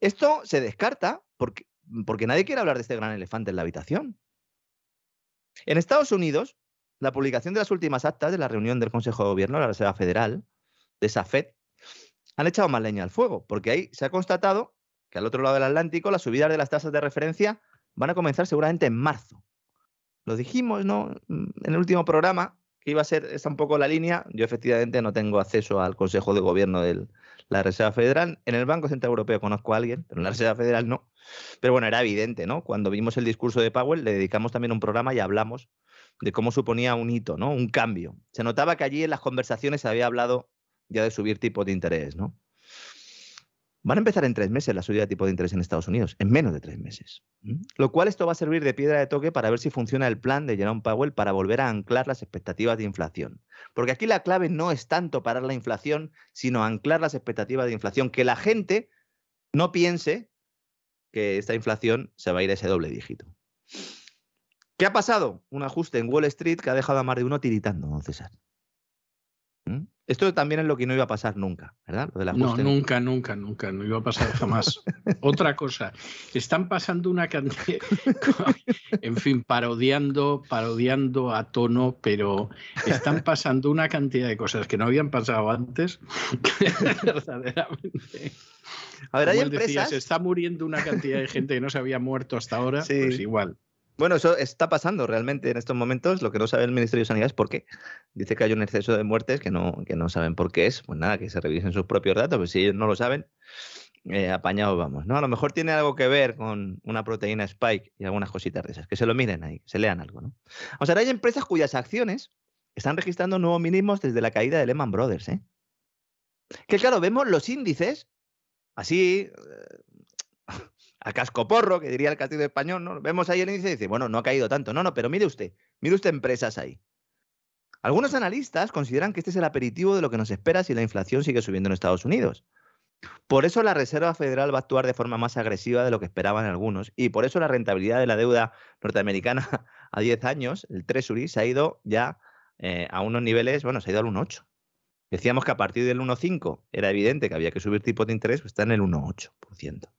Esto se descarta porque, porque nadie quiere hablar de este gran elefante en la habitación. En Estados Unidos, la publicación de las últimas actas de la reunión del Consejo de Gobierno de la Reserva Federal, de esa FED, han echado más leña al fuego, porque ahí se ha constatado que al otro lado del Atlántico las subidas de las tasas de referencia van a comenzar seguramente en marzo. Lo dijimos, ¿no? En el último programa, que iba a ser esta un poco la línea. Yo efectivamente no tengo acceso al Consejo de Gobierno de la Reserva Federal. En el Banco Central Europeo conozco a alguien, pero en la Reserva Federal no. Pero bueno, era evidente, ¿no? Cuando vimos el discurso de Powell, le dedicamos también un programa y hablamos de cómo suponía un hito, ¿no? Un cambio. Se notaba que allí en las conversaciones se había hablado ya de subir tipos de interés, ¿no? Van a empezar en tres meses la subida de tipo de interés en Estados Unidos, en menos de tres meses. Lo cual esto va a servir de piedra de toque para ver si funciona el plan de Jerome Powell para volver a anclar las expectativas de inflación. Porque aquí la clave no es tanto parar la inflación, sino anclar las expectativas de inflación, que la gente no piense que esta inflación se va a ir a ese doble dígito. ¿Qué ha pasado? Un ajuste en Wall Street que ha dejado a más de uno tiritando, don César. Esto también es lo que no iba a pasar nunca, ¿verdad? Lo del No, nunca, nunca, nunca, no iba a pasar jamás. Otra cosa, están pasando una cantidad, en fin, parodiando, parodiando a tono, pero están pasando una cantidad de cosas que no habían pasado antes, verdaderamente. A ver, hay él decía, empresas. se está muriendo una cantidad de gente que no se había muerto hasta ahora, Sí. pues igual. Bueno, eso está pasando realmente en estos momentos. Lo que no sabe el Ministerio de Sanidad es por qué. Dice que hay un exceso de muertes que no, que no saben por qué es. Pues nada, que se revisen sus propios datos. Pues si ellos no lo saben, eh, apañados vamos. ¿no? A lo mejor tiene algo que ver con una proteína spike y algunas cositas de esas. Que se lo miren ahí, que se lean algo. ¿no? O sea, hay empresas cuyas acciones están registrando nuevos mínimos desde la caída de Lehman Brothers. ¿eh? Que claro, vemos los índices así. A cascoporro, que diría el castillo español, ¿no? Vemos ahí el índice y dice, bueno, no ha caído tanto. No, no, pero mire usted, mire usted empresas ahí. Algunos analistas consideran que este es el aperitivo de lo que nos espera si la inflación sigue subiendo en Estados Unidos. Por eso la Reserva Federal va a actuar de forma más agresiva de lo que esperaban algunos y por eso la rentabilidad de la deuda norteamericana a 10 años, el Treasury, se ha ido ya eh, a unos niveles, bueno, se ha ido al 1,8. Decíamos que a partir del 1,5 era evidente que había que subir tipos de interés, pues está en el 1,8%.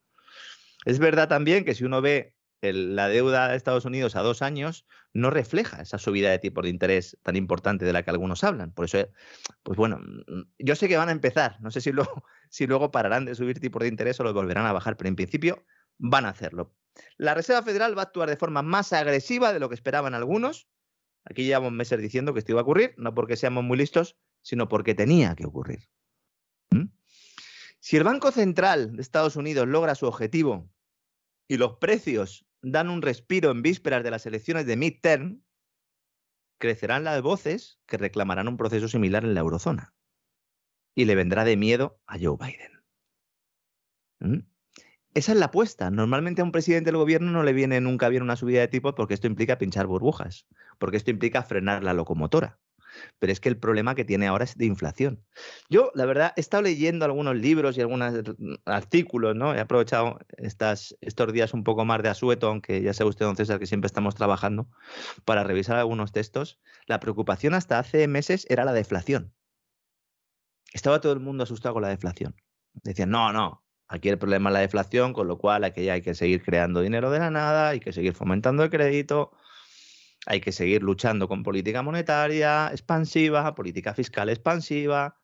Es verdad también que si uno ve la deuda de Estados Unidos a dos años, no refleja esa subida de tipos de interés tan importante de la que algunos hablan. Por eso, pues bueno, mm, yo sé que van a empezar. No sé si luego, si luego pararán de subir tipos de interés o los volverán a bajar, pero en principio van a hacerlo. La Reserva Federal va a actuar de forma más agresiva de lo que esperaban algunos. Aquí llevamos meses diciendo que esto iba a ocurrir, no porque seamos muy listos, sino porque tenía que ocurrir. ¿Mm? Si el Banco Central de Estados Unidos logra su objetivo y los precios dan un respiro en vísperas de las elecciones de midterm, crecerán las voces que reclamarán un proceso similar en la eurozona. Y le vendrá de miedo a Joe Biden. ¿Mm? Esa es la apuesta. Normalmente a un presidente del gobierno no le viene nunca bien una subida de tipos porque esto implica pinchar burbujas, porque esto implica frenar la locomotora. Pero es que el problema que tiene ahora es de inflación. Yo, la verdad, he estado leyendo algunos libros y algunos artículos, ¿no? He aprovechado estas, estos días un poco más de asueto, aunque ya sabe usted, don César, que siempre estamos trabajando, para revisar algunos textos. La preocupación hasta hace meses era la deflación. Estaba todo el mundo asustado con la deflación. Decían, no, no, aquí el problema es la deflación, con lo cual aquí hay que seguir creando dinero de la nada, hay que seguir fomentando el crédito, hay que seguir luchando con política monetaria expansiva, política fiscal expansiva,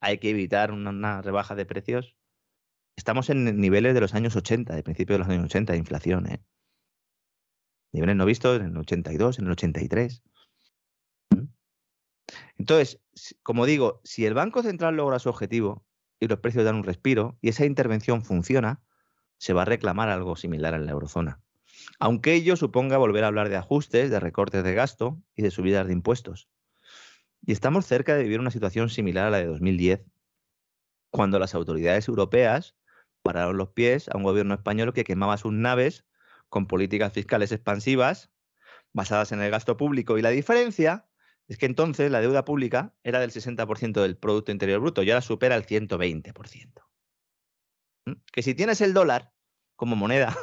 hay que evitar una, rebaja de precios. Estamos en niveles de los años 80, de principios de los años 80 de inflación. ¿eh? Niveles no vistos en el 82, en el 83. ¿Mm? Entonces, como digo, si el Banco Central logra su objetivo y los precios dan un respiro y esa intervención funciona, se va a reclamar algo similar en la eurozona. Aunque ello suponga volver a hablar de ajustes, de recortes de gasto y de subidas de impuestos. Y estamos cerca de vivir una situación similar a la de 2010, cuando las autoridades europeas pararon los pies a un gobierno español que quemaba sus naves con políticas fiscales expansivas basadas en el gasto público. Y la diferencia es que entonces la deuda pública era del 60% del Producto Interior Bruto y ahora supera el 120%. ¿Mm? Que si tienes el dólar como moneda,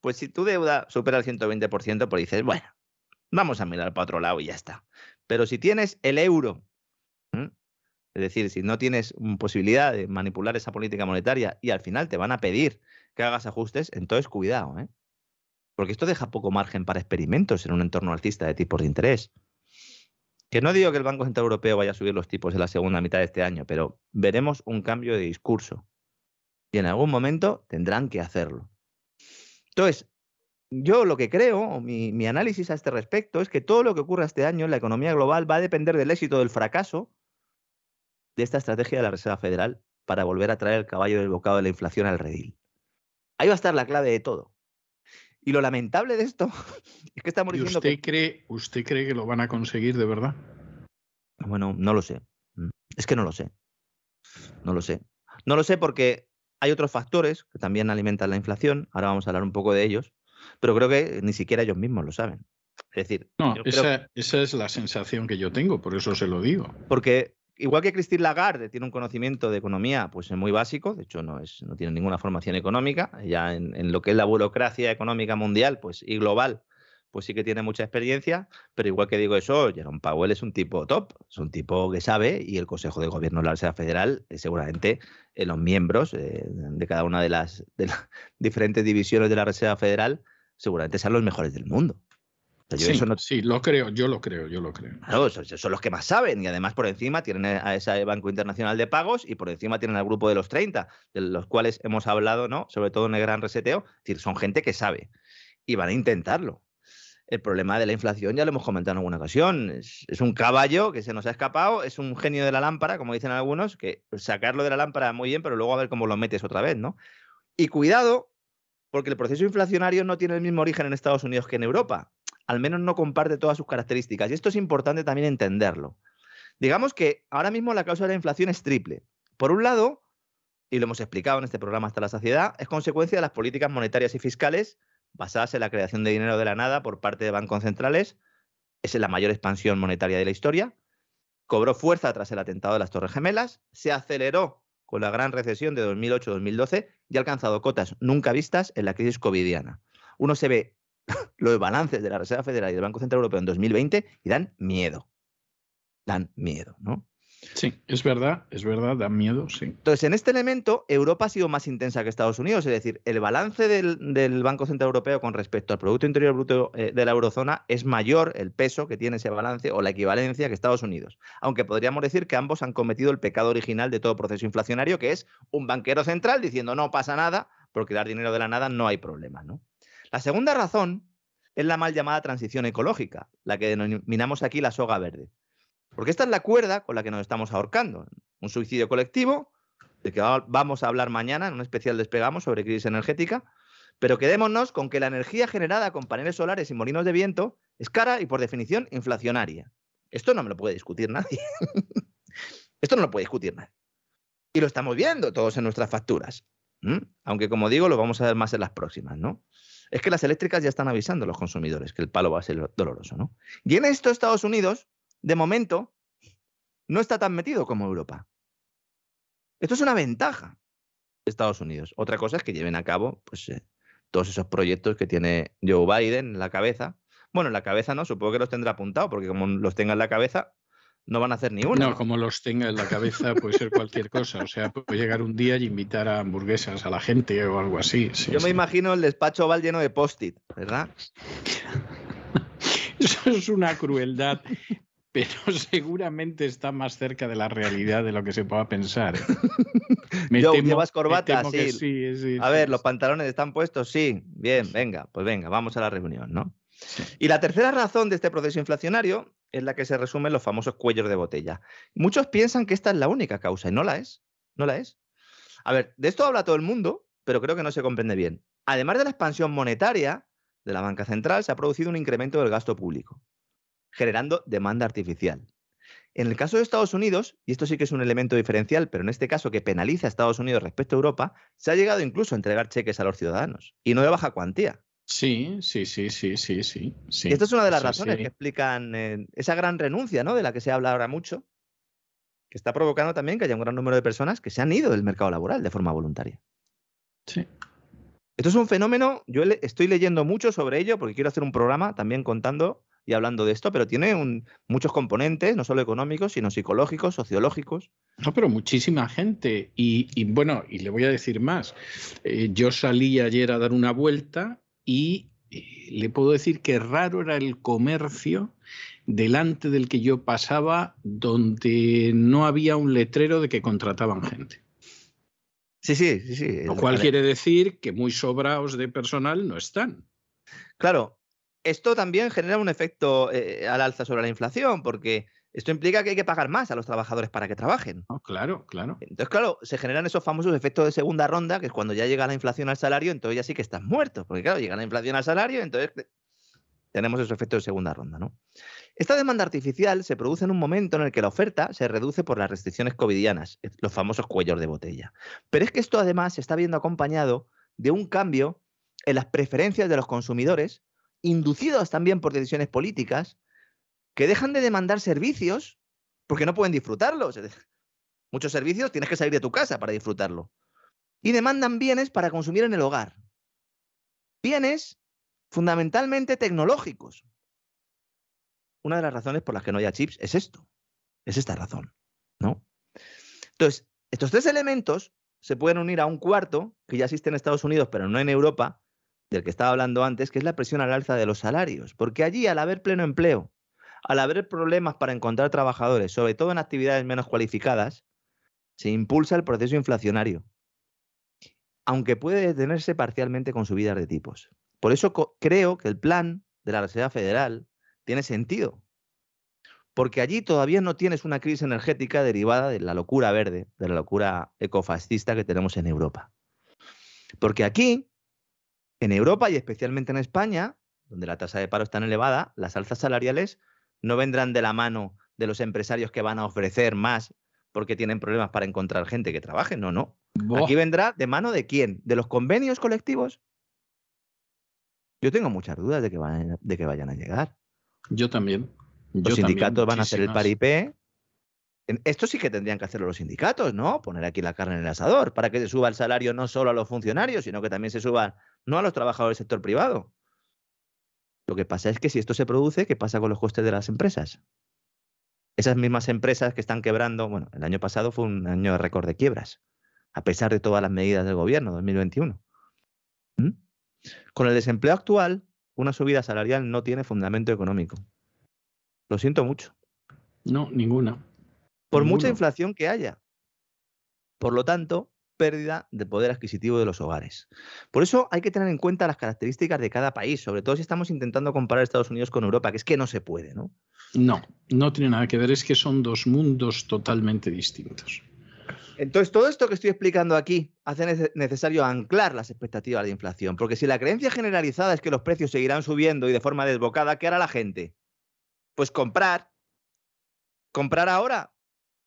pues si tu deuda supera el 120%, pues dices, bueno, vamos a mirar para otro lado y ya está. Pero si tienes el euro, es decir, si no tienes mm, posibilidad de manipular esa política monetaria y al final te van a pedir que hagas ajustes, entonces cuidado, ¿eh? Porque esto deja poco margen para experimentos en un entorno alcista de tipos de interés. Que no digo que el Banco Central Europeo vaya a subir los tipos en la segunda mitad de este año, pero veremos un cambio de discurso. Y en algún momento tendrán que hacerlo. Entonces, yo lo que creo, o mi, mi análisis a este respecto, es que todo lo que ocurra este año en la economía global va a depender del éxito o del fracaso de esta estrategia de la Reserva Federal para volver a traer el caballo del bocado de la inflación al redil. Ahí va a estar la clave de todo. Y lo lamentable de esto es que estamos ¿Y diciendo usted que... cree, usted cree que lo van a conseguir de verdad? Bueno, no lo sé. Es que no lo sé. No lo sé. No lo sé porque hay otros factores que también alimentan la inflación. Ahora vamos a hablar un poco de ellos. Pero creo que ni siquiera ellos mismos lo saben. Es decir, No, yo creo- esa, esa es la sensación que yo tengo, por eso se lo digo. porque igual que Christine Lagarde tiene un conocimiento de economía pues muy básico, de hecho no, es, no tiene ninguna formación económica, ya en, en lo que es la burocracia económica mundial pues, y global, pues sí que tiene mucha experiencia, pero igual que digo eso, Jerome Powell es un tipo top, es un tipo que sabe y el Consejo de Gobierno de la Reserva Federal, eh, seguramente eh, los miembros eh, de cada una de las, de las diferentes divisiones de la Reserva Federal, seguramente sean los mejores del mundo. O sea, yo Sí, eso no- no- sí, lo creo, yo lo creo, yo lo creo. Claro, son, son los que más saben y además por encima tienen a ese Banco Internacional de Pagos y por encima tienen al grupo de los 30, de los cuales hemos hablado, ¿no? Sobre todo en el gran reseteo. Es decir, son gente que sabe y van a intentarlo. El problema de la inflación ya lo hemos comentado en alguna ocasión. Es, es un caballo que se nos ha escapado, es un genio de la lámpara, como dicen algunos, que sacarlo de la lámpara muy bien, pero luego a ver cómo lo metes otra vez, ¿no? Y cuidado, porque el proceso inflacionario no tiene el mismo origen en Estados Unidos que en Europa. Al menos no comparte todas sus características. Y esto es importante también entenderlo. Digamos que ahora mismo la causa de la inflación es triple. Por un lado, y lo hemos explicado en este programa hasta la saciedad, es consecuencia de las políticas monetarias y fiscales basadas en la creación de dinero de la nada por parte de bancos centrales. Es la mayor expansión monetaria de la historia. Cobró fuerza tras el atentado de las Torres Gemelas, se aceleró con la gran recesión de 2008-2012 y ha alcanzado cotas nunca vistas en la crisis covidiana. Uno se ve los balances de la Reserva Federal y del Banco Central Europeo en 2020 y dan miedo. Dan miedo, ¿no? Sí, es verdad, es verdad, da miedo, sí. Entonces, en este elemento, Europa ha sido más intensa que Estados Unidos. Es decir, el balance del, Banco Central Europeo con respecto al Producto Interior Bruto eh, de la eurozona es mayor el peso que tiene ese balance o la equivalencia que Estados Unidos. Aunque podríamos decir que ambos han cometido el pecado original de todo proceso inflacionario, que es un banquero central diciendo no pasa nada, porque dar dinero de la nada no hay problema. ¿no? La segunda razón es la mal llamada transición ecológica, la que denominamos aquí la soga verde. Porque esta es la cuerda con la que nos estamos ahorcando. Un suicidio colectivo, del que va- vamos a hablar mañana en un especial despegamos sobre crisis energética, pero quedémonos con que la energía generada con paneles solares y molinos de viento es cara y por definición inflacionaria. Esto no me lo puede discutir nadie. Esto no lo puede discutir nadie. Y lo estamos viendo todos en nuestras facturas. Aunque como digo, lo vamos a ver más en las próximas, ¿no? Es que las eléctricas ya están avisando a los consumidores que el palo va a ser doloroso, ¿no? Y en esto Estados Unidos, de momento, no está tan metido como Europa. Esto es una ventaja de Estados Unidos. Otra cosa es que lleven a cabo pues, eh, todos esos proyectos que tiene Joe Biden en la cabeza. Bueno, en la cabeza no, supongo que los tendrá apuntado, porque como los tenga en la cabeza, no van a hacer ni. No, como los tenga en la cabeza puede ser cualquier cosa. O sea, puede llegar un día y invitar a hamburguesas a la gente o algo así. sí, Yo me imagino el despacho oval lleno de post-it, ¿verdad? Eso es una crueldad, pero seguramente está más cerca de la realidad de lo que se pueda pensar. ¿eh? Me temo- ¿llevas corbata? que Sí. sí, sí, A sí, ver, los pantalones están puestos, sí. Bien, venga, pues venga, vamos a la reunión, ¿no? Y la tercera razón de este proceso inflacionario es la que se resume en los famosos cuellos de botella. Muchos piensan que esta es la única causa y no la es. No la es. A ver, de esto habla todo el mundo, pero creo que no se comprende bien. Además de la expansión monetaria de la banca central, se ha producido un incremento del gasto público, generando demanda artificial. En el caso de Estados Unidos, y esto sí que es un elemento diferencial, pero en este caso que penaliza a Estados Unidos respecto a Europa, se ha llegado incluso a entregar cheques a los ciudadanos, y no de baja cuantía. Sí, sí, sí, sí, sí, sí. sí. Y esta es una de las Sí, razones sí. que explican eh, esa gran renuncia, ¿no? De la que se habla ahora mucho, que está provocando también que haya un gran número de personas que se han ido del mercado laboral de forma voluntaria. Sí. Esto es un fenómeno, yo le- estoy leyendo mucho sobre ello porque quiero hacer un programa también contando y hablando de esto, pero tiene un- muchos componentes, no solo económicos, sino psicológicos, sociológicos. No, pero muchísima gente. Y, y bueno, y le voy a decir más. Eh, yo salí ayer a dar una vuelta y eh, le puedo decir que raro era el comercio delante del que yo pasaba donde no había un letrero de que contrataban gente. Sí, sí, sí, sí. Lo cual quiere decir que muy sobraos de personal no están. Claro, esto también genera un efecto eh, al alza sobre la inflación, porque esto implica que hay que pagar más a los trabajadores para que trabajen. No, claro, claro. Entonces, claro, se generan esos famosos efectos de segunda ronda, que es cuando ya llega la inflación al salario, entonces ya sí que estás muerto. Porque, claro, llega la inflación al salario, entonces te- tenemos esos efectos de segunda ronda, ¿no? Esta demanda artificial se produce en un momento en el que la oferta se reduce por las restricciones covidianas, los famosos cuellos de botella. Pero es que esto además se está viendo acompañado de un cambio en las preferencias de los consumidores, inducidos también por decisiones políticas, que dejan de demandar servicios porque no pueden disfrutarlos. Muchos servicios tienes que salir de tu casa para disfrutarlo. Y demandan bienes para consumir en el hogar. Bienes fundamentalmente tecnológicos. Una de las razones por las que no haya chips es esto, es esta razón, ¿no? Entonces, estos tres elementos se pueden unir a un cuarto que ya existe en Estados Unidos, pero no en Europa, del que estaba hablando antes, que es la presión al alza de los salarios. Porque allí, al haber pleno empleo, al haber problemas para encontrar trabajadores, sobre todo en actividades menos cualificadas, se impulsa el proceso inflacionario, aunque puede detenerse parcialmente con subidas de tipos. Por eso creo que el plan de la Reserva Federal tiene sentido, porque allí todavía no tienes una crisis energética derivada de la locura verde, de la locura ecofascista que tenemos en Europa. Porque aquí, en Europa y especialmente en España, donde la tasa de paro es tan elevada, las alzas salariales no vendrán de la mano de los empresarios que van a ofrecer más porque tienen problemas para encontrar gente que trabaje, no, no. Aquí vendrá de mano de quién? ¿De los convenios colectivos? Yo tengo muchas dudas de que, de que vayan a llegar. Yo también. Los sindicatos van a hacer el paripé. Esto sí que tendrían que hacerlo los sindicatos, ¿no? Poner aquí la carne en el asador para que se suba el salario no solo a los funcionarios, sino que también se suba no a los trabajadores del sector privado. Lo que pasa es que si esto se produce, ¿qué pasa con los costes de las empresas? Esas mismas empresas que están quebrando, bueno, el año pasado fue un año de récord de quiebras, a pesar de todas las medidas del gobierno 2021. ¿Mm? Con el desempleo actual, una subida salarial no tiene fundamento económico. Lo siento mucho. No, ninguna. Por mucha inflación que haya. Por lo tanto, pérdida de poder adquisitivo de los hogares. Por eso hay que tener en cuenta las características de cada país, sobre todo si estamos intentando comparar Estados Unidos con Europa, que es que no se puede, ¿no? No, no tiene nada que ver, es que son dos mundos totalmente distintos. Entonces, todo esto que estoy explicando aquí hace necesario anclar las expectativas de inflación, porque si la creencia generalizada es que los precios seguirán subiendo y de forma desbocada, ¿qué hará la gente? Pues comprar. Comprar ahora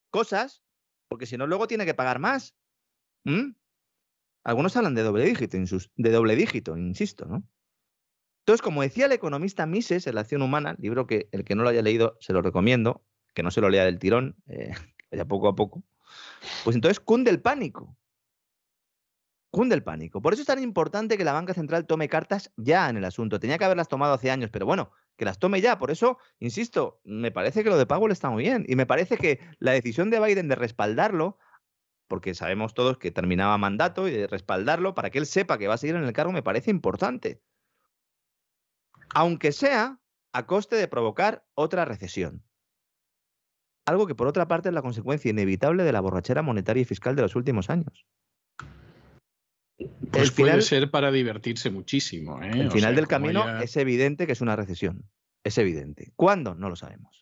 cosas, porque si no, luego tiene que pagar más. ¿Mm? Algunos hablan de doble dígito, de doble dígito, insisto, ¿no? Entonces, como decía el economista Mises en La acción humana, libro que el que no lo haya leído se lo recomiendo, que no se lo lea del tirón, eh, vaya poco a poco, pues entonces cunde el pánico. Cunde el pánico. Por eso es tan importante que la banca central tome cartas ya en el asunto. Tenía que haberlas tomado hace años, pero bueno, que las tome ya. Por eso, insisto, me parece que lo de Powell está muy bien. Y me parece que la decisión de Biden de respaldarlo, porque sabemos todos que terminaba mandato y de respaldarlo para que él sepa que va a seguir en el cargo, me parece importante. Aunque sea a coste de provocar otra recesión. Algo que por otra parte es la consecuencia inevitable de la borrachera monetaria y fiscal de los últimos años. Pues puede ser para divertirse muchísimo. ¿eh? El final del camino es evidente que es una recesión. Es evidente. ¿Cuándo? No lo sabemos.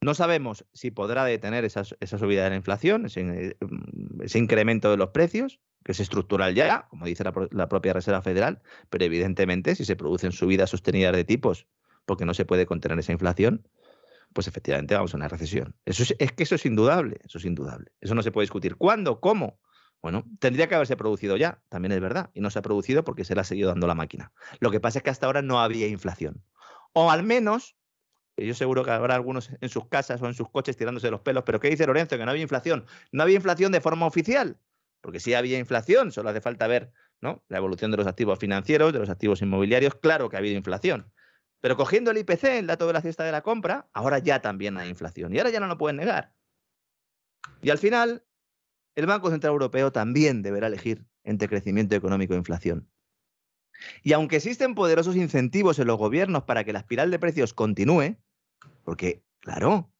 No sabemos si podrá detener esa, subida de la inflación, ese, mm, ese, incremento de los precios, que es estructural ya, como dice la, la, propia Reserva Federal, pero evidentemente si se producen subidas sostenidas de tipos porque no se puede contener esa inflación, pues efectivamente vamos a una recesión. Eso es, es que eso es indudable, eso es indudable. Eso no se puede discutir. ¿Cuándo? ¿Cómo? Bueno, tendría que haberse producido ya, también es verdad, y no se ha producido porque se le ha seguido dando la máquina. Lo que pasa es que hasta ahora no había inflación. O al menos, yo seguro que habrá algunos en sus casas o en sus coches tirándose los pelos, pero ¿qué dice Lorenzo? Que no había inflación. No había inflación de forma oficial, porque sí había inflación, solo hace falta ver ¿no? la evolución de los activos financieros, de los activos inmobiliarios, claro que ha habido inflación. Pero cogiendo el IPC, el dato de la cesta de la compra, ahora ya también hay inflación. Y ahora ya no lo pueden negar. Y al final, el Banco Central Europeo también deberá elegir entre crecimiento económico e inflación. Y aunque existen poderosos incentivos en los gobiernos para que la espiral de precios continúe, porque, claro,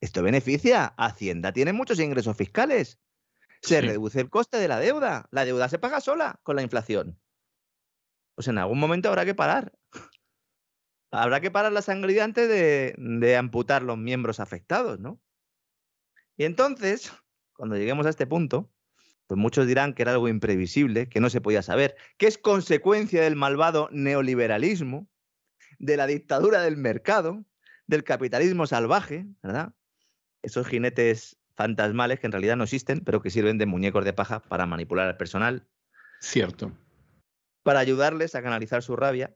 esto beneficia, Hacienda tiene muchos ingresos fiscales, se reduce el coste de la deuda, la deuda se paga sola con la inflación. Pues en algún momento habrá que parar. Habrá que parar la sangre antes de, de amputar los miembros afectados, ¿no? Y entonces, cuando lleguemos a este punto, pues muchos dirán que era algo imprevisible, que no se podía saber, que es consecuencia del malvado neoliberalismo, de la dictadura del mercado, del capitalismo salvaje, ¿verdad? Esos jinetes fantasmales que en realidad no existen, pero que sirven de muñecos de paja para manipular al personal. Cierto. Para ayudarles a canalizar su rabia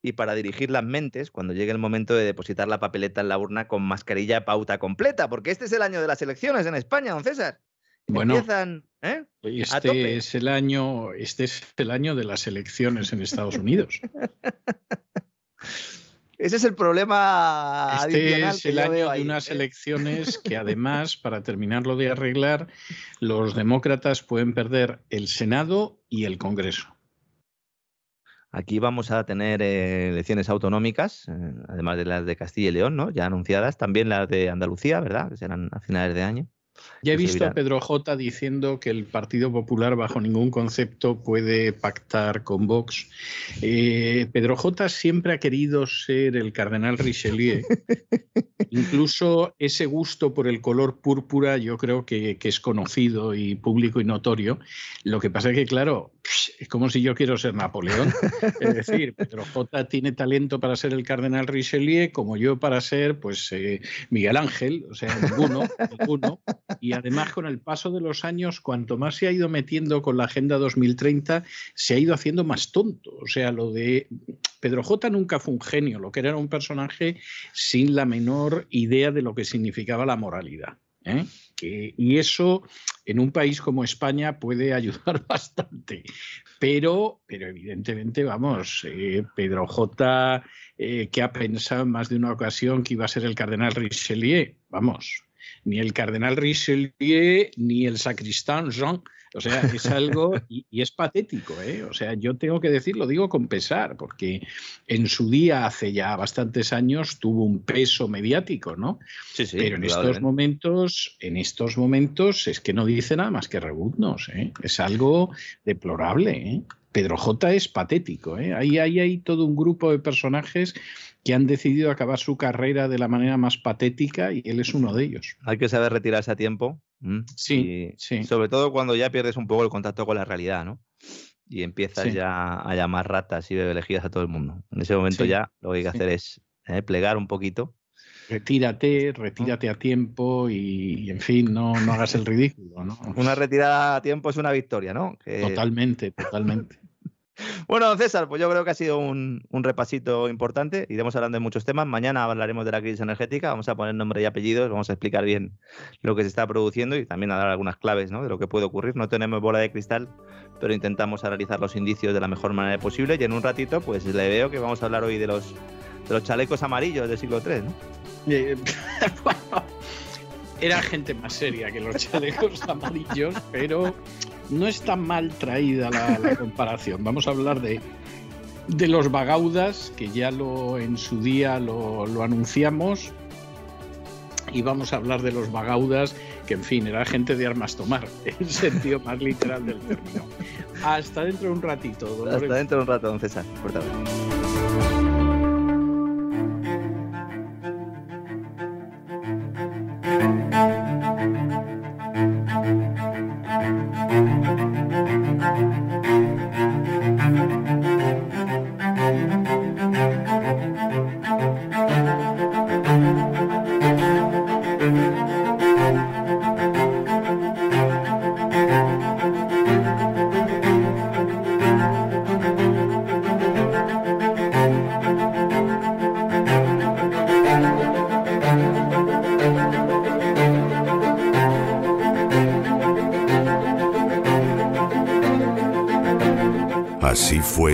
y para dirigir las mentes cuando llegue el momento de depositar la papeleta en la urna con mascarilla pauta completa, porque este es el año de las elecciones en España, don César. Bueno, empiezan. ¿eh? este es el año, este es el año de las elecciones en Estados Unidos. Ese es el problema Este es el año de unas elecciones que además, para terminarlo de arreglar, los demócratas pueden perder el Senado y el Congreso. Aquí vamos a tener eh, elecciones autonómicas, eh, además de las de Castilla y León, ¿no? Ya anunciadas, también las de Andalucía, ¿verdad? Que serán a finales de año. Ya he que se visto a. Pedro J diciendo que el Partido Popular bajo ningún concepto puede pactar con Vox. Eh, Pedro J siempre ha querido ser el cardenal Richelieu. Incluso ese gusto por el color púrpura yo creo que, que es conocido y público y notorio. Lo que pasa es que, claro, es como si yo quiero ser Napoleón. Es decir, Pedro J tiene talento para ser el cardenal Richelieu como yo para ser pues eh, Miguel Ángel, o sea, ninguno, ninguno. Y además, con el paso de los años, cuanto más se ha ido metiendo con la Agenda 2030, se ha ido haciendo más tonto. O sea, lo de Pedro J nunca fue un genio, lo que era un personaje sin la menor idea de lo que significaba la moralidad. ¿eh? Y eso en un país como España puede ayudar bastante. Pero, pero evidentemente, vamos, eh, Pedro J, eh, que ha pensado en más de una ocasión que iba a ser el cardenal Richelieu, vamos, ni el cardenal Richelieu ni el sacristán Jean. O sea, es algo y, y es patético, ¿eh? O sea, yo tengo que decir, lo digo con pesar, porque en su día, hace ya bastantes años, tuvo un peso mediático, ¿no? Sí, sí. Pero en estos momentos, en estos momentos es que no dice nada más que rebuznos, ¿eh? Es algo deplorable, ¿eh? Pedro J es patético, ¿eh? Ahí, ahí hay todo un grupo de personajes que han decidido acabar su carrera de la manera más patética y él es uno de ellos. Hay que saber retirarse a tiempo. Sí, Y sí. Sobre todo cuando ya pierdes un poco el contacto con la realidad, ¿no? Y empiezas Sí. ya a llamar ratas y bebelejías a todo el mundo. En ese momento Sí, ya lo que hay que hacer es eh, plegar un poquito. Retírate, retírate a tiempo y, y, en fin, no, no hagas el ridículo, ¿no? Una retirada a tiempo es una victoria, ¿no? Que- Totalmente, totalmente. Bueno, don César, pues yo creo que ha sido un, un repasito importante. Iremos hablando de muchos temas. Mañana hablaremos de la crisis energética. Vamos a poner nombre y apellidos. Vamos a explicar bien lo que se está produciendo y también a dar algunas claves ¿no? de lo que puede ocurrir. No tenemos bola de cristal, pero intentamos analizar los indicios de la mejor manera posible. Y en un ratito, pues le veo que vamos a hablar hoy de los, de los chalecos amarillos del siglo III. ¿no? Bueno, era gente más seria que los chalecos amarillos, pero no es tan mal traída la, la comparación. Vamos a hablar de, de los bagaudas, que ya lo en su día lo, lo anunciamos. Y vamos a hablar de los bagaudas, que en fin, era gente de armas tomar, en el sentido más literal del término. Hasta dentro de un ratito, Dolores. Hasta dentro de un rato, don César. Fuerte abrazo.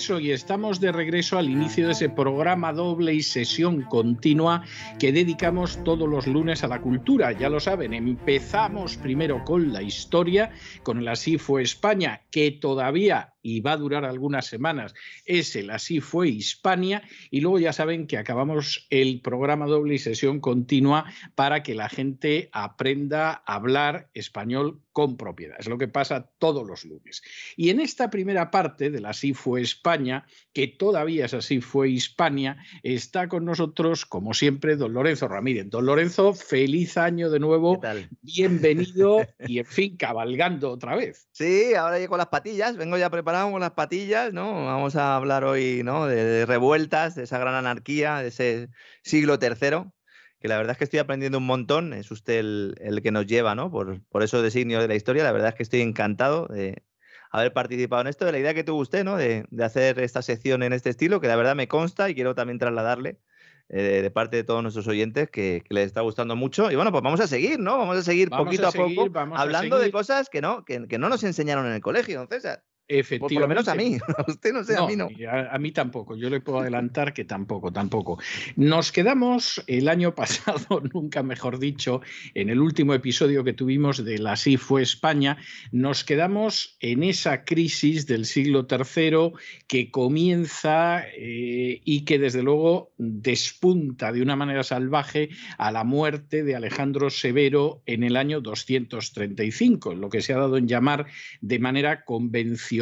Regreso y estamos de regreso al inicio de ese programa doble y sesión continua que dedicamos todos los lunes a la cultura. Ya lo saben, empezamos primero con la historia, con el Así fue España, que todavía y va a durar algunas semanas, es el Así fue Hispania, y luego ya saben que acabamos el programa doble y sesión continua para que la gente aprenda a hablar español con propiedad. Es lo que pasa todos los lunes. Y en esta primera parte del Así fue España, que todavía es Así fue Hispania, está con nosotros, como siempre, don Lorenzo Ramírez. Don Lorenzo, feliz año de nuevo, bienvenido y, en fin, cabalgando otra vez. Sí, ahora llego con las patillas. Vengo ya preparado preparábamos las patillas, ¿no? Vamos a hablar hoy, ¿no? De, revueltas, de esa gran anarquía, de ese siglo tercero, que la verdad es que estoy aprendiendo un montón. Es usted el, que nos lleva, ¿no? Por, por esos designios de la historia. La verdad es que estoy encantado de haber participado en esto, de la idea que tuvo usted, ¿no? De, de hacer esta sección en este estilo, que la verdad me consta y quiero también trasladarle eh, de parte de todos nuestros oyentes que, les está gustando mucho. Y bueno, pues vamos a seguir, ¿no? Vamos a seguir poquito a, poco hablando de cosas que no, que, que, no nos enseñaron en el colegio, don César. Efectivamente. Por, lo menos a mí. A usted no sé, a mí no. A, mí tampoco. Yo le puedo adelantar que tampoco, tampoco. Nos quedamos el año pasado, nunca mejor dicho, en el último episodio que tuvimos de la Así fue España, nos quedamos en esa crisis del siglo III que comienza eh, y que desde luego despunta de una manera salvaje a la muerte de Alejandro Severo en el año 235, lo que se ha dado en llamar de manera convencional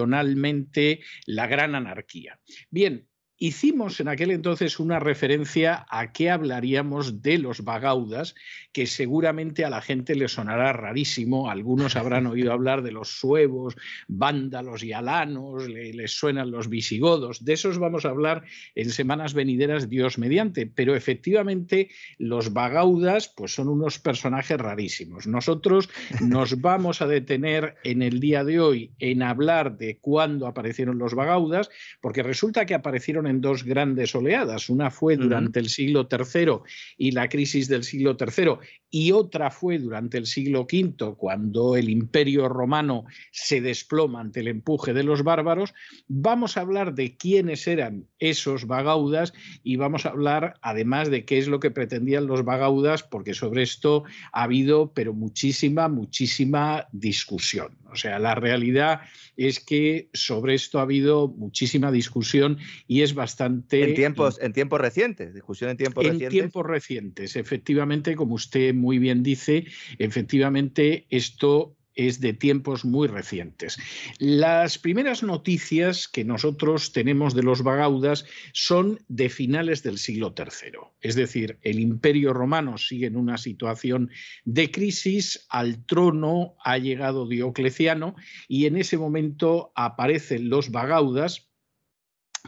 la gran anarquía. Bien, Hicimos en aquel entonces una referencia a que hablaríamos de los bagaudas, que seguramente a la gente le sonará rarísimo. Algunos habrán oído hablar de los suevos, vándalos y alanos, les suenan los visigodos. De esos vamos a hablar en semanas venideras, Dios mediante. Pero efectivamente los bagaudas pues son unos personajes rarísimos. Nosotros nos vamos a detener en el día de hoy en hablar de cuándo aparecieron los bagaudas, porque resulta que aparecieron en dos grandes oleadas. Una fue durante el siglo III y la crisis del siglo III, y otra fue durante el siglo V, cuando el imperio romano se desploma ante el empuje de los bárbaros. Vamos a hablar de quiénes eran esos bagaudas y vamos a hablar además de qué es lo que pretendían los bagaudas, porque sobre esto ha habido, pero muchísima, muchísima discusión. O sea, la realidad es que sobre esto ha habido muchísima discusión y es bastante... En tiempos, en tiempos recientes, discusión en tiempos en recientes. En tiempos recientes, efectivamente, como usted muy bien dice, efectivamente esto es de tiempos muy recientes. Las primeras noticias que nosotros tenemos de los bagaudas son de finales del siglo III. Es decir, el imperio romano sigue en una situación de crisis, al trono ha llegado Diocleciano y en ese momento aparecen los bagaudas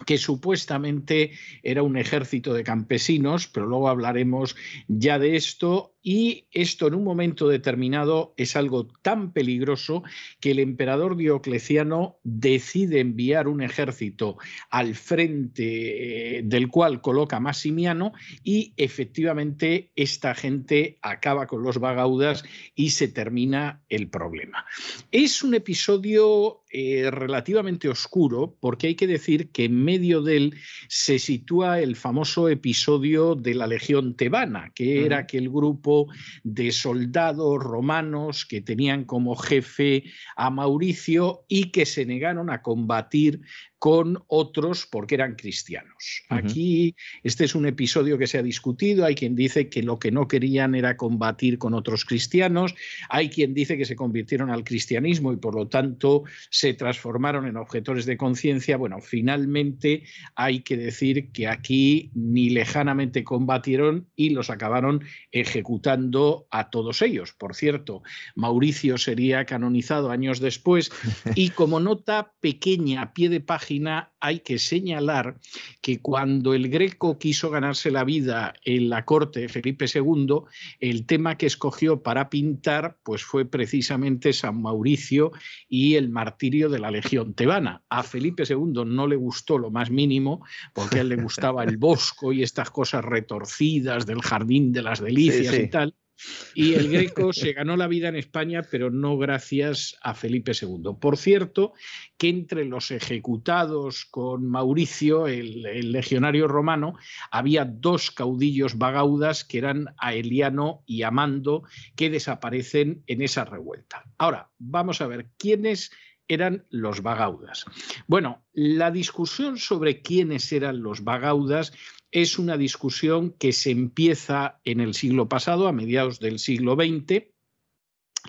que supuestamente era un ejército de campesinos, pero luego hablaremos ya de esto, y esto en un momento determinado es algo tan peligroso que el emperador Diocleciano decide enviar un ejército al frente eh, del cual coloca Massimiano y efectivamente esta gente acaba con los bagaudas y se termina el problema. Es un episodio eh, relativamente oscuro porque hay que decir que en medio de él se sitúa el famoso episodio de la Legión Tebana, que era aquel grupo de soldados romanos que tenían como jefe a Mauricio y que se negaron a combatir con otros porque eran cristianos. Aquí este es un episodio que se ha discutido, hay quien dice que lo que no querían era combatir con otros cristianos, hay quien dice que se convirtieron al cristianismo y por lo tanto se transformaron en objetores de conciencia. Bueno, finalmente hay que decir que aquí ni lejanamente combatieron y los acabaron ejecutando a todos ellos. Por cierto, Mauricio sería canonizado años después y como nota pequeña, a pie de página, hay que señalar que cuando el Greco quiso ganarse la vida en la corte de Felipe II, el tema que escogió para pintar pues fue precisamente San Mauricio y el martirio de la Legión Tebana. A Felipe II no le gustó lo más mínimo, porque a él le gustaba el bosco y estas cosas retorcidas del jardín de las delicias y tal. Y el Greco se ganó la vida en España, pero no gracias a Felipe II. Por cierto, que entre los ejecutados con Mauricio, el, legionario romano, había dos caudillos bagaudas que eran Aeliano y Amando, que desaparecen en esa revuelta. Ahora, vamos a ver quiénes eran los bagaudas. Bueno, la discusión sobre quiénes eran los bagaudas es una discusión que se empieza en el siglo pasado, a mediados del siglo XX,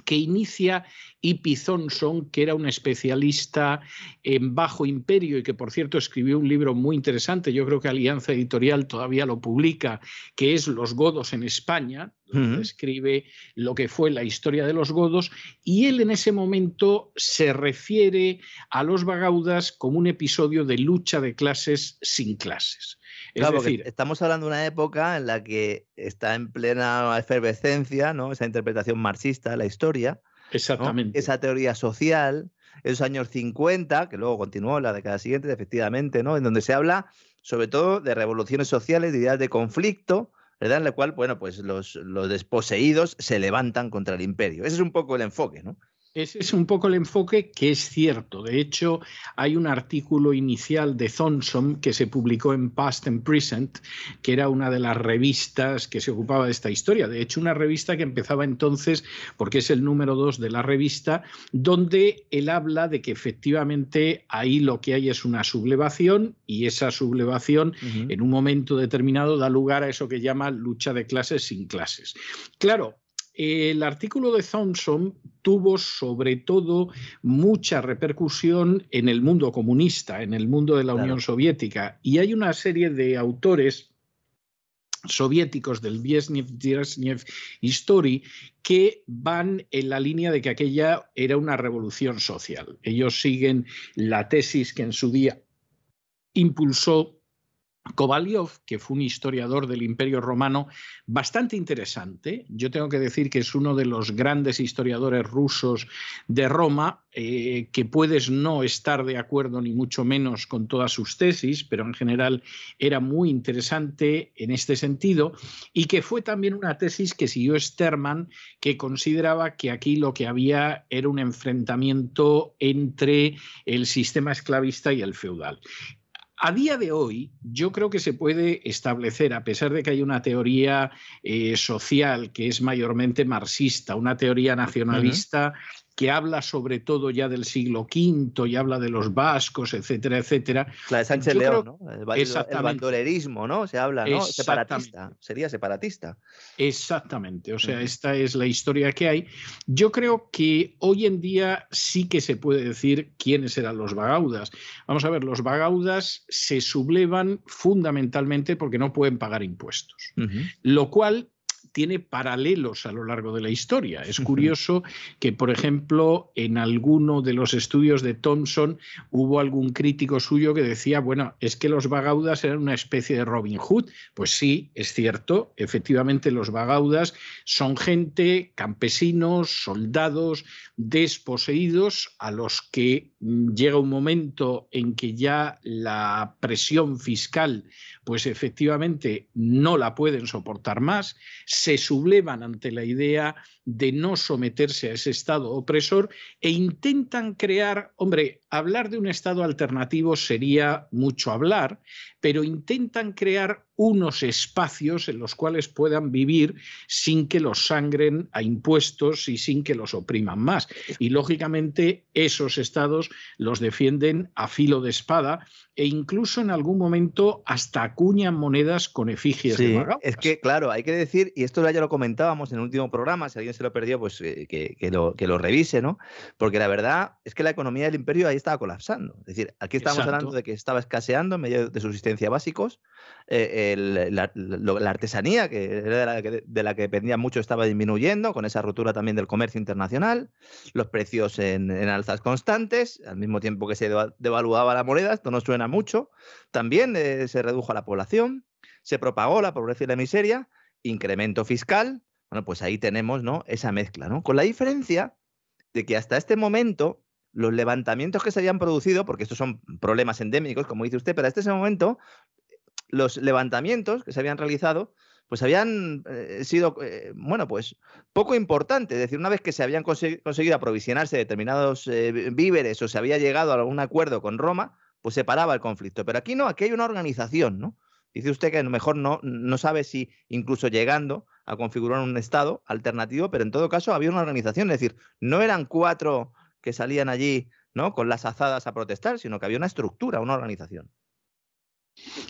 que inicia E.P. Thompson, que era un especialista en Bajo Imperio y que, por cierto, escribió un libro muy interesante, yo creo que Alianza Editorial todavía lo publica, que es Los Godos en España, donde escribe lo que fue la historia de los godos, y él en ese momento se refiere a los bagaudas como un episodio de lucha de clases sin clases. Es Claro, decir, estamos hablando de una época en la que está en plena efervescencia, ¿no? Esa interpretación marxista de la historia, ¿no? exactamente. Esa teoría social, esos años 50, que luego continuó la década siguiente, efectivamente, ¿no? En donde se habla sobre todo de revoluciones sociales, de ideas de conflicto, ¿verdad? En la cual, bueno, pues los, los desposeídos se levantan contra el imperio. Ese es un poco el enfoque, ¿no? Ese es un poco el enfoque que es cierto. De hecho, hay un artículo inicial de Thompson que se publicó en Past and Present, que era una de las revistas que se ocupaba de esta historia. De hecho, una revista que empezaba entonces, porque es el número dos de la revista, donde él habla de que efectivamente ahí lo que hay es una sublevación y esa sublevación en un momento determinado da lugar a eso que llama lucha de clases sin clases. Claro, el artículo de Thompson tuvo sobre todo mucha repercusión en el mundo comunista, en el mundo de la Claro. Unión Soviética, y hay una serie de autores soviéticos del Viesnev Brezhnev History que van en la línea de que aquella era una revolución social. Ellos siguen la tesis que en su día impulsó Kovalyov, que fue un historiador del Imperio Romano bastante interesante. Yo tengo que decir que es uno de los grandes historiadores rusos de Roma, eh, que puedes no estar de acuerdo ni mucho menos con todas sus tesis, pero en general era muy interesante en este sentido, y que fue también una tesis que siguió Sterman, que consideraba que aquí lo que había era un enfrentamiento entre el sistema esclavista y el feudal. A día de hoy, yo creo que se puede establecer, a pesar de que hay una teoría eh, social que es mayormente marxista, una teoría nacionalista que habla sobre todo ya del siglo V y habla de los vascos, etcétera, etcétera. La de Sánchez Yo creo- León, ¿no? El, el- bandolerismo, ¿no? Se habla, ¿no? Separatista. Sería separatista. Exactamente, o sea, esta es la historia que hay. Yo creo que hoy en día sí que se puede decir quiénes eran los bagaudas. Vamos a ver, los bagaudas se sublevan fundamentalmente porque no pueden pagar impuestos, lo cual tiene paralelos a lo largo de la historia. Es curioso que, por ejemplo, en alguno de los estudios de Thompson hubo algún crítico suyo que decía, bueno, es que los bagaudas eran una especie de Robin Hood. Pues sí, es cierto, efectivamente los bagaudas son gente, campesinos, soldados, desposeídos, a los que mm, llega un momento en que ya la presión fiscal, pues efectivamente no la pueden soportar más, se sublevan ante la idea de no someterse a ese Estado opresor e intentan crear, hombre, hablar de un Estado alternativo sería mucho hablar, pero intentan crear unos espacios en los cuales puedan vivir sin que los sangren a impuestos y sin que los opriman más. Y lógicamente esos estados los defienden a filo de espada e incluso en algún momento hasta acuñan monedas con efigies de Sí, bagaudas. es que, claro, hay que decir, y esto ya lo comentábamos en el último programa, si alguien se lo perdió, pues eh, que, que lo, que lo revise, ¿no? Porque la verdad es que la economía del imperio ahí estaba colapsando. Es decir, aquí estamos Exacto. hablando de que estaba escaseando en medio de subsistencia básicos, eh, la, artesanía, que era de la que, dependía mucho, estaba disminuyendo, con esa ruptura también del comercio internacional, los precios en, alzas constantes, al mismo tiempo que se deva- devaluaba la moneda, esto no suena mucho, también eh, se redujo la población, se propagó la pobreza y la miseria, incremento fiscal, bueno, pues ahí tenemos ¿no? esa mezcla, ¿no? Con la diferencia de que hasta este momento los levantamientos que se habían producido, porque estos son problemas endémicos, como dice usted, pero hasta ese momento los levantamientos que se habían realizado pues habían eh, sido, eh, bueno, pues poco importantes. Es decir, una vez que se habían conse- conseguido aprovisionarse de determinados eh, víveres o se había llegado a algún acuerdo con Roma, pues se paraba el conflicto. Pero aquí no, aquí hay una organización, ¿no? Dice usted que a lo mejor no, no sabe si incluso llegando a configurar un Estado alternativo, pero en todo caso había una organización. Es decir, no eran cuatro que salían allí ¿no? con las azadas a protestar, sino que había una estructura, una organización.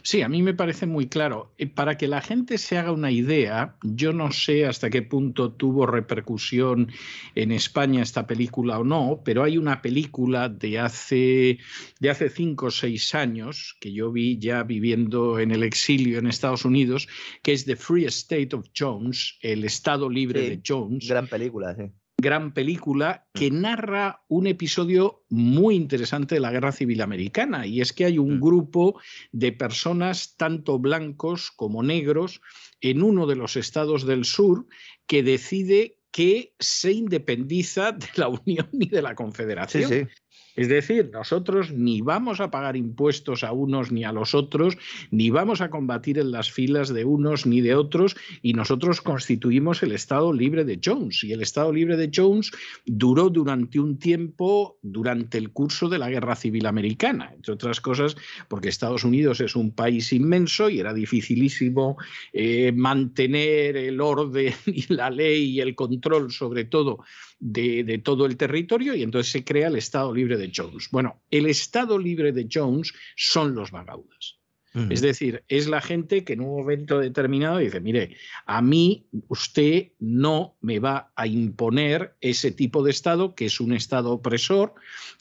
Sí, a mí me parece muy claro. Eh, para que la gente se haga una idea, yo no sé hasta qué punto tuvo repercusión en España esta película o no, pero hay una película de hace, de hace cinco o seis años que yo vi ya viviendo en el exilio en Estados Unidos, que es The Free State of Jones, el Estado Libre Sí, de Jones Gran película, sí. Gran película que narra un episodio muy interesante de la Guerra Civil Americana. Y es que hay un Mm. grupo de personas, tanto blancos como negros, en uno de los estados del sur que decide que se independiza de la Unión ni de la Sí, Confederación. sí. Es decir, nosotros ni vamos a pagar impuestos a unos ni a los otros, ni vamos a combatir en las filas de unos ni de otros, y nosotros constituimos el Estado Libre de Jones. Y el Estado Libre de Jones duró durante un tiempo, durante el curso de la Guerra Civil Americana, entre otras cosas, porque Estados Unidos es un país inmenso y era dificilísimo eh, mantener el orden y la ley y el control, sobre todo, de, de todo el territorio y entonces se crea el Estado Libre de Jones. Bueno, el Estado Libre de Jones son los vagaudas. Es decir, es la gente que en un momento determinado dice, mire, a mí usted no me va a imponer ese tipo de Estado, que es un Estado opresor,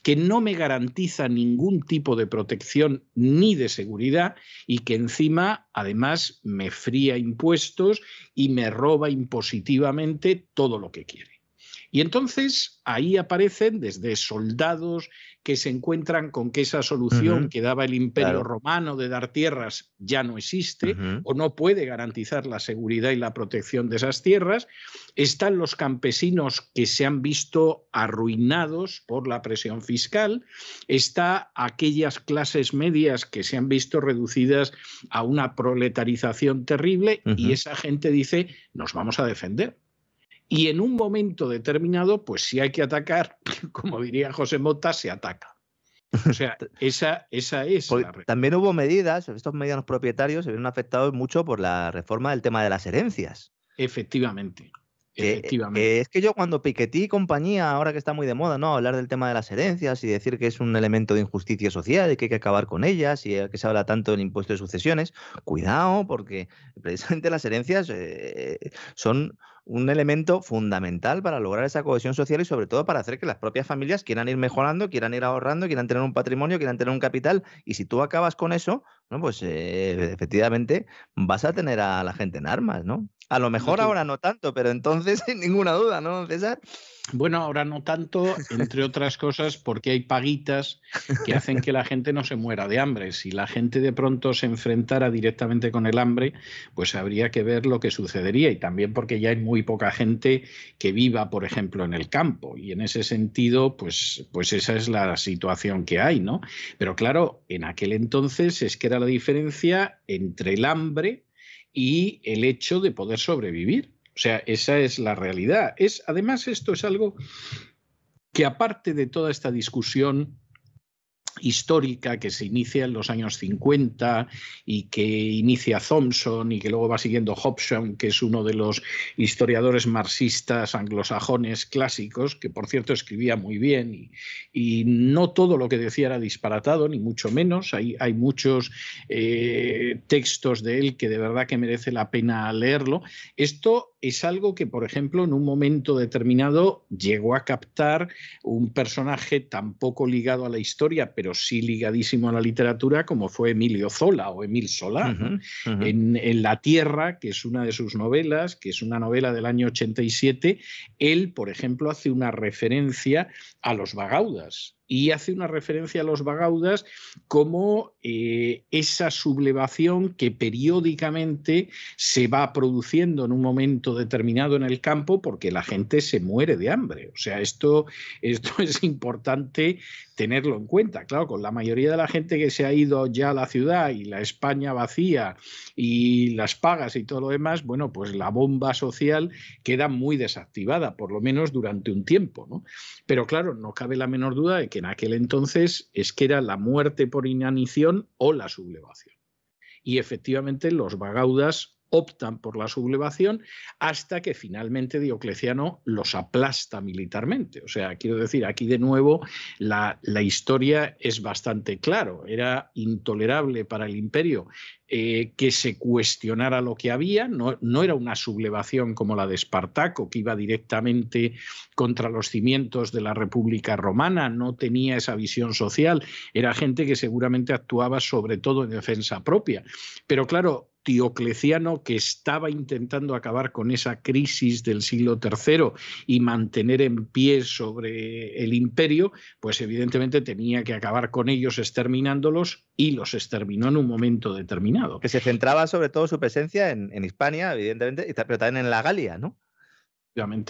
que no me garantiza ningún tipo de protección ni de seguridad y que encima, además, me fría impuestos y me roba impositivamente todo lo que quiere. Y entonces ahí aparecen desde soldados que se encuentran con que esa solución que daba el imperio Claro. romano de dar tierras ya no existe o no puede garantizar la seguridad y la protección de esas tierras. Están los campesinos que se han visto arruinados por la presión fiscal. Está aquellas clases medias que se han visto reducidas a una proletarización terrible y esa gente dice, nos vamos a defender. Y en un momento determinado, pues si hay que atacar, como diría José Mota, se ataca. O sea, esa, esa es Porque la también hubo medidas, estos medianos propietarios se vieron afectados mucho por la reforma del tema de las herencias. Efectivamente. Que- Efectivamente. es que yo cuando Piketty y compañía, ahora que está muy de moda, ¿no? Hablar del tema de las herencias y decir que es un elemento de injusticia social y que hay que acabar con ellas y que se habla tanto del impuesto de sucesiones, cuidado, porque precisamente las herencias eh, son un elemento fundamental para lograr esa cohesión social y sobre todo para hacer que las propias familias quieran ir mejorando, quieran ir ahorrando, quieran tener un patrimonio, quieran tener un capital. Y si tú acabas con eso, ¿no? pues eh, efectivamente vas a tener a la gente en armas, ¿no? A lo mejor ahora no tanto, pero entonces sin ninguna duda, ¿no, César? Bueno, ahora no tanto, entre otras cosas, porque hay paguitas que hacen que la gente no se muera de hambre. Si la gente de pronto se enfrentara directamente con el hambre, pues habría que ver lo que sucedería. Y también porque ya hay muy poca gente que viva, por ejemplo, en el campo. Y en ese sentido, pues, pues esa es la situación que hay, ¿no? Pero claro, en aquel entonces es que era la diferencia entre el hambre y el hecho de poder sobrevivir. O sea, esa es la realidad. Es, además, esto es algo que aparte de toda esta discusión histórica que se inicia en los años 50 y que inicia Thompson y que luego va siguiendo Hobson, que es uno de los historiadores marxistas anglosajones clásicos, que por cierto escribía muy bien y, no todo lo que decía era disparatado, ni mucho menos. Hay, hay muchos eh, textos de él que de verdad que merece la pena leerlo. Esto es algo que, por ejemplo, en un momento determinado llegó a captar un personaje tan poco ligado a la historia, pero sí ligadísimo a la literatura, como fue Emilio Zola o Emil Solá. En, en La Tierra, que es una de sus novelas, que es una novela del año 87, él, por ejemplo, hace una referencia a los vagaudas y hace una referencia a los vagaudas como eh, esa sublevación que periódicamente se va produciendo en un momento determinado en el campo porque la gente se muere de hambre. O sea, esto, esto es importante tenerlo en cuenta. Claro, con la mayoría de la gente que se ha ido ya a la ciudad y la España vacía y las pagas y todo lo demás, bueno, pues la bomba social queda muy desactivada, por lo menos durante un tiempo, ¿no? Pero claro, no cabe la menor duda de que en aquel entonces es que era la muerte por inanición o la sublevación. Y efectivamente los vagaudas optan por la sublevación hasta que finalmente Diocleciano los aplasta militarmente. O sea, quiero decir, aquí de nuevo la, la historia es bastante claro. Era intolerable para el imperio eh, que se cuestionara lo que había, no, no, era una sublevación como la de Espartaco, que iba directamente contra los cimientos de la República Romana, no tenía esa visión social, era gente que seguramente actuaba sobre todo en defensa propia. Pero claro, Diocleciano, que estaba intentando acabar con esa crisis del siglo III y mantener en pie sobre el imperio, pues evidentemente tenía que acabar con ellos exterminándolos y los exterminó en un momento determinado. Que se centraba sobre todo su presencia en, en Hispania, evidentemente, pero también en la Galia, ¿no?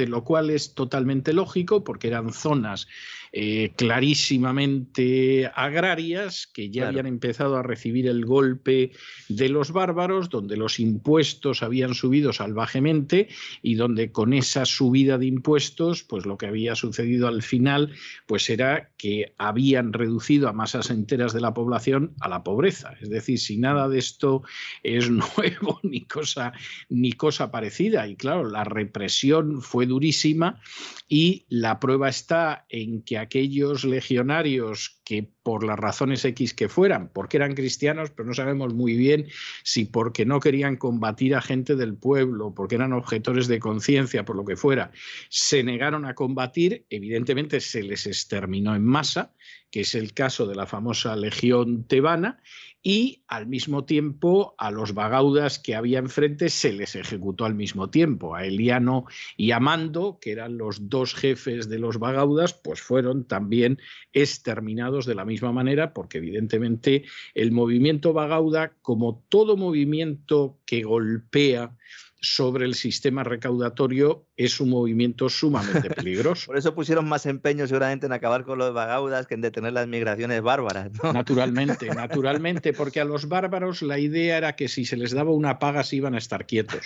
lo cual es totalmente lógico porque eran zonas eh, clarísimamente agrarias que ya habían empezado a recibir el golpe de los bárbaros, donde los impuestos habían subido salvajemente y donde con esa subida de impuestos, pues lo que había sucedido al final, pues era que habían reducido a masas enteras de la población a la pobreza. Es decir, si nada de esto es nuevo ni cosa, ni cosa parecida. Y claro, la represión fue durísima y la prueba está en que aquellos legionarios que por las razones X que fueran, porque eran cristianos, pero no sabemos muy bien si porque no querían combatir a gente del pueblo, porque eran objetores de conciencia, por lo que fuera, se negaron a combatir, evidentemente se les exterminó en masa, que es el caso de la famosa Legión Tebana, y al mismo tiempo a los bagaudas que había enfrente se les ejecutó al mismo tiempo. A Eliano y a Mando, que eran los dos jefes de los bagaudas, pues fueron también exterminados de la misma manera, porque evidentemente el movimiento bagauda, como todo movimiento que golpea sobre el sistema recaudatorio es un movimiento sumamente peligroso. Por eso pusieron más empeño seguramente en acabar con los bagaudas que en detener las migraciones bárbaras. Naturalmente, naturalmente, porque a los bárbaros la idea era que si se les daba una paga se iban a estar quietos.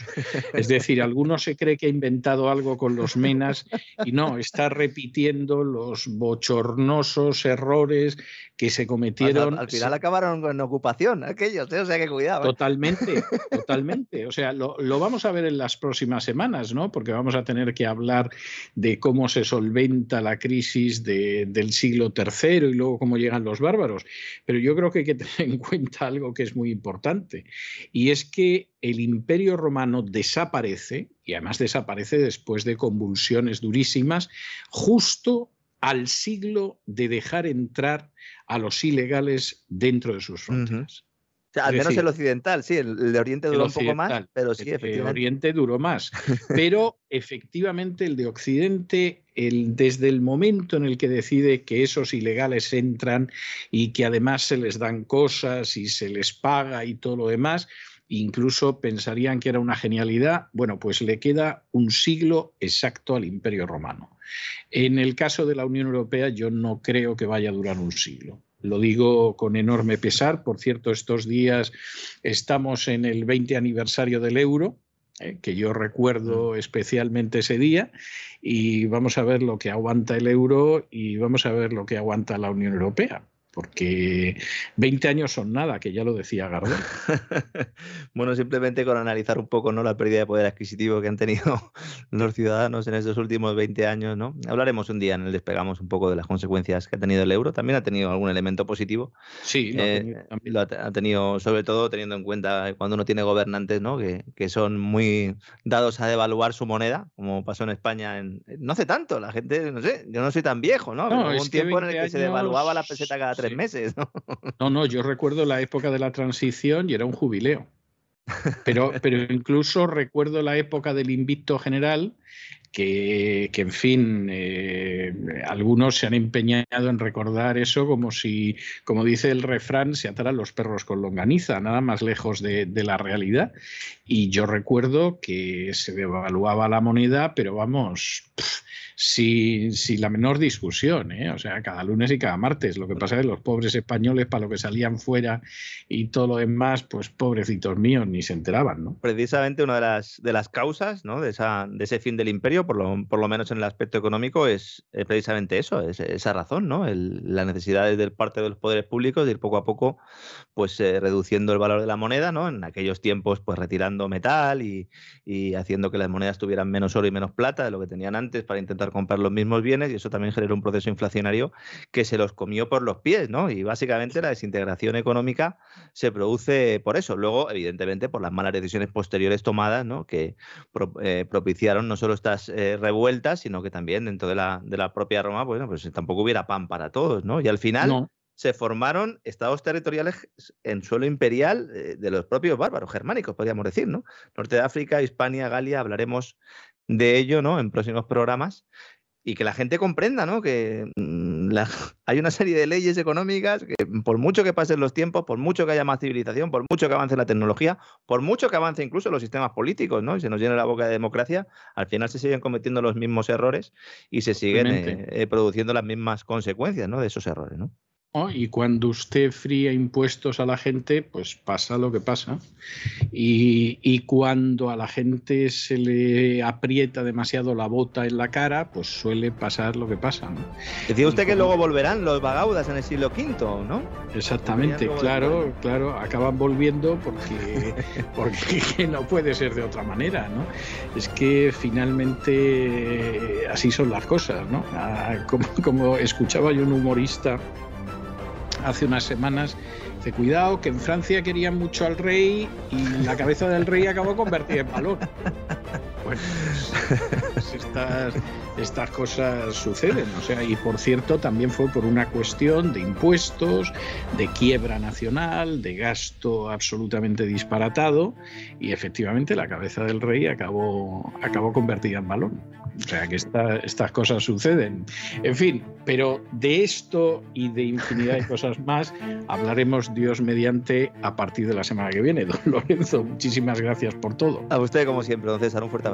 Es decir, alguno se cree que ha inventado algo con los menas y no, está repitiendo los bochornosos errores que se cometieron. Al, final acabaron con ocupación aquellos, ¿eh? o sea que cuidado. ¿eh? Totalmente, totalmente. O sea, lo, lo vamos a ver en las próximas semanas, ¿no? Porque vamos a tener que hablar de cómo se solventa la crisis del siglo III y luego cómo llegan los bárbaros. Pero yo creo que hay que tener en cuenta algo que es muy importante, y es que el imperio romano desaparece, y además desaparece después de convulsiones durísimas, justo al siglo de dejar entrar a los ilegales dentro de sus fronteras al menos el occidental, sí, el, de Oriente duró un poco más, pero sí, efectivamente. El de Oriente duró más. Pero efectivamente el de Occidente, el, desde el momento en el que decide que esos ilegales entran y que además se les dan cosas y se les paga y todo lo demás, incluso pensarían que era una genialidad, bueno, pues le queda un siglo exacto al Imperio Romano. En el caso de la Unión Europea yo no creo que vaya a durar un siglo. Lo digo con enorme pesar. Por cierto, estos días estamos en el 20 aniversario del euro, eh, que yo recuerdo especialmente ese día, y vamos a ver lo que aguanta el euro y vamos a ver lo que aguanta la Unión Europea porque 20 años son nada, que ya lo decía Gardel. bueno, simplemente con analizar un poco ¿no? la pérdida de poder adquisitivo que han tenido los ciudadanos en estos últimos 20 años. ¿no? Hablaremos un día en el despegamos un poco de las consecuencias que ha tenido el euro. También ha tenido algún elemento positivo. Sí, lo, ha, eh, tenido, lo ha, tenido, sobre todo teniendo en cuenta cuando uno tiene gobernantes ¿no? que, que, son muy dados a devaluar su moneda, como pasó en España en, no hace tanto. La gente, no sé, yo no soy tan viejo, ¿no? no Hubo un tiempo en el que se devaluaba la peseta cada tres meses. ¿no? no, no, yo recuerdo la época de la transición y era un jubileo. Pero, pero incluso recuerdo la época del invicto general, que, que en fin, eh, algunos se han empeñado en recordar eso como si, como dice el refrán, se ataran los perros con longaniza, nada más lejos de, de la realidad. Y yo recuerdo que se devaluaba la moneda, pero vamos, sin, la menor discusión, ¿eh? o sea, cada lunes y cada martes. Lo que pasa es que los pobres españoles, para lo que salían fuera y todo lo demás, pues pobrecitos míos, ni se enteraban. ¿no? Precisamente una de las, de las causas ¿no? de, esa, de ese fin del imperio por lo, por lo menos en el aspecto económico, es, precisamente eso, es, esa razón, ¿no? la necesidad de parte de los poderes públicos de ir poco a poco pues eh, reduciendo el valor de la moneda, ¿no? En aquellos tiempos, pues retirando metal y, y, haciendo que las monedas tuvieran menos oro y menos plata de lo que tenían antes para intentar comprar los mismos bienes, y eso también generó un proceso inflacionario que se los comió por los pies, ¿no? Y básicamente la desintegración económica se produce por eso. Luego, evidentemente, por las malas decisiones posteriores tomadas, ¿no? Que eh, propiciaron no solo estas eh, revueltas, sino que también dentro de la, de la propia Roma, pues, pues tampoco hubiera pan para todos, ¿no? Y al final se formaron estados territoriales en suelo imperial eh, de los propios bárbaros germánicos, podríamos decir, ¿no? Norte de África, Hispania, Galia, hablaremos de ello, ¿no? En próximos programas y que la gente comprenda, ¿no? Que mm, hay una serie de leyes económicas que por mucho que pasen los tiempos, por mucho que haya más civilización, por mucho que avance la tecnología, por mucho que avance incluso los sistemas políticos, ¿no? Y se nos llene la boca de democracia, al final se siguen cometiendo los mismos errores y se siguen eh, eh, produciendo las mismas consecuencias, ¿no? De esos errores, ¿no? Y cuando usted fría impuestos a la gente, pues pasa lo que pasa. Y, cuando a la gente se le aprieta demasiado la bota en la cara, pues suele pasar lo que pasa. Decía usted que luego volverán los vagaudas en el siglo V, ¿no? Exactamente, claro, claro, acaban volviendo porque, porque no puede ser de otra manera, ¿no? Es que finalmente así son las cosas, ¿no? Ah, como, como escuchaba yo un humorista hace unas semanas. Dice, cuidado, que en Francia querían mucho al rey y la cabeza del rey acabó convertida en balón. Bueno, pues, estas, estas cosas suceden. O sea, y por cierto, también fue por una cuestión de impuestos, de quiebra nacional, de gasto absolutamente disparatado, y efectivamente la cabeza del rey acabó, acabó convertida en balón. O sea que estas cosas suceden. En fin, pero de esto y de infinidad de cosas más hablaremos Dios mediante a partir de la semana que viene. Don Lorenzo, muchísimas gracias por todo. A usted, como siempre, don César, un fuerte abrazo.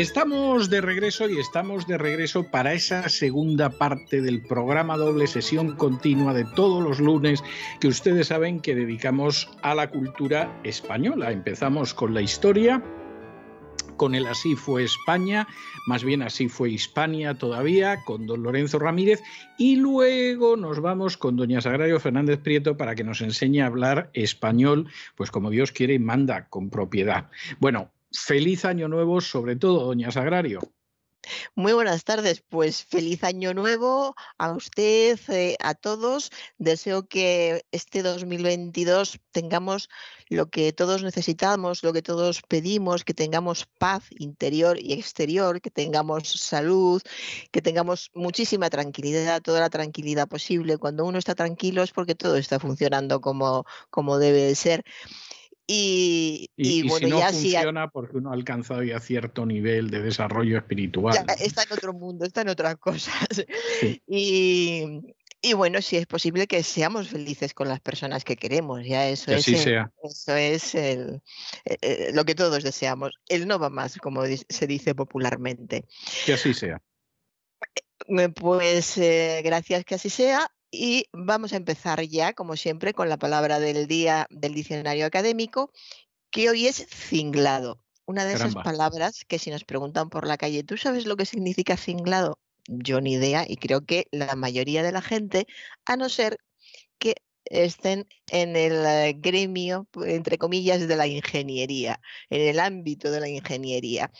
Estamos de regreso y estamos de regreso para esa segunda parte del programa doble sesión continua de todos los lunes que ustedes saben que dedicamos a la cultura española. Empezamos con la historia con el Así fue España, más bien así fue Hispania todavía, con don Lorenzo Ramírez, y luego nos vamos con doña Sagrario Fernández Prieto para que nos enseñe a hablar español, pues como Dios quiere y manda, con propiedad. Bueno, feliz año nuevo, sobre todo, doña Sagrario. Muy buenas tardes, pues feliz año nuevo a usted, eh, a todos. Deseo que este 2022 tengamos lo que todos necesitamos, lo que todos pedimos, que tengamos paz interior y exterior, que tengamos salud, que tengamos muchísima tranquilidad, toda la tranquilidad posible. Cuando uno está tranquilo es porque todo está funcionando como, como debe de ser. Y, bueno, si no ya funciona porque uno ha alcanzado ya cierto nivel de desarrollo espiritual. está en otro mundo, está en otras cosas. Y, bueno, si es posible que seamos felices con las personas que queremos, ya eso es, Eso es el, eh, eh, lo que todos deseamos. El no va más, como se dice popularmente. Que así sea. Eh, pues gracias que así sea. Y vamos a empezar ya, como siempre, con la palabra del día del diccionario académico, que hoy es cinglado. Una de esas palabras que si nos preguntan por la calle, ¿tú sabes lo que significa cinglado? Yo ni idea y creo que la mayoría de la gente, a no ser que estén en el eh, gremio, entre comillas, de la ingeniería, en el ámbito de la ingeniería.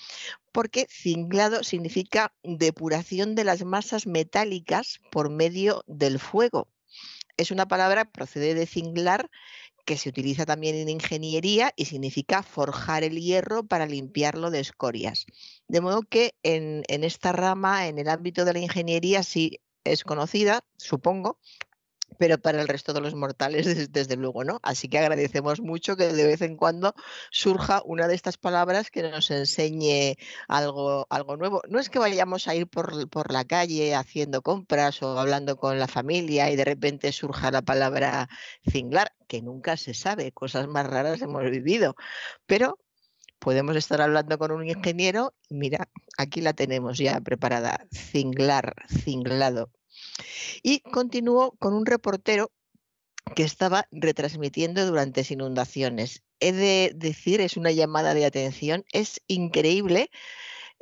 Porque cinglado significa depuración de las masas metálicas por medio del fuego. Es una palabra, procede de cinglar, que se utiliza también en ingeniería y significa forjar el hierro para limpiarlo de escorias. De modo que en, en esta rama, en el ámbito de la ingeniería, sí es conocida, supongo, pero para el resto de los mortales, desde, luego, ¿no? Así que agradecemos mucho que de vez en cuando surja una de estas palabras que nos enseñe algo, algo nuevo. No es que vayamos a ir por, por la calle haciendo compras o hablando con la familia y de repente surja la palabra cinglar, que nunca se sabe, cosas más raras hemos vivido, pero podemos estar hablando con un ingeniero mira, aquí la tenemos ya preparada, cinglar, cinglado. Y continuó con un reportero que estaba retransmitiendo durante inundaciones. He de decir, es una llamada de atención, es increíble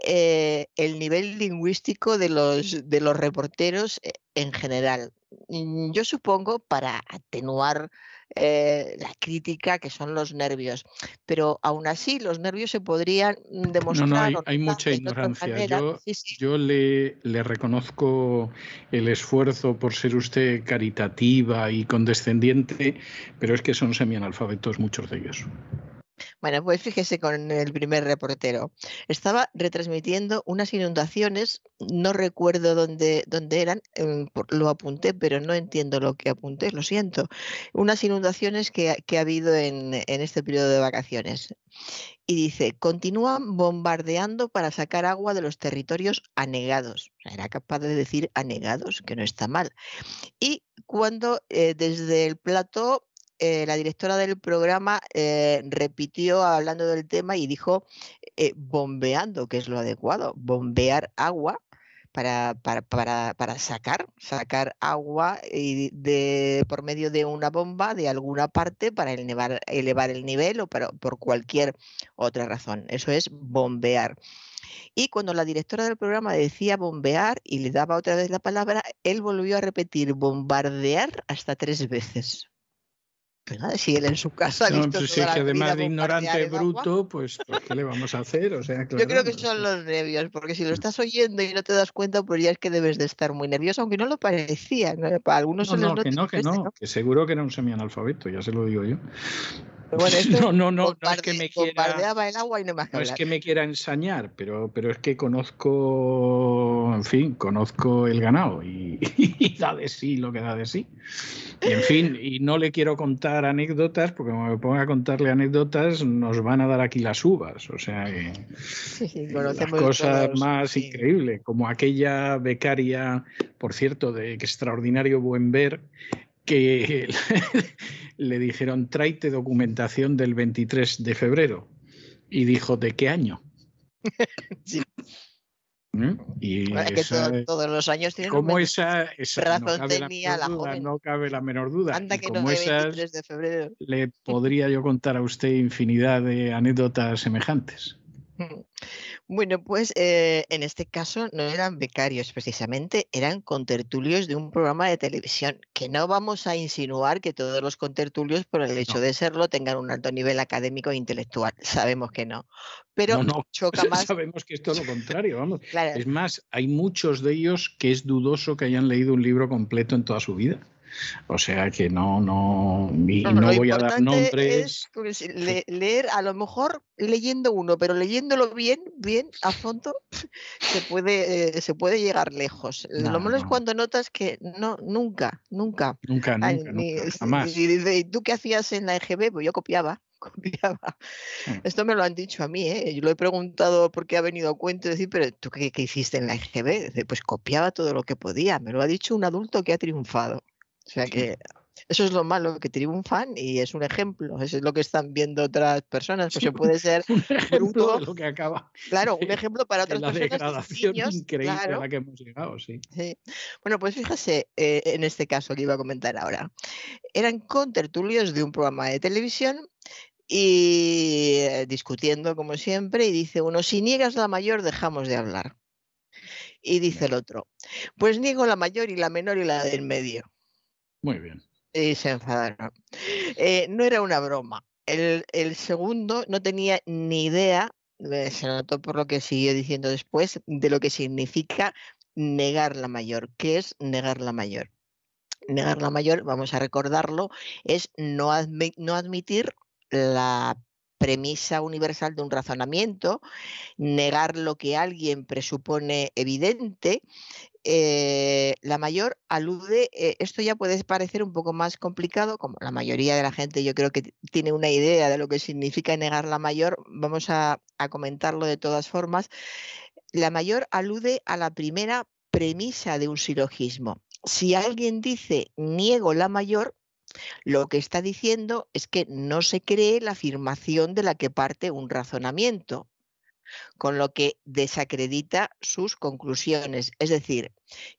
eh, el nivel lingüístico de los, de los reporteros eh, en general. Mm, yo supongo, para atenuar eh, la crítica, que son los nervios. Pero aún así, los nervios se podrían demostrar. No, no, hay, mucha ignorancia. Yo, yo le, le, reconozco el esfuerzo por ser usted caritativa y condescendiente, pero es que son semianalfabetos muchos de ellos. Bueno, pues fíjese con el primer reportero. Estaba retransmitiendo unas inundaciones, no recuerdo dónde, dónde eran, em, lo apunté, pero no entiendo lo que apunté, lo siento. Unas inundaciones que, ha habido en, en este periodo de vacaciones. Y dice, continúan bombardeando para sacar agua de los territorios anegados. Era capaz de decir anegados, que no está mal. Y cuando eh, desde el plato eh, la directora del programa eh, repitió hablando del tema y dijo eh, bombeando, que es lo adecuado, bombear agua para, sacar, sacar agua por medio de una bomba de alguna parte para elevar, elevar el nivel o para, por cualquier otra razón. Eso es bombear. Y cuando la directora del programa decía bombear y le daba otra vez la palabra, él volvió a repetir bombardear hasta tres veces si él en su casa no, pues que además de ignorante bruto, pues, pues, ¿qué le vamos a hacer? O sea, Yo creo que son los nervios, porque si lo estás oyendo y no te das cuenta, pues ya es que debes de estar muy nervioso, aunque no lo parecía. Para algunos no, no, que no, que no, que seguro que era un semianalfabeto, ya se lo digo yo. no, no, no, no es que me quiera, el agua y no, no es que me quiera ensañar, pero, pero es que conozco, en fin, conozco el ganado y, da de sí lo que da de sí. Y en fin, y no le quiero contar anécdotas, porque como me ponga a contarle anécdotas, nos van a dar aquí las uvas. O sea que las cosas más increíbles, como aquella becaria, por cierto, de extraordinario buen ver, que le dijeron, tráete documentación del 23 de febrero. Y dijo, ¿de qué año? sí. ¿Mm? Y todos los años tienen como esa, esa no tenía la, joven. No cabe la menor duda. Anda que no 23 de febrero. Le podría yo contar a usted infinidad de anécdotas semejantes. Bueno, pues eh, en este caso no eran becarios precisamente, eran contertulios de un programa de televisión, que no vamos a insinuar que todos los contertulios, por el hecho de serlo, tengan un alto nivel académico e intelectual. Sabemos que no. Pero no, choca más. Sabemos que es todo lo contrario, vamos. Es más, hay muchos de ellos que es dudoso que hayan leído un libro completo en toda su vida. O sea que no, no, no, voy a dar nombres. leer, a lo mejor leyendo uno, pero leyéndolo bien, bien, a fondo, se puede, eh, se puede llegar lejos. lo malo es cuando notas que no, nunca, nunca. Nunca, nunca, jamás. Y, tú qué hacías en la EGB? Pues yo copiaba copiaba. Esto me lo han dicho a mí, ¿eh? Yo lo he preguntado porque ha venido a cuento decir, pero ¿tú qué, qué hiciste en la EGB? Pues copiaba todo lo que podía. Me lo ha dicho un adulto que ha triunfado. O sea que eso es lo malo, que triunfan y es un ejemplo. Eso es lo que están viendo otras personas. Pues se puede ser un lo que acaba. Claro, un ejemplo para otras la personas. degradación increíble a la que hemos llegado, sí. Bueno, pues fíjese eh, en este caso que iba a comentar ahora. Eran contertulios de un programa de televisión y eh, discutiendo como siempre y dice uno, si niegas la mayor dejamos de hablar. Y dice el otro, pues niego la mayor y la menor y la del medio. Muy bien. Y se enfadaron. Eh, no era una broma. El, segundo no tenía ni idea, eh, se notó por lo que siguió diciendo después, de lo que significa negar la mayor. ¿Qué es negar la mayor? Negar la mayor, vamos a recordarlo, es no, no admitir la premisa universal de un razonamiento, negar lo que alguien presupone evidente. Eh, la mayor alude, eh, esto ya puede parecer un poco más complicado, como la mayoría de la gente yo creo que tiene una idea de lo que significa negar la mayor, vamos a, a comentarlo de todas formas. La mayor alude a la primera premisa de un silogismo. Si alguien dice niego la mayor, lo que está diciendo es que no se cree la afirmación de la que parte un razonamiento, con lo que desacredita sus conclusiones. Es decir,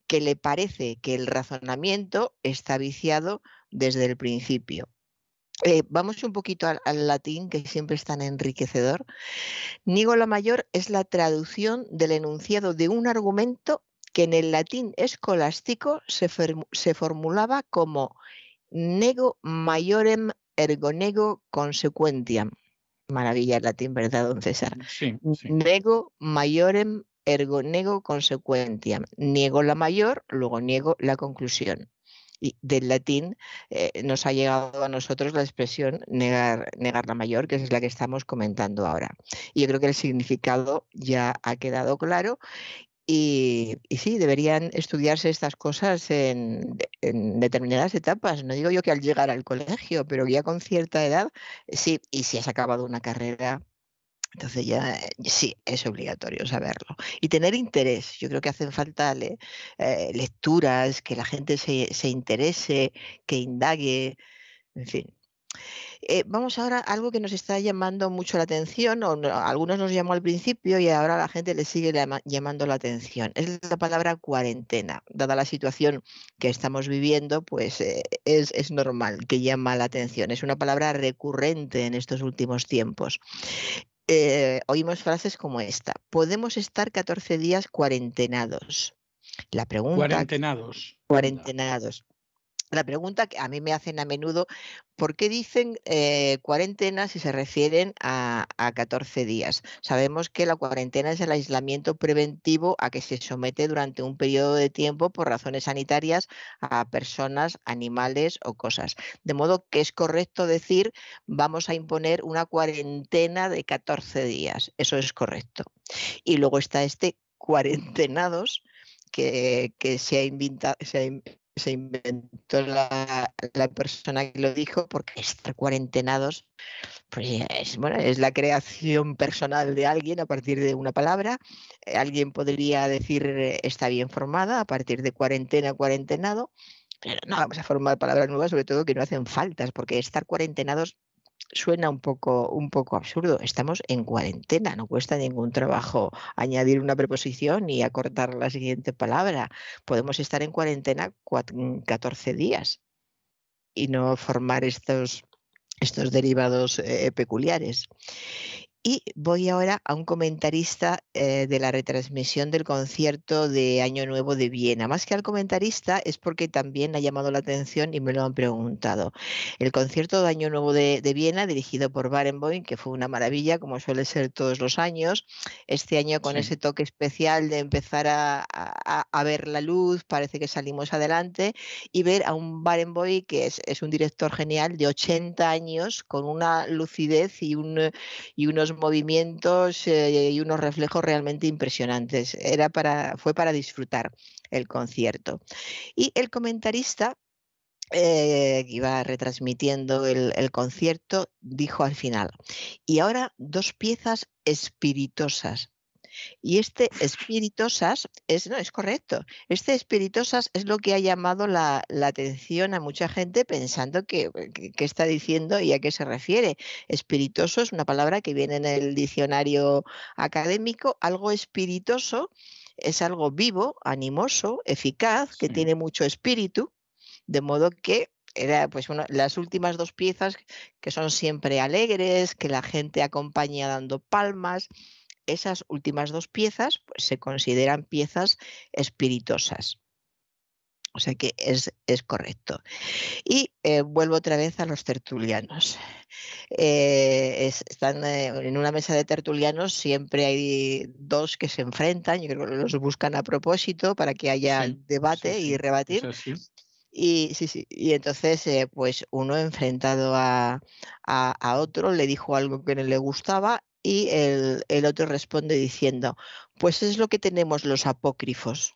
que le parece que el razonamiento está viciado desde el principio. Eh, vamos un poquito al, latín, que siempre es tan enriquecedor. Nigo la mayor es la traducción del enunciado de un argumento que en el latín escolástico se formulaba como nego maiorem ergo nego consequentiam. Maravilla el latín, ¿verdad, don César? Sí, sí. Nego maiorem ergo nego consequentiam. Niego la mayor, luego niego la conclusión. Y del latín eh, nos ha llegado a nosotros la expresión negar, negar la mayor, que es la que estamos comentando ahora. Y yo creo que el significado ya ha quedado claro y, y, sí, deberían estudiarse estas cosas en, determinadas etapas. No digo yo que al llegar al colegio, pero ya con cierta edad, sí, y si has acabado una carrera, entonces ya sí, es obligatorio saberlo. Y tener interés. Yo creo que hacen falta eh, lecturas, que la gente se, se interese, que indague, en fin. Eh, vamos ahora a algo que nos está llamando mucho la atención, o no, algunos nos llamó al principio y ahora la gente le sigue llama, llamando la atención. Es la palabra cuarentena. Dada la situación que estamos viviendo, pues eh, es, es, normal que llama la atención. Es una palabra recurrente en estos últimos tiempos. Eh, oímos frases como esta. Podemos estar 14 días cuarentenados. La pregunta. Cuarentenados. Cuarentenados. La pregunta que a mí me hacen a menudo, ¿por qué dicen eh, cuarentena si se refieren a, a, 14 días? Sabemos que la cuarentena es el aislamiento preventivo a que se somete durante un periodo de tiempo por razones sanitarias a personas, animales o cosas. De modo que es correcto decir vamos a imponer una cuarentena de 14 días. Eso es correcto. Y luego está este cuarentenados que, se ha inventado, se se inventó la, la, persona que lo dijo, porque estar cuarentenados, pues es, bueno, es la creación personal de alguien a partir de una palabra. Eh, alguien podría decir eh, está bien formada a partir de cuarentena, cuarentenado, pero no vamos a formar palabras nuevas, sobre todo que no hacen faltas, porque estar cuarentenados suena un poco, un poco absurdo. Estamos en cuarentena, no cuesta ningún trabajo añadir una preposición y acortar la siguiente palabra. Podemos estar en cuarentena 14 días y no formar estos, estos derivados eh, peculiares. Y voy ahora a un comentarista eh, de la retransmisión del concierto de Año Nuevo de Viena. Más que al comentarista es porque también ha llamado la atención y me lo han preguntado. El concierto de Año Nuevo de, de Viena, dirigido por Barenboim, que fue una maravilla, como suele ser todos los años. Este año con sí. ese toque especial de empezar a, a, a, ver la luz, parece que salimos adelante, y ver a un Barenboim que es, es un director genial de 80 años, con una lucidez y, un, y unos movimientos eh, y unos reflejos realmente impresionantes. Era para, fue para disfrutar el concierto. Y el comentarista eh, que iba retransmitiendo el, el, concierto, dijo al final, y ahora dos piezas espiritosas. Y este espiritosas es, no, es correcto. Este espiritosas es lo que ha llamado la, la atención a mucha gente pensando que, que, que, está diciendo y a qué se refiere. Espiritoso es una palabra que viene en el diccionario académico. Algo espiritoso es algo vivo, animoso, eficaz, que sí. tiene mucho espíritu, de modo que era pues las últimas dos piezas que son siempre alegres, que la gente acompaña dando palmas esas últimas dos piezas pues, se consideran piezas espiritosas. O sea que es, es correcto. Y eh, vuelvo otra vez a los tertulianos. Eh, es, están eh, en una mesa de tertulianos, siempre hay dos que se enfrentan, yo creo que los buscan a propósito para que haya sí, debate sí, y rebatir. Y sí, sí. Y entonces, eh, pues uno enfrentado a, a- a otro le dijo algo que no le gustaba y el, el otro responde diciendo, pues es lo que tenemos los apócrifos.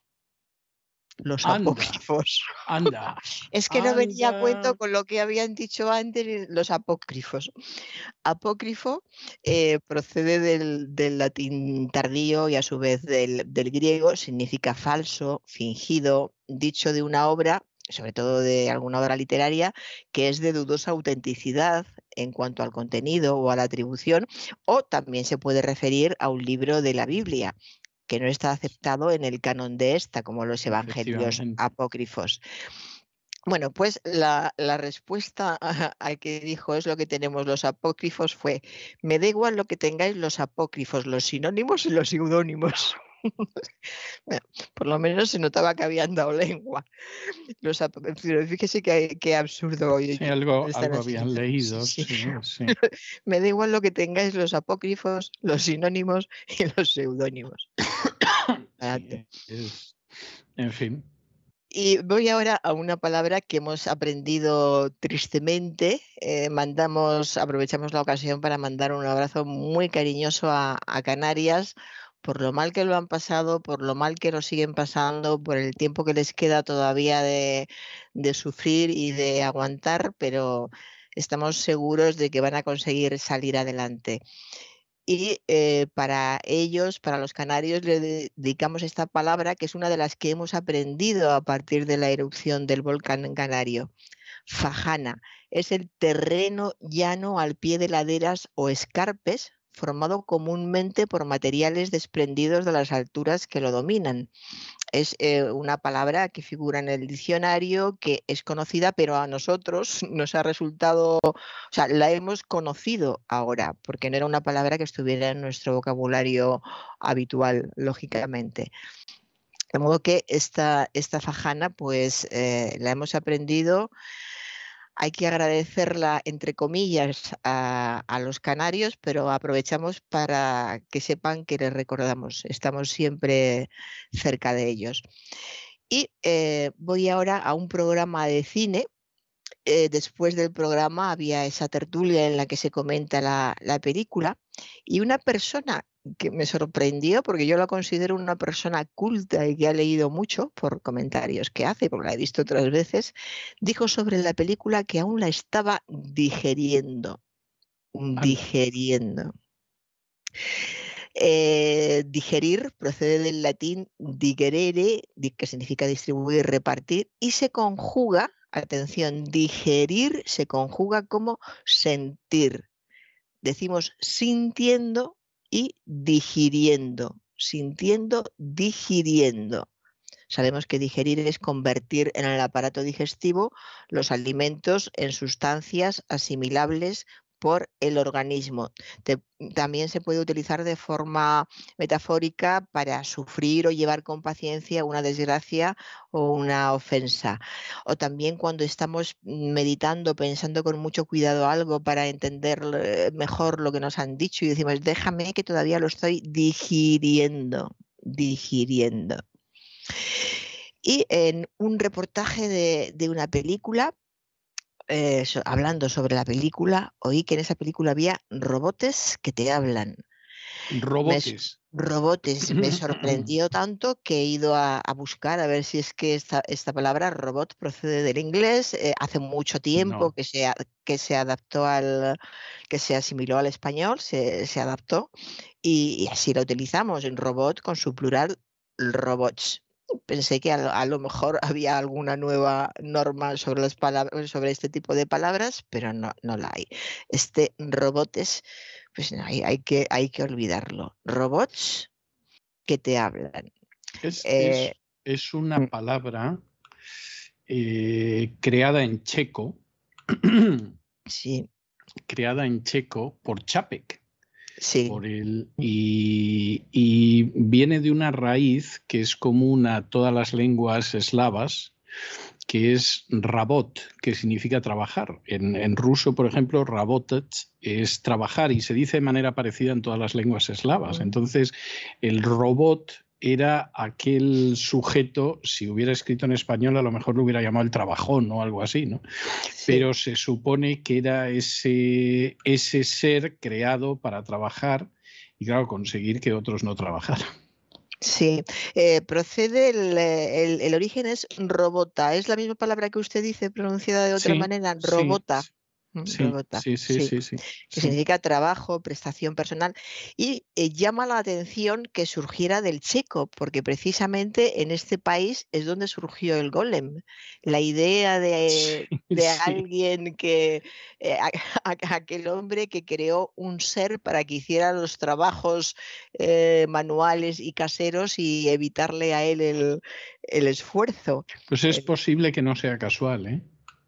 Los Anda. apócrifos. Anda. Es que no venía a cuento con lo que habían dicho antes los apócrifos. Apócrifo eh, procede del, del latín tardío y a su vez del, del griego, significa falso, fingido, dicho de una obra, sobre todo de alguna obra literaria, que es de dudosa autenticidad en cuanto al contenido o a la atribución, o también se puede referir a un libro de la Biblia que no está aceptado en el canon de esta, como los evangelios apócrifos. Bueno, pues la, la respuesta al que dijo es lo que tenemos los apócrifos fue, me da igual lo que tengáis los apócrifos, los sinónimos y los seudónimos. Bueno, por lo menos se notaba que habían dado lengua. Los fíjese qué, qué absurdo. hoy Sí, algo, algo habían leído. Sí. sí, sí. Me da igual lo que tengáis los apócrifos, los sinónimos y los seudónimos. En fin. Y voy ahora a una palabra que hemos aprendido tristemente. Eh, mandamos, aprovechamos la ocasión para mandar un abrazo muy cariñoso a, a Canarias por lo mal que lo han pasado, por lo mal que lo siguen pasando, por el tiempo que les queda todavía de, sufrir y de aguantar, pero estamos seguros de que van a conseguir salir adelante. Y eh, para ellos, para los canarios, le de- dedicamos esta palabra que es una de las que hemos aprendido a partir de la erupción del volcán canario. Fajana es el terreno llano al pie de laderas o escarpes formado comúnmente por materiales desprendidos de las alturas que lo dominan. Es eh, una palabra que figura en el diccionario, que es conocida, pero a nosotros nos ha resultado o sea, la hemos conocido ahora, porque no era una palabra que estuviera en nuestro vocabulario habitual, lógicamente. De modo que esta, esta fajana, pues eh, la hemos aprendido. Hay que agradecerla, entre comillas, a, los canarios, pero aprovechamos para que sepan que les recordamos. Estamos siempre cerca de ellos. Y eh, voy ahora a un programa de cine eh, después del programa había esa tertulia en la que se comenta la, la película y una persona que me sorprendió porque yo la considero una persona culta y que ha leído mucho por comentarios que hace, porque la he visto otras veces, dijo sobre la película que aún la estaba digeriendo, digeriendo. Eh, digerir procede del latín digerere, di- que significa distribuir, repartir, y se conjuga, atención, digerir se conjuga como sentir. Decimos sintiendo y digiriendo, sintiendo, digiriendo. Sabemos que digerir es convertir en el aparato digestivo los alimentos en sustancias asimilables por el organismo. También se puede utilizar de forma metafórica para sufrir o llevar con paciencia una desgracia o una ofensa. O también cuando estamos meditando, pensando con mucho cuidado algo para entender eh, mejor lo que nos han dicho y decimos, déjame que todavía lo estoy digiriendo, digiriendo. Y en un reportaje de una película, eh, so- hablando sobre la película, oí que en esa película había robotes que te hablan. Robotes. Robotes, me sorprendió tanto que he ido a, a buscar a ver si es que esta, esta palabra robot procede del inglés. eh, hace mucho tiempo No. que, se, que se adaptó al, que se asimiló al español, se, se adaptó y, y así la utilizamos en robot con su plural robots. Pensé que a lo, a lo mejor había alguna nueva norma sobre las palabras, sobre este tipo de palabras, pero no, no la hay. Este robotes, pues no, hay, hay que, hay que olvidarlo. Robots que te hablan. Es, Eh, es- es una mm. palabra eh, creada en checo, Sí, creada en checo por Chapek. Sí. por el, y, y viene de una raíz que es común a todas las lenguas eslavas, que es rabot, que significa trabajar. En, en ruso, por ejemplo, rabotet es trabajar y se dice de manera parecida en todas las lenguas eslavas. Entonces, el robot era aquel sujeto, si hubiera escrito en español, a lo mejor lo hubiera llamado el trabajón o algo así, ¿no? Pero se supone que era ese, ese ser creado para trabajar y, claro, conseguir que otros no trabajaran. Sí, eh, procede el, el, origen es robota, es la misma palabra que usted dice pronunciada de otra manera, robota. Sí, sí, sí, sí, que significa trabajo, prestación personal. Y eh, llama la atención que surgiera del checo, porque precisamente en este país es donde surgió el golem. La idea de, alguien que, eh, aquel hombre que creó un ser para que hiciera los trabajos eh, manuales y caseros y evitarle a él el, el esfuerzo. Pues es posible que no sea casual, ¿eh?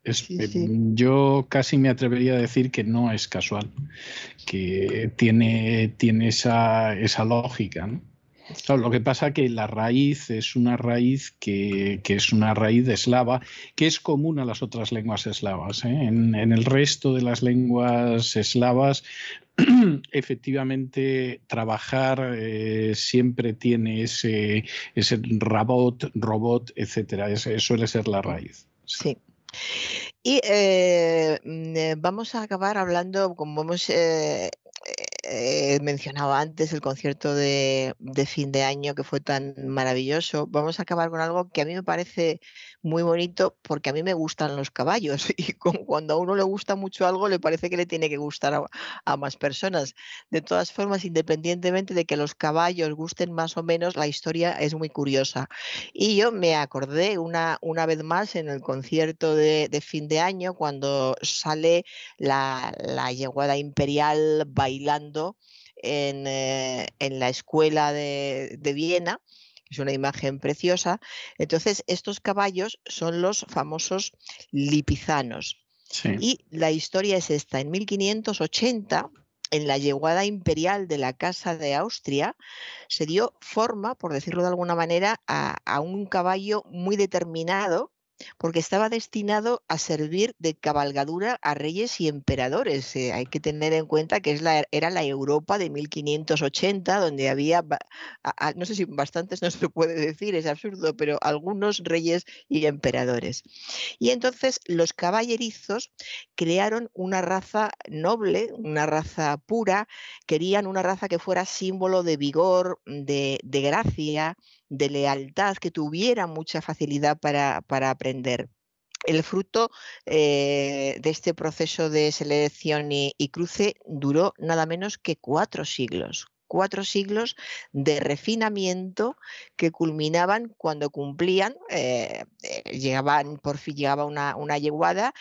Yo casi me atrevería a decir que no es casual, que tiene, tiene esa, esa lógica. lo que pasa que la raíz es una raíz que, es una raíz eslava, que es común a las otras lenguas eslavas. ¿eh? En, el resto de las lenguas eslavas, efectivamente, trabajar eh, siempre tiene ese, ese robot, robot. Ese suele ser la raíz. Sí. Y eh, mm, eh, vamos a acabar hablando, como hemos eh, mencionado antes, el concierto de, de, fin de año que fue tan maravilloso. Vamos a acabar con algo que a mí me parece muy bonito porque a mí me gustan los caballos y cuando a uno le gusta mucho algo le parece que le tiene que gustar a, más personas. De todas formas, independientemente de que los caballos gusten más o menos, la historia es muy curiosa. Y yo me acordé una, una vez más en el concierto de, fin de año cuando sale la, la yeguada imperial bailando en, eh, la escuela de, de Viena es una imagen preciosa. Entonces, estos caballos son los famosos lipizanos. Y la historia es esta. En 1580, en la yeguada imperial de la Casa de Austria, se dio forma, por decirlo de alguna manera, a, a un caballo muy determinado porque estaba destinado a servir de cabalgadura a reyes y emperadores. Eh, hay que tener en cuenta que es la, era la Europa de 1580, donde había, no sé si bastantes no se puede decir, es absurdo, pero algunos reyes y emperadores. Y entonces los caballerizos crearon una raza noble, una raza pura, querían una raza que fuera símbolo de vigor, de, de gracia, de lealtad, que tuviera mucha facilidad para, aprender. El fruto eh, de este proceso de selección y, cruce duró nada menos que cuatro siglos, cuatro siglos de refinamiento que culminaban cuando cumplían, eh, eh, llegaban, por fin llegaba una, una yeguada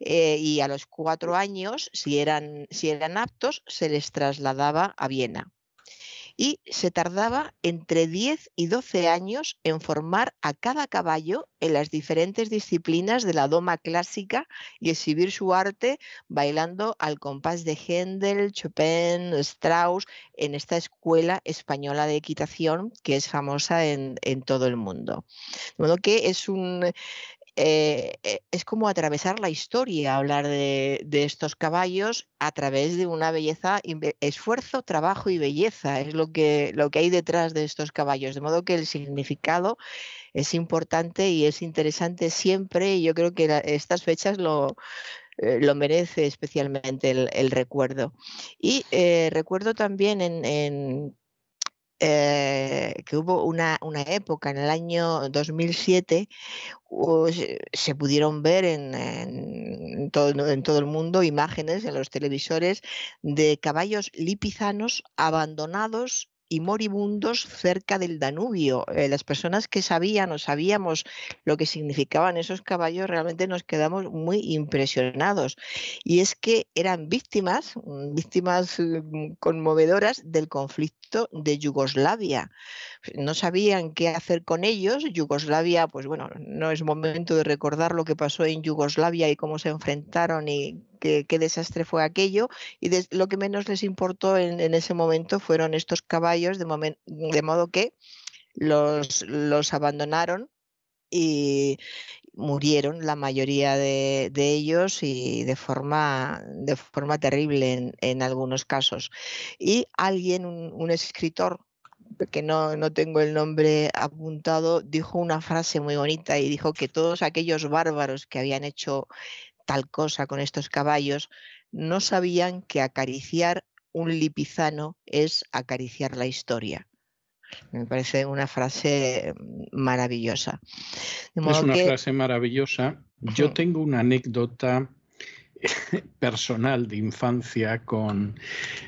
y a los cuatro años, si eran, si eran aptos, se les trasladaba a Viena y se tardaba entre 10 y 12 años en formar a cada caballo en las diferentes disciplinas de la doma clásica y exhibir su arte bailando al compás de Händel, Chopin, Strauss en esta escuela española de equitación que es famosa en, en todo el mundo. De modo que es un, eh, eh, es como atravesar la historia, hablar de, estos caballos a través de una belleza, esfuerzo, trabajo y belleza, es lo que, lo que hay detrás de estos caballos, de modo que el significado es importante y es interesante siempre, y yo creo que estas fechas lo, eh, lo merece especialmente el, recuerdo. Y recuerdo también en eh, que hubo una, época en el año 2007, se pudieron ver en, todo, en todo el mundo imágenes en los televisores de caballos lipizanos abandonados y moribundos cerca del Danubio. Eh, las personas que sabían o sabíamos lo que significaban esos caballos realmente nos quedamos muy impresionados. Y es que eran víctimas, mm, víctimas mm, conmovedoras del conflicto de Yugoslavia. No sabían qué hacer con ellos. Yugoslavia, pues bueno, no es momento de recordar lo que pasó en Yugoslavia y cómo se enfrentaron y qué, desastre fue aquello. Y lo que menos les importó en, ese momento fueron estos caballos, de, modo que los, abandonaron y murieron la mayoría de, ellos y de forma, de forma terrible en, algunos casos. Y alguien, un, escritor que no, no tengo el nombre apuntado, dijo una frase muy bonita y dijo que todos aquellos bárbaros que habían hecho tal cosa con estos caballos no sabían que acariciar un lipizano es acariciar la historia. Me parece una frase mm, maravillosa. es una frase maravillosa. Yo tengo una anécdota personal de infancia con,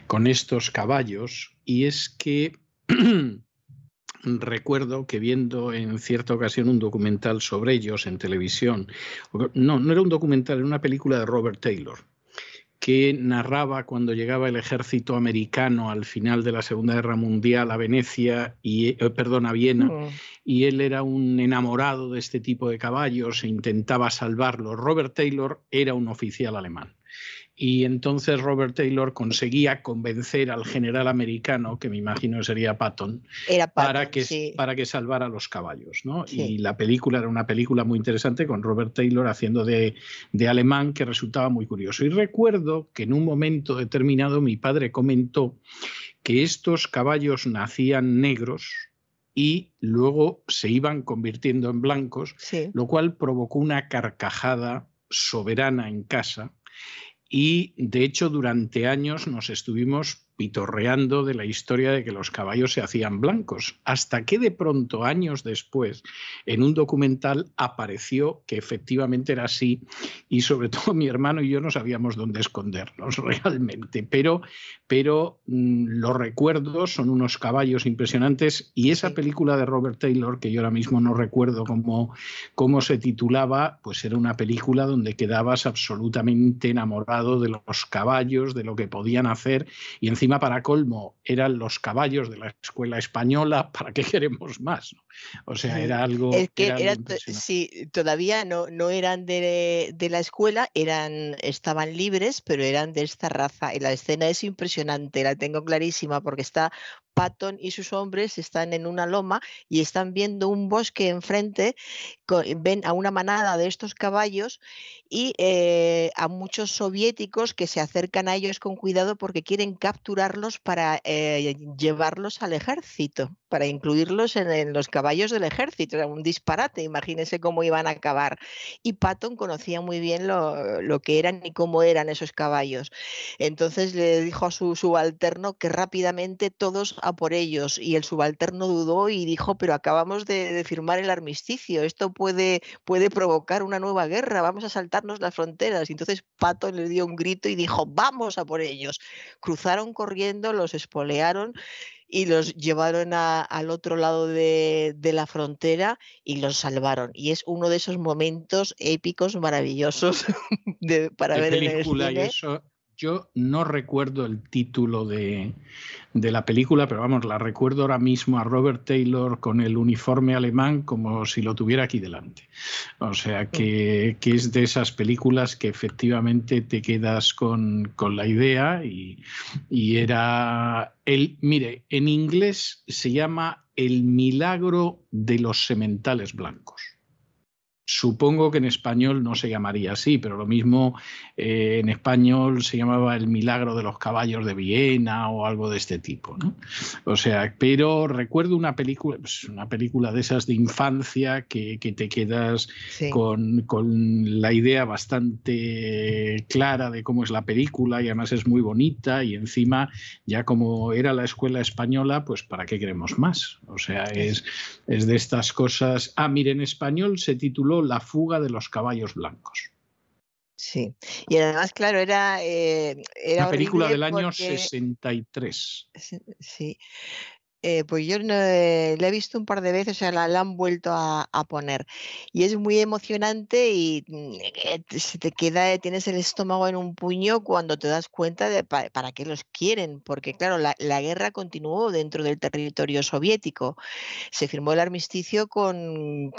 con estos caballos y es que recuerdo que viendo en cierta ocasión un documental sobre ellos en televisión, no, no era un documental, era una película de Robert Taylor, que narraba cuando llegaba el ejército americano al final de la Segunda Guerra Mundial a Venecia y eh, perdón, a Viena mm. y él era un enamorado de este tipo de caballos e intentaba salvarlos. Robert Taylor era un oficial alemán y entonces Robert Taylor conseguía convencer al general americano, que me imagino sería Patton, para, que, para que salvara los caballos. ¿no? Y la película era una película muy interesante con Robert Taylor haciendo de, de, alemán que resultaba muy curioso. Y recuerdo que en un momento determinado mi padre comentó que estos caballos nacían negros, y luego se iban convirtiendo en blancos, lo cual provocó una carcajada soberana en casa y de hecho durante años nos estuvimos pitorreando de la historia de que los caballos se hacían blancos, hasta que de pronto, años después, en un documental apareció que efectivamente era así y sobre todo mi hermano y yo no sabíamos dónde escondernos realmente, pero, pero mm, los recuerdos son unos caballos impresionantes y esa película de Robert Taylor, que yo ahora mismo no recuerdo cómo, cómo se titulaba, pues era una película donde quedabas absolutamente enamorado de los caballos, de lo que podían hacer y encima para colmo eran los caballos de la escuela española, ¿para qué queremos más? O sea, era algo... que sí, todavía no, no eran de, de, la escuela, eran, estaban libres, pero eran de esta raza. Y la escena es impresionante, la tengo clarísima, porque está Patton y sus hombres están en una loma y están viendo un bosque enfrente, ven a una manada de estos caballos y eh, a muchos soviéticos que se acercan a ellos con cuidado porque quieren capturarlos para eh, llevarlos al ejército, para incluirlos en, los caballos del ejército. Era un disparate, imagínense cómo iban a acabar. Y Patton conocía muy bien lo, lo que eran y cómo eran esos caballos. Entonces le dijo a su subalterno que rápidamente todos a por ellos y el subalterno dudó y dijo, pero acabamos de, firmar el armisticio, esto puede, puede provocar una nueva guerra, vamos a saltarnos las fronteras. Y entonces Pato le dio un grito y dijo, vamos a por ellos. Cruzaron corriendo, los espolearon y los llevaron al otro lado de, la frontera y los salvaron. Y es uno de esos momentos épicos, maravillosos de, para ver en el cine. Yo no recuerdo el título de, la película, pero vamos, la recuerdo ahora mismo a Robert Taylor con el uniforme alemán como si lo tuviera aquí delante. O sea, que, es de esas películas que efectivamente te quedas con, la idea y, y era el, mire, en inglés se llama El milagro de los sementales blancos. Supongo que en español no se llamaría así, pero lo mismo eh, en español se llamaba El milagro de los caballos de Viena o algo de este tipo. ¿no? O sea, pero recuerdo una película, pues, una película de esas de infancia que, te quedas con, con, la idea bastante clara de cómo es la película y además es muy bonita y encima ya como era la escuela española, pues ¿para qué queremos más? O sea, es, es de estas cosas. Ah, mire, en español se tituló la fuga de los caballos blancos. Sí, y además, claro, era... Eh, era una película del año 63. Sí, eh, pues yo no, la he visto un par de veces, o sea, la, han vuelto a, poner. Y es muy emocionante y mm, eh, se te queda, tienes el estómago en un puño cuando te das cuenta de para qué los quieren, porque claro, la, guerra continuó dentro del territorio soviético. Se firmó el armisticio con,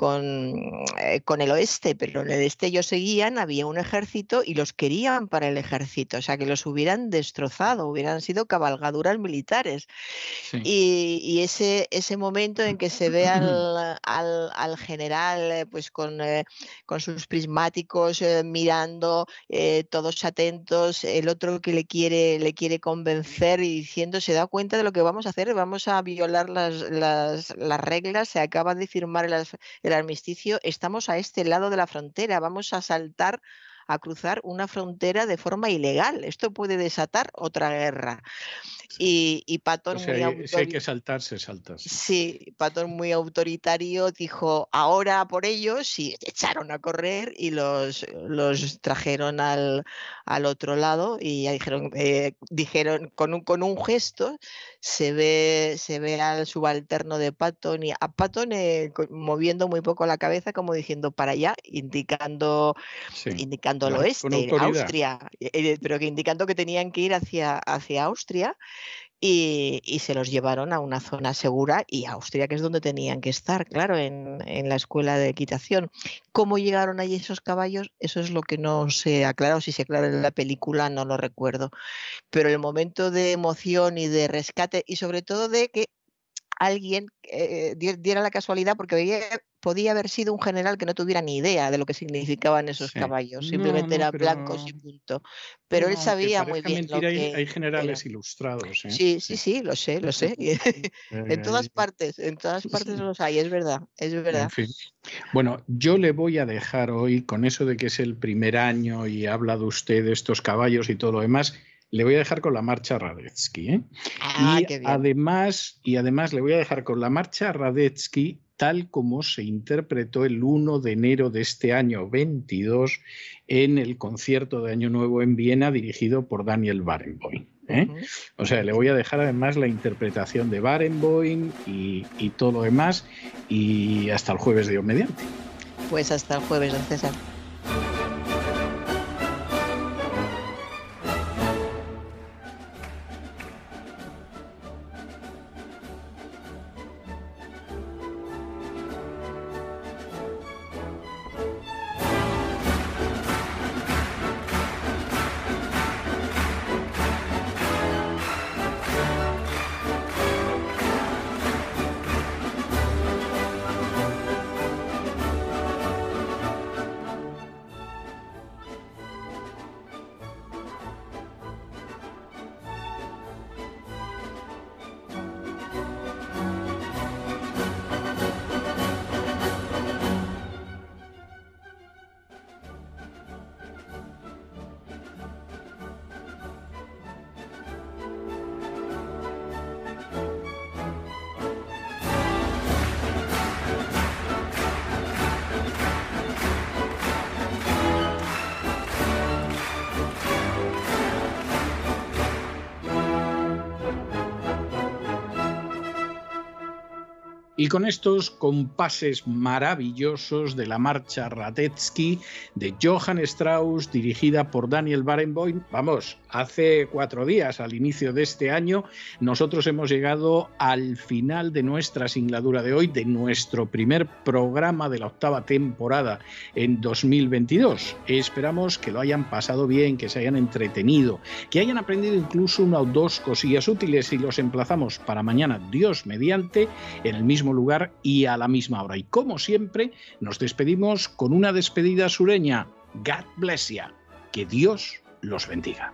eh, con, el oeste, pero en el este ellos seguían, había un ejército y los querían para el ejército, o sea, que los hubieran destrozado, hubieran sido cabalgaduras militares. Y y, ese, ese momento en que se ve al, al, general eh, pues con, eh, con sus prismáticos eh, mirando, todos atentos, el otro que le quiere, le quiere convencer y diciendo, se da cuenta de lo que vamos a hacer, vamos a violar las, las, las reglas, se acaba de firmar el, el armisticio, estamos a este lado de la frontera, vamos a saltar a cruzar una frontera de forma ilegal. Esto puede desatar otra guerra. Y, y Patton muy si hay que saltar, se salta. Sí. Patton muy autoritario dijo, ahora por ellos, y echaron a correr y los, los trajeron al, al otro lado y dijeron, eh, dijeron con, un, con un gesto, se ve, se ve al subalterno de Patton y a Patton eh, moviendo muy poco la cabeza como diciendo para allá, indicando, indicando el oeste, Austria, eh, pero que indicando que tenían que ir hacia, hacia Austria y, se los llevaron a una zona segura y Austria, que es donde tenían que estar, claro, en, la escuela de equitación. ¿Cómo llegaron allí esos caballos? Eso es lo que no se aclaró. Si se aclara en la película, no lo recuerdo. Pero el momento de emoción y de rescate y sobre todo de que alguien eh, diera la casualidad, porque veía podía haber sido un general que no tuviera ni idea de lo que significaban esos caballos, simplemente eran blancos y punto. Pero él sabía muy bien. Lo hay, hay, generales ilustrados. ¿eh? Sí, sí, sí, lo sé, lo sé. en todas partes, en todas partes los hay, es verdad, es verdad. Bueno, yo le voy a dejar hoy, con eso de que es el primer año y ha hablado usted de estos caballos y todo lo demás, le voy a dejar con la marcha Radetzky. ¿eh? Ah, y además, y además le voy a dejar con la marcha Radetzky tal como se interpretó el 1 de enero de este año 22 en el concierto de Año Nuevo en Viena dirigido por Daniel Barenboim. ¿eh? O sea, le voy a dejar además la interpretación de Barenboim y, y todo lo demás y hasta el jueves de Dios mediante. Pues hasta el jueves, don César. Con estos compases maravillosos de la marcha Radetzky de Johann Strauss, dirigida por Daniel Barenboim, vamos, hace cuatro días, al inicio de este año, nosotros hemos llegado al final de nuestra singladura de hoy, de nuestro primer programa de la octava temporada en 2022. Esperamos que lo hayan pasado bien, que se hayan entretenido, que hayan aprendido incluso una o dos cosillas útiles y los emplazamos para mañana, Dios mediante, en el mismo lugar y a la misma hora. Y como siempre, nos despedimos con una despedida sureña. God bless you. Que Dios los bendiga.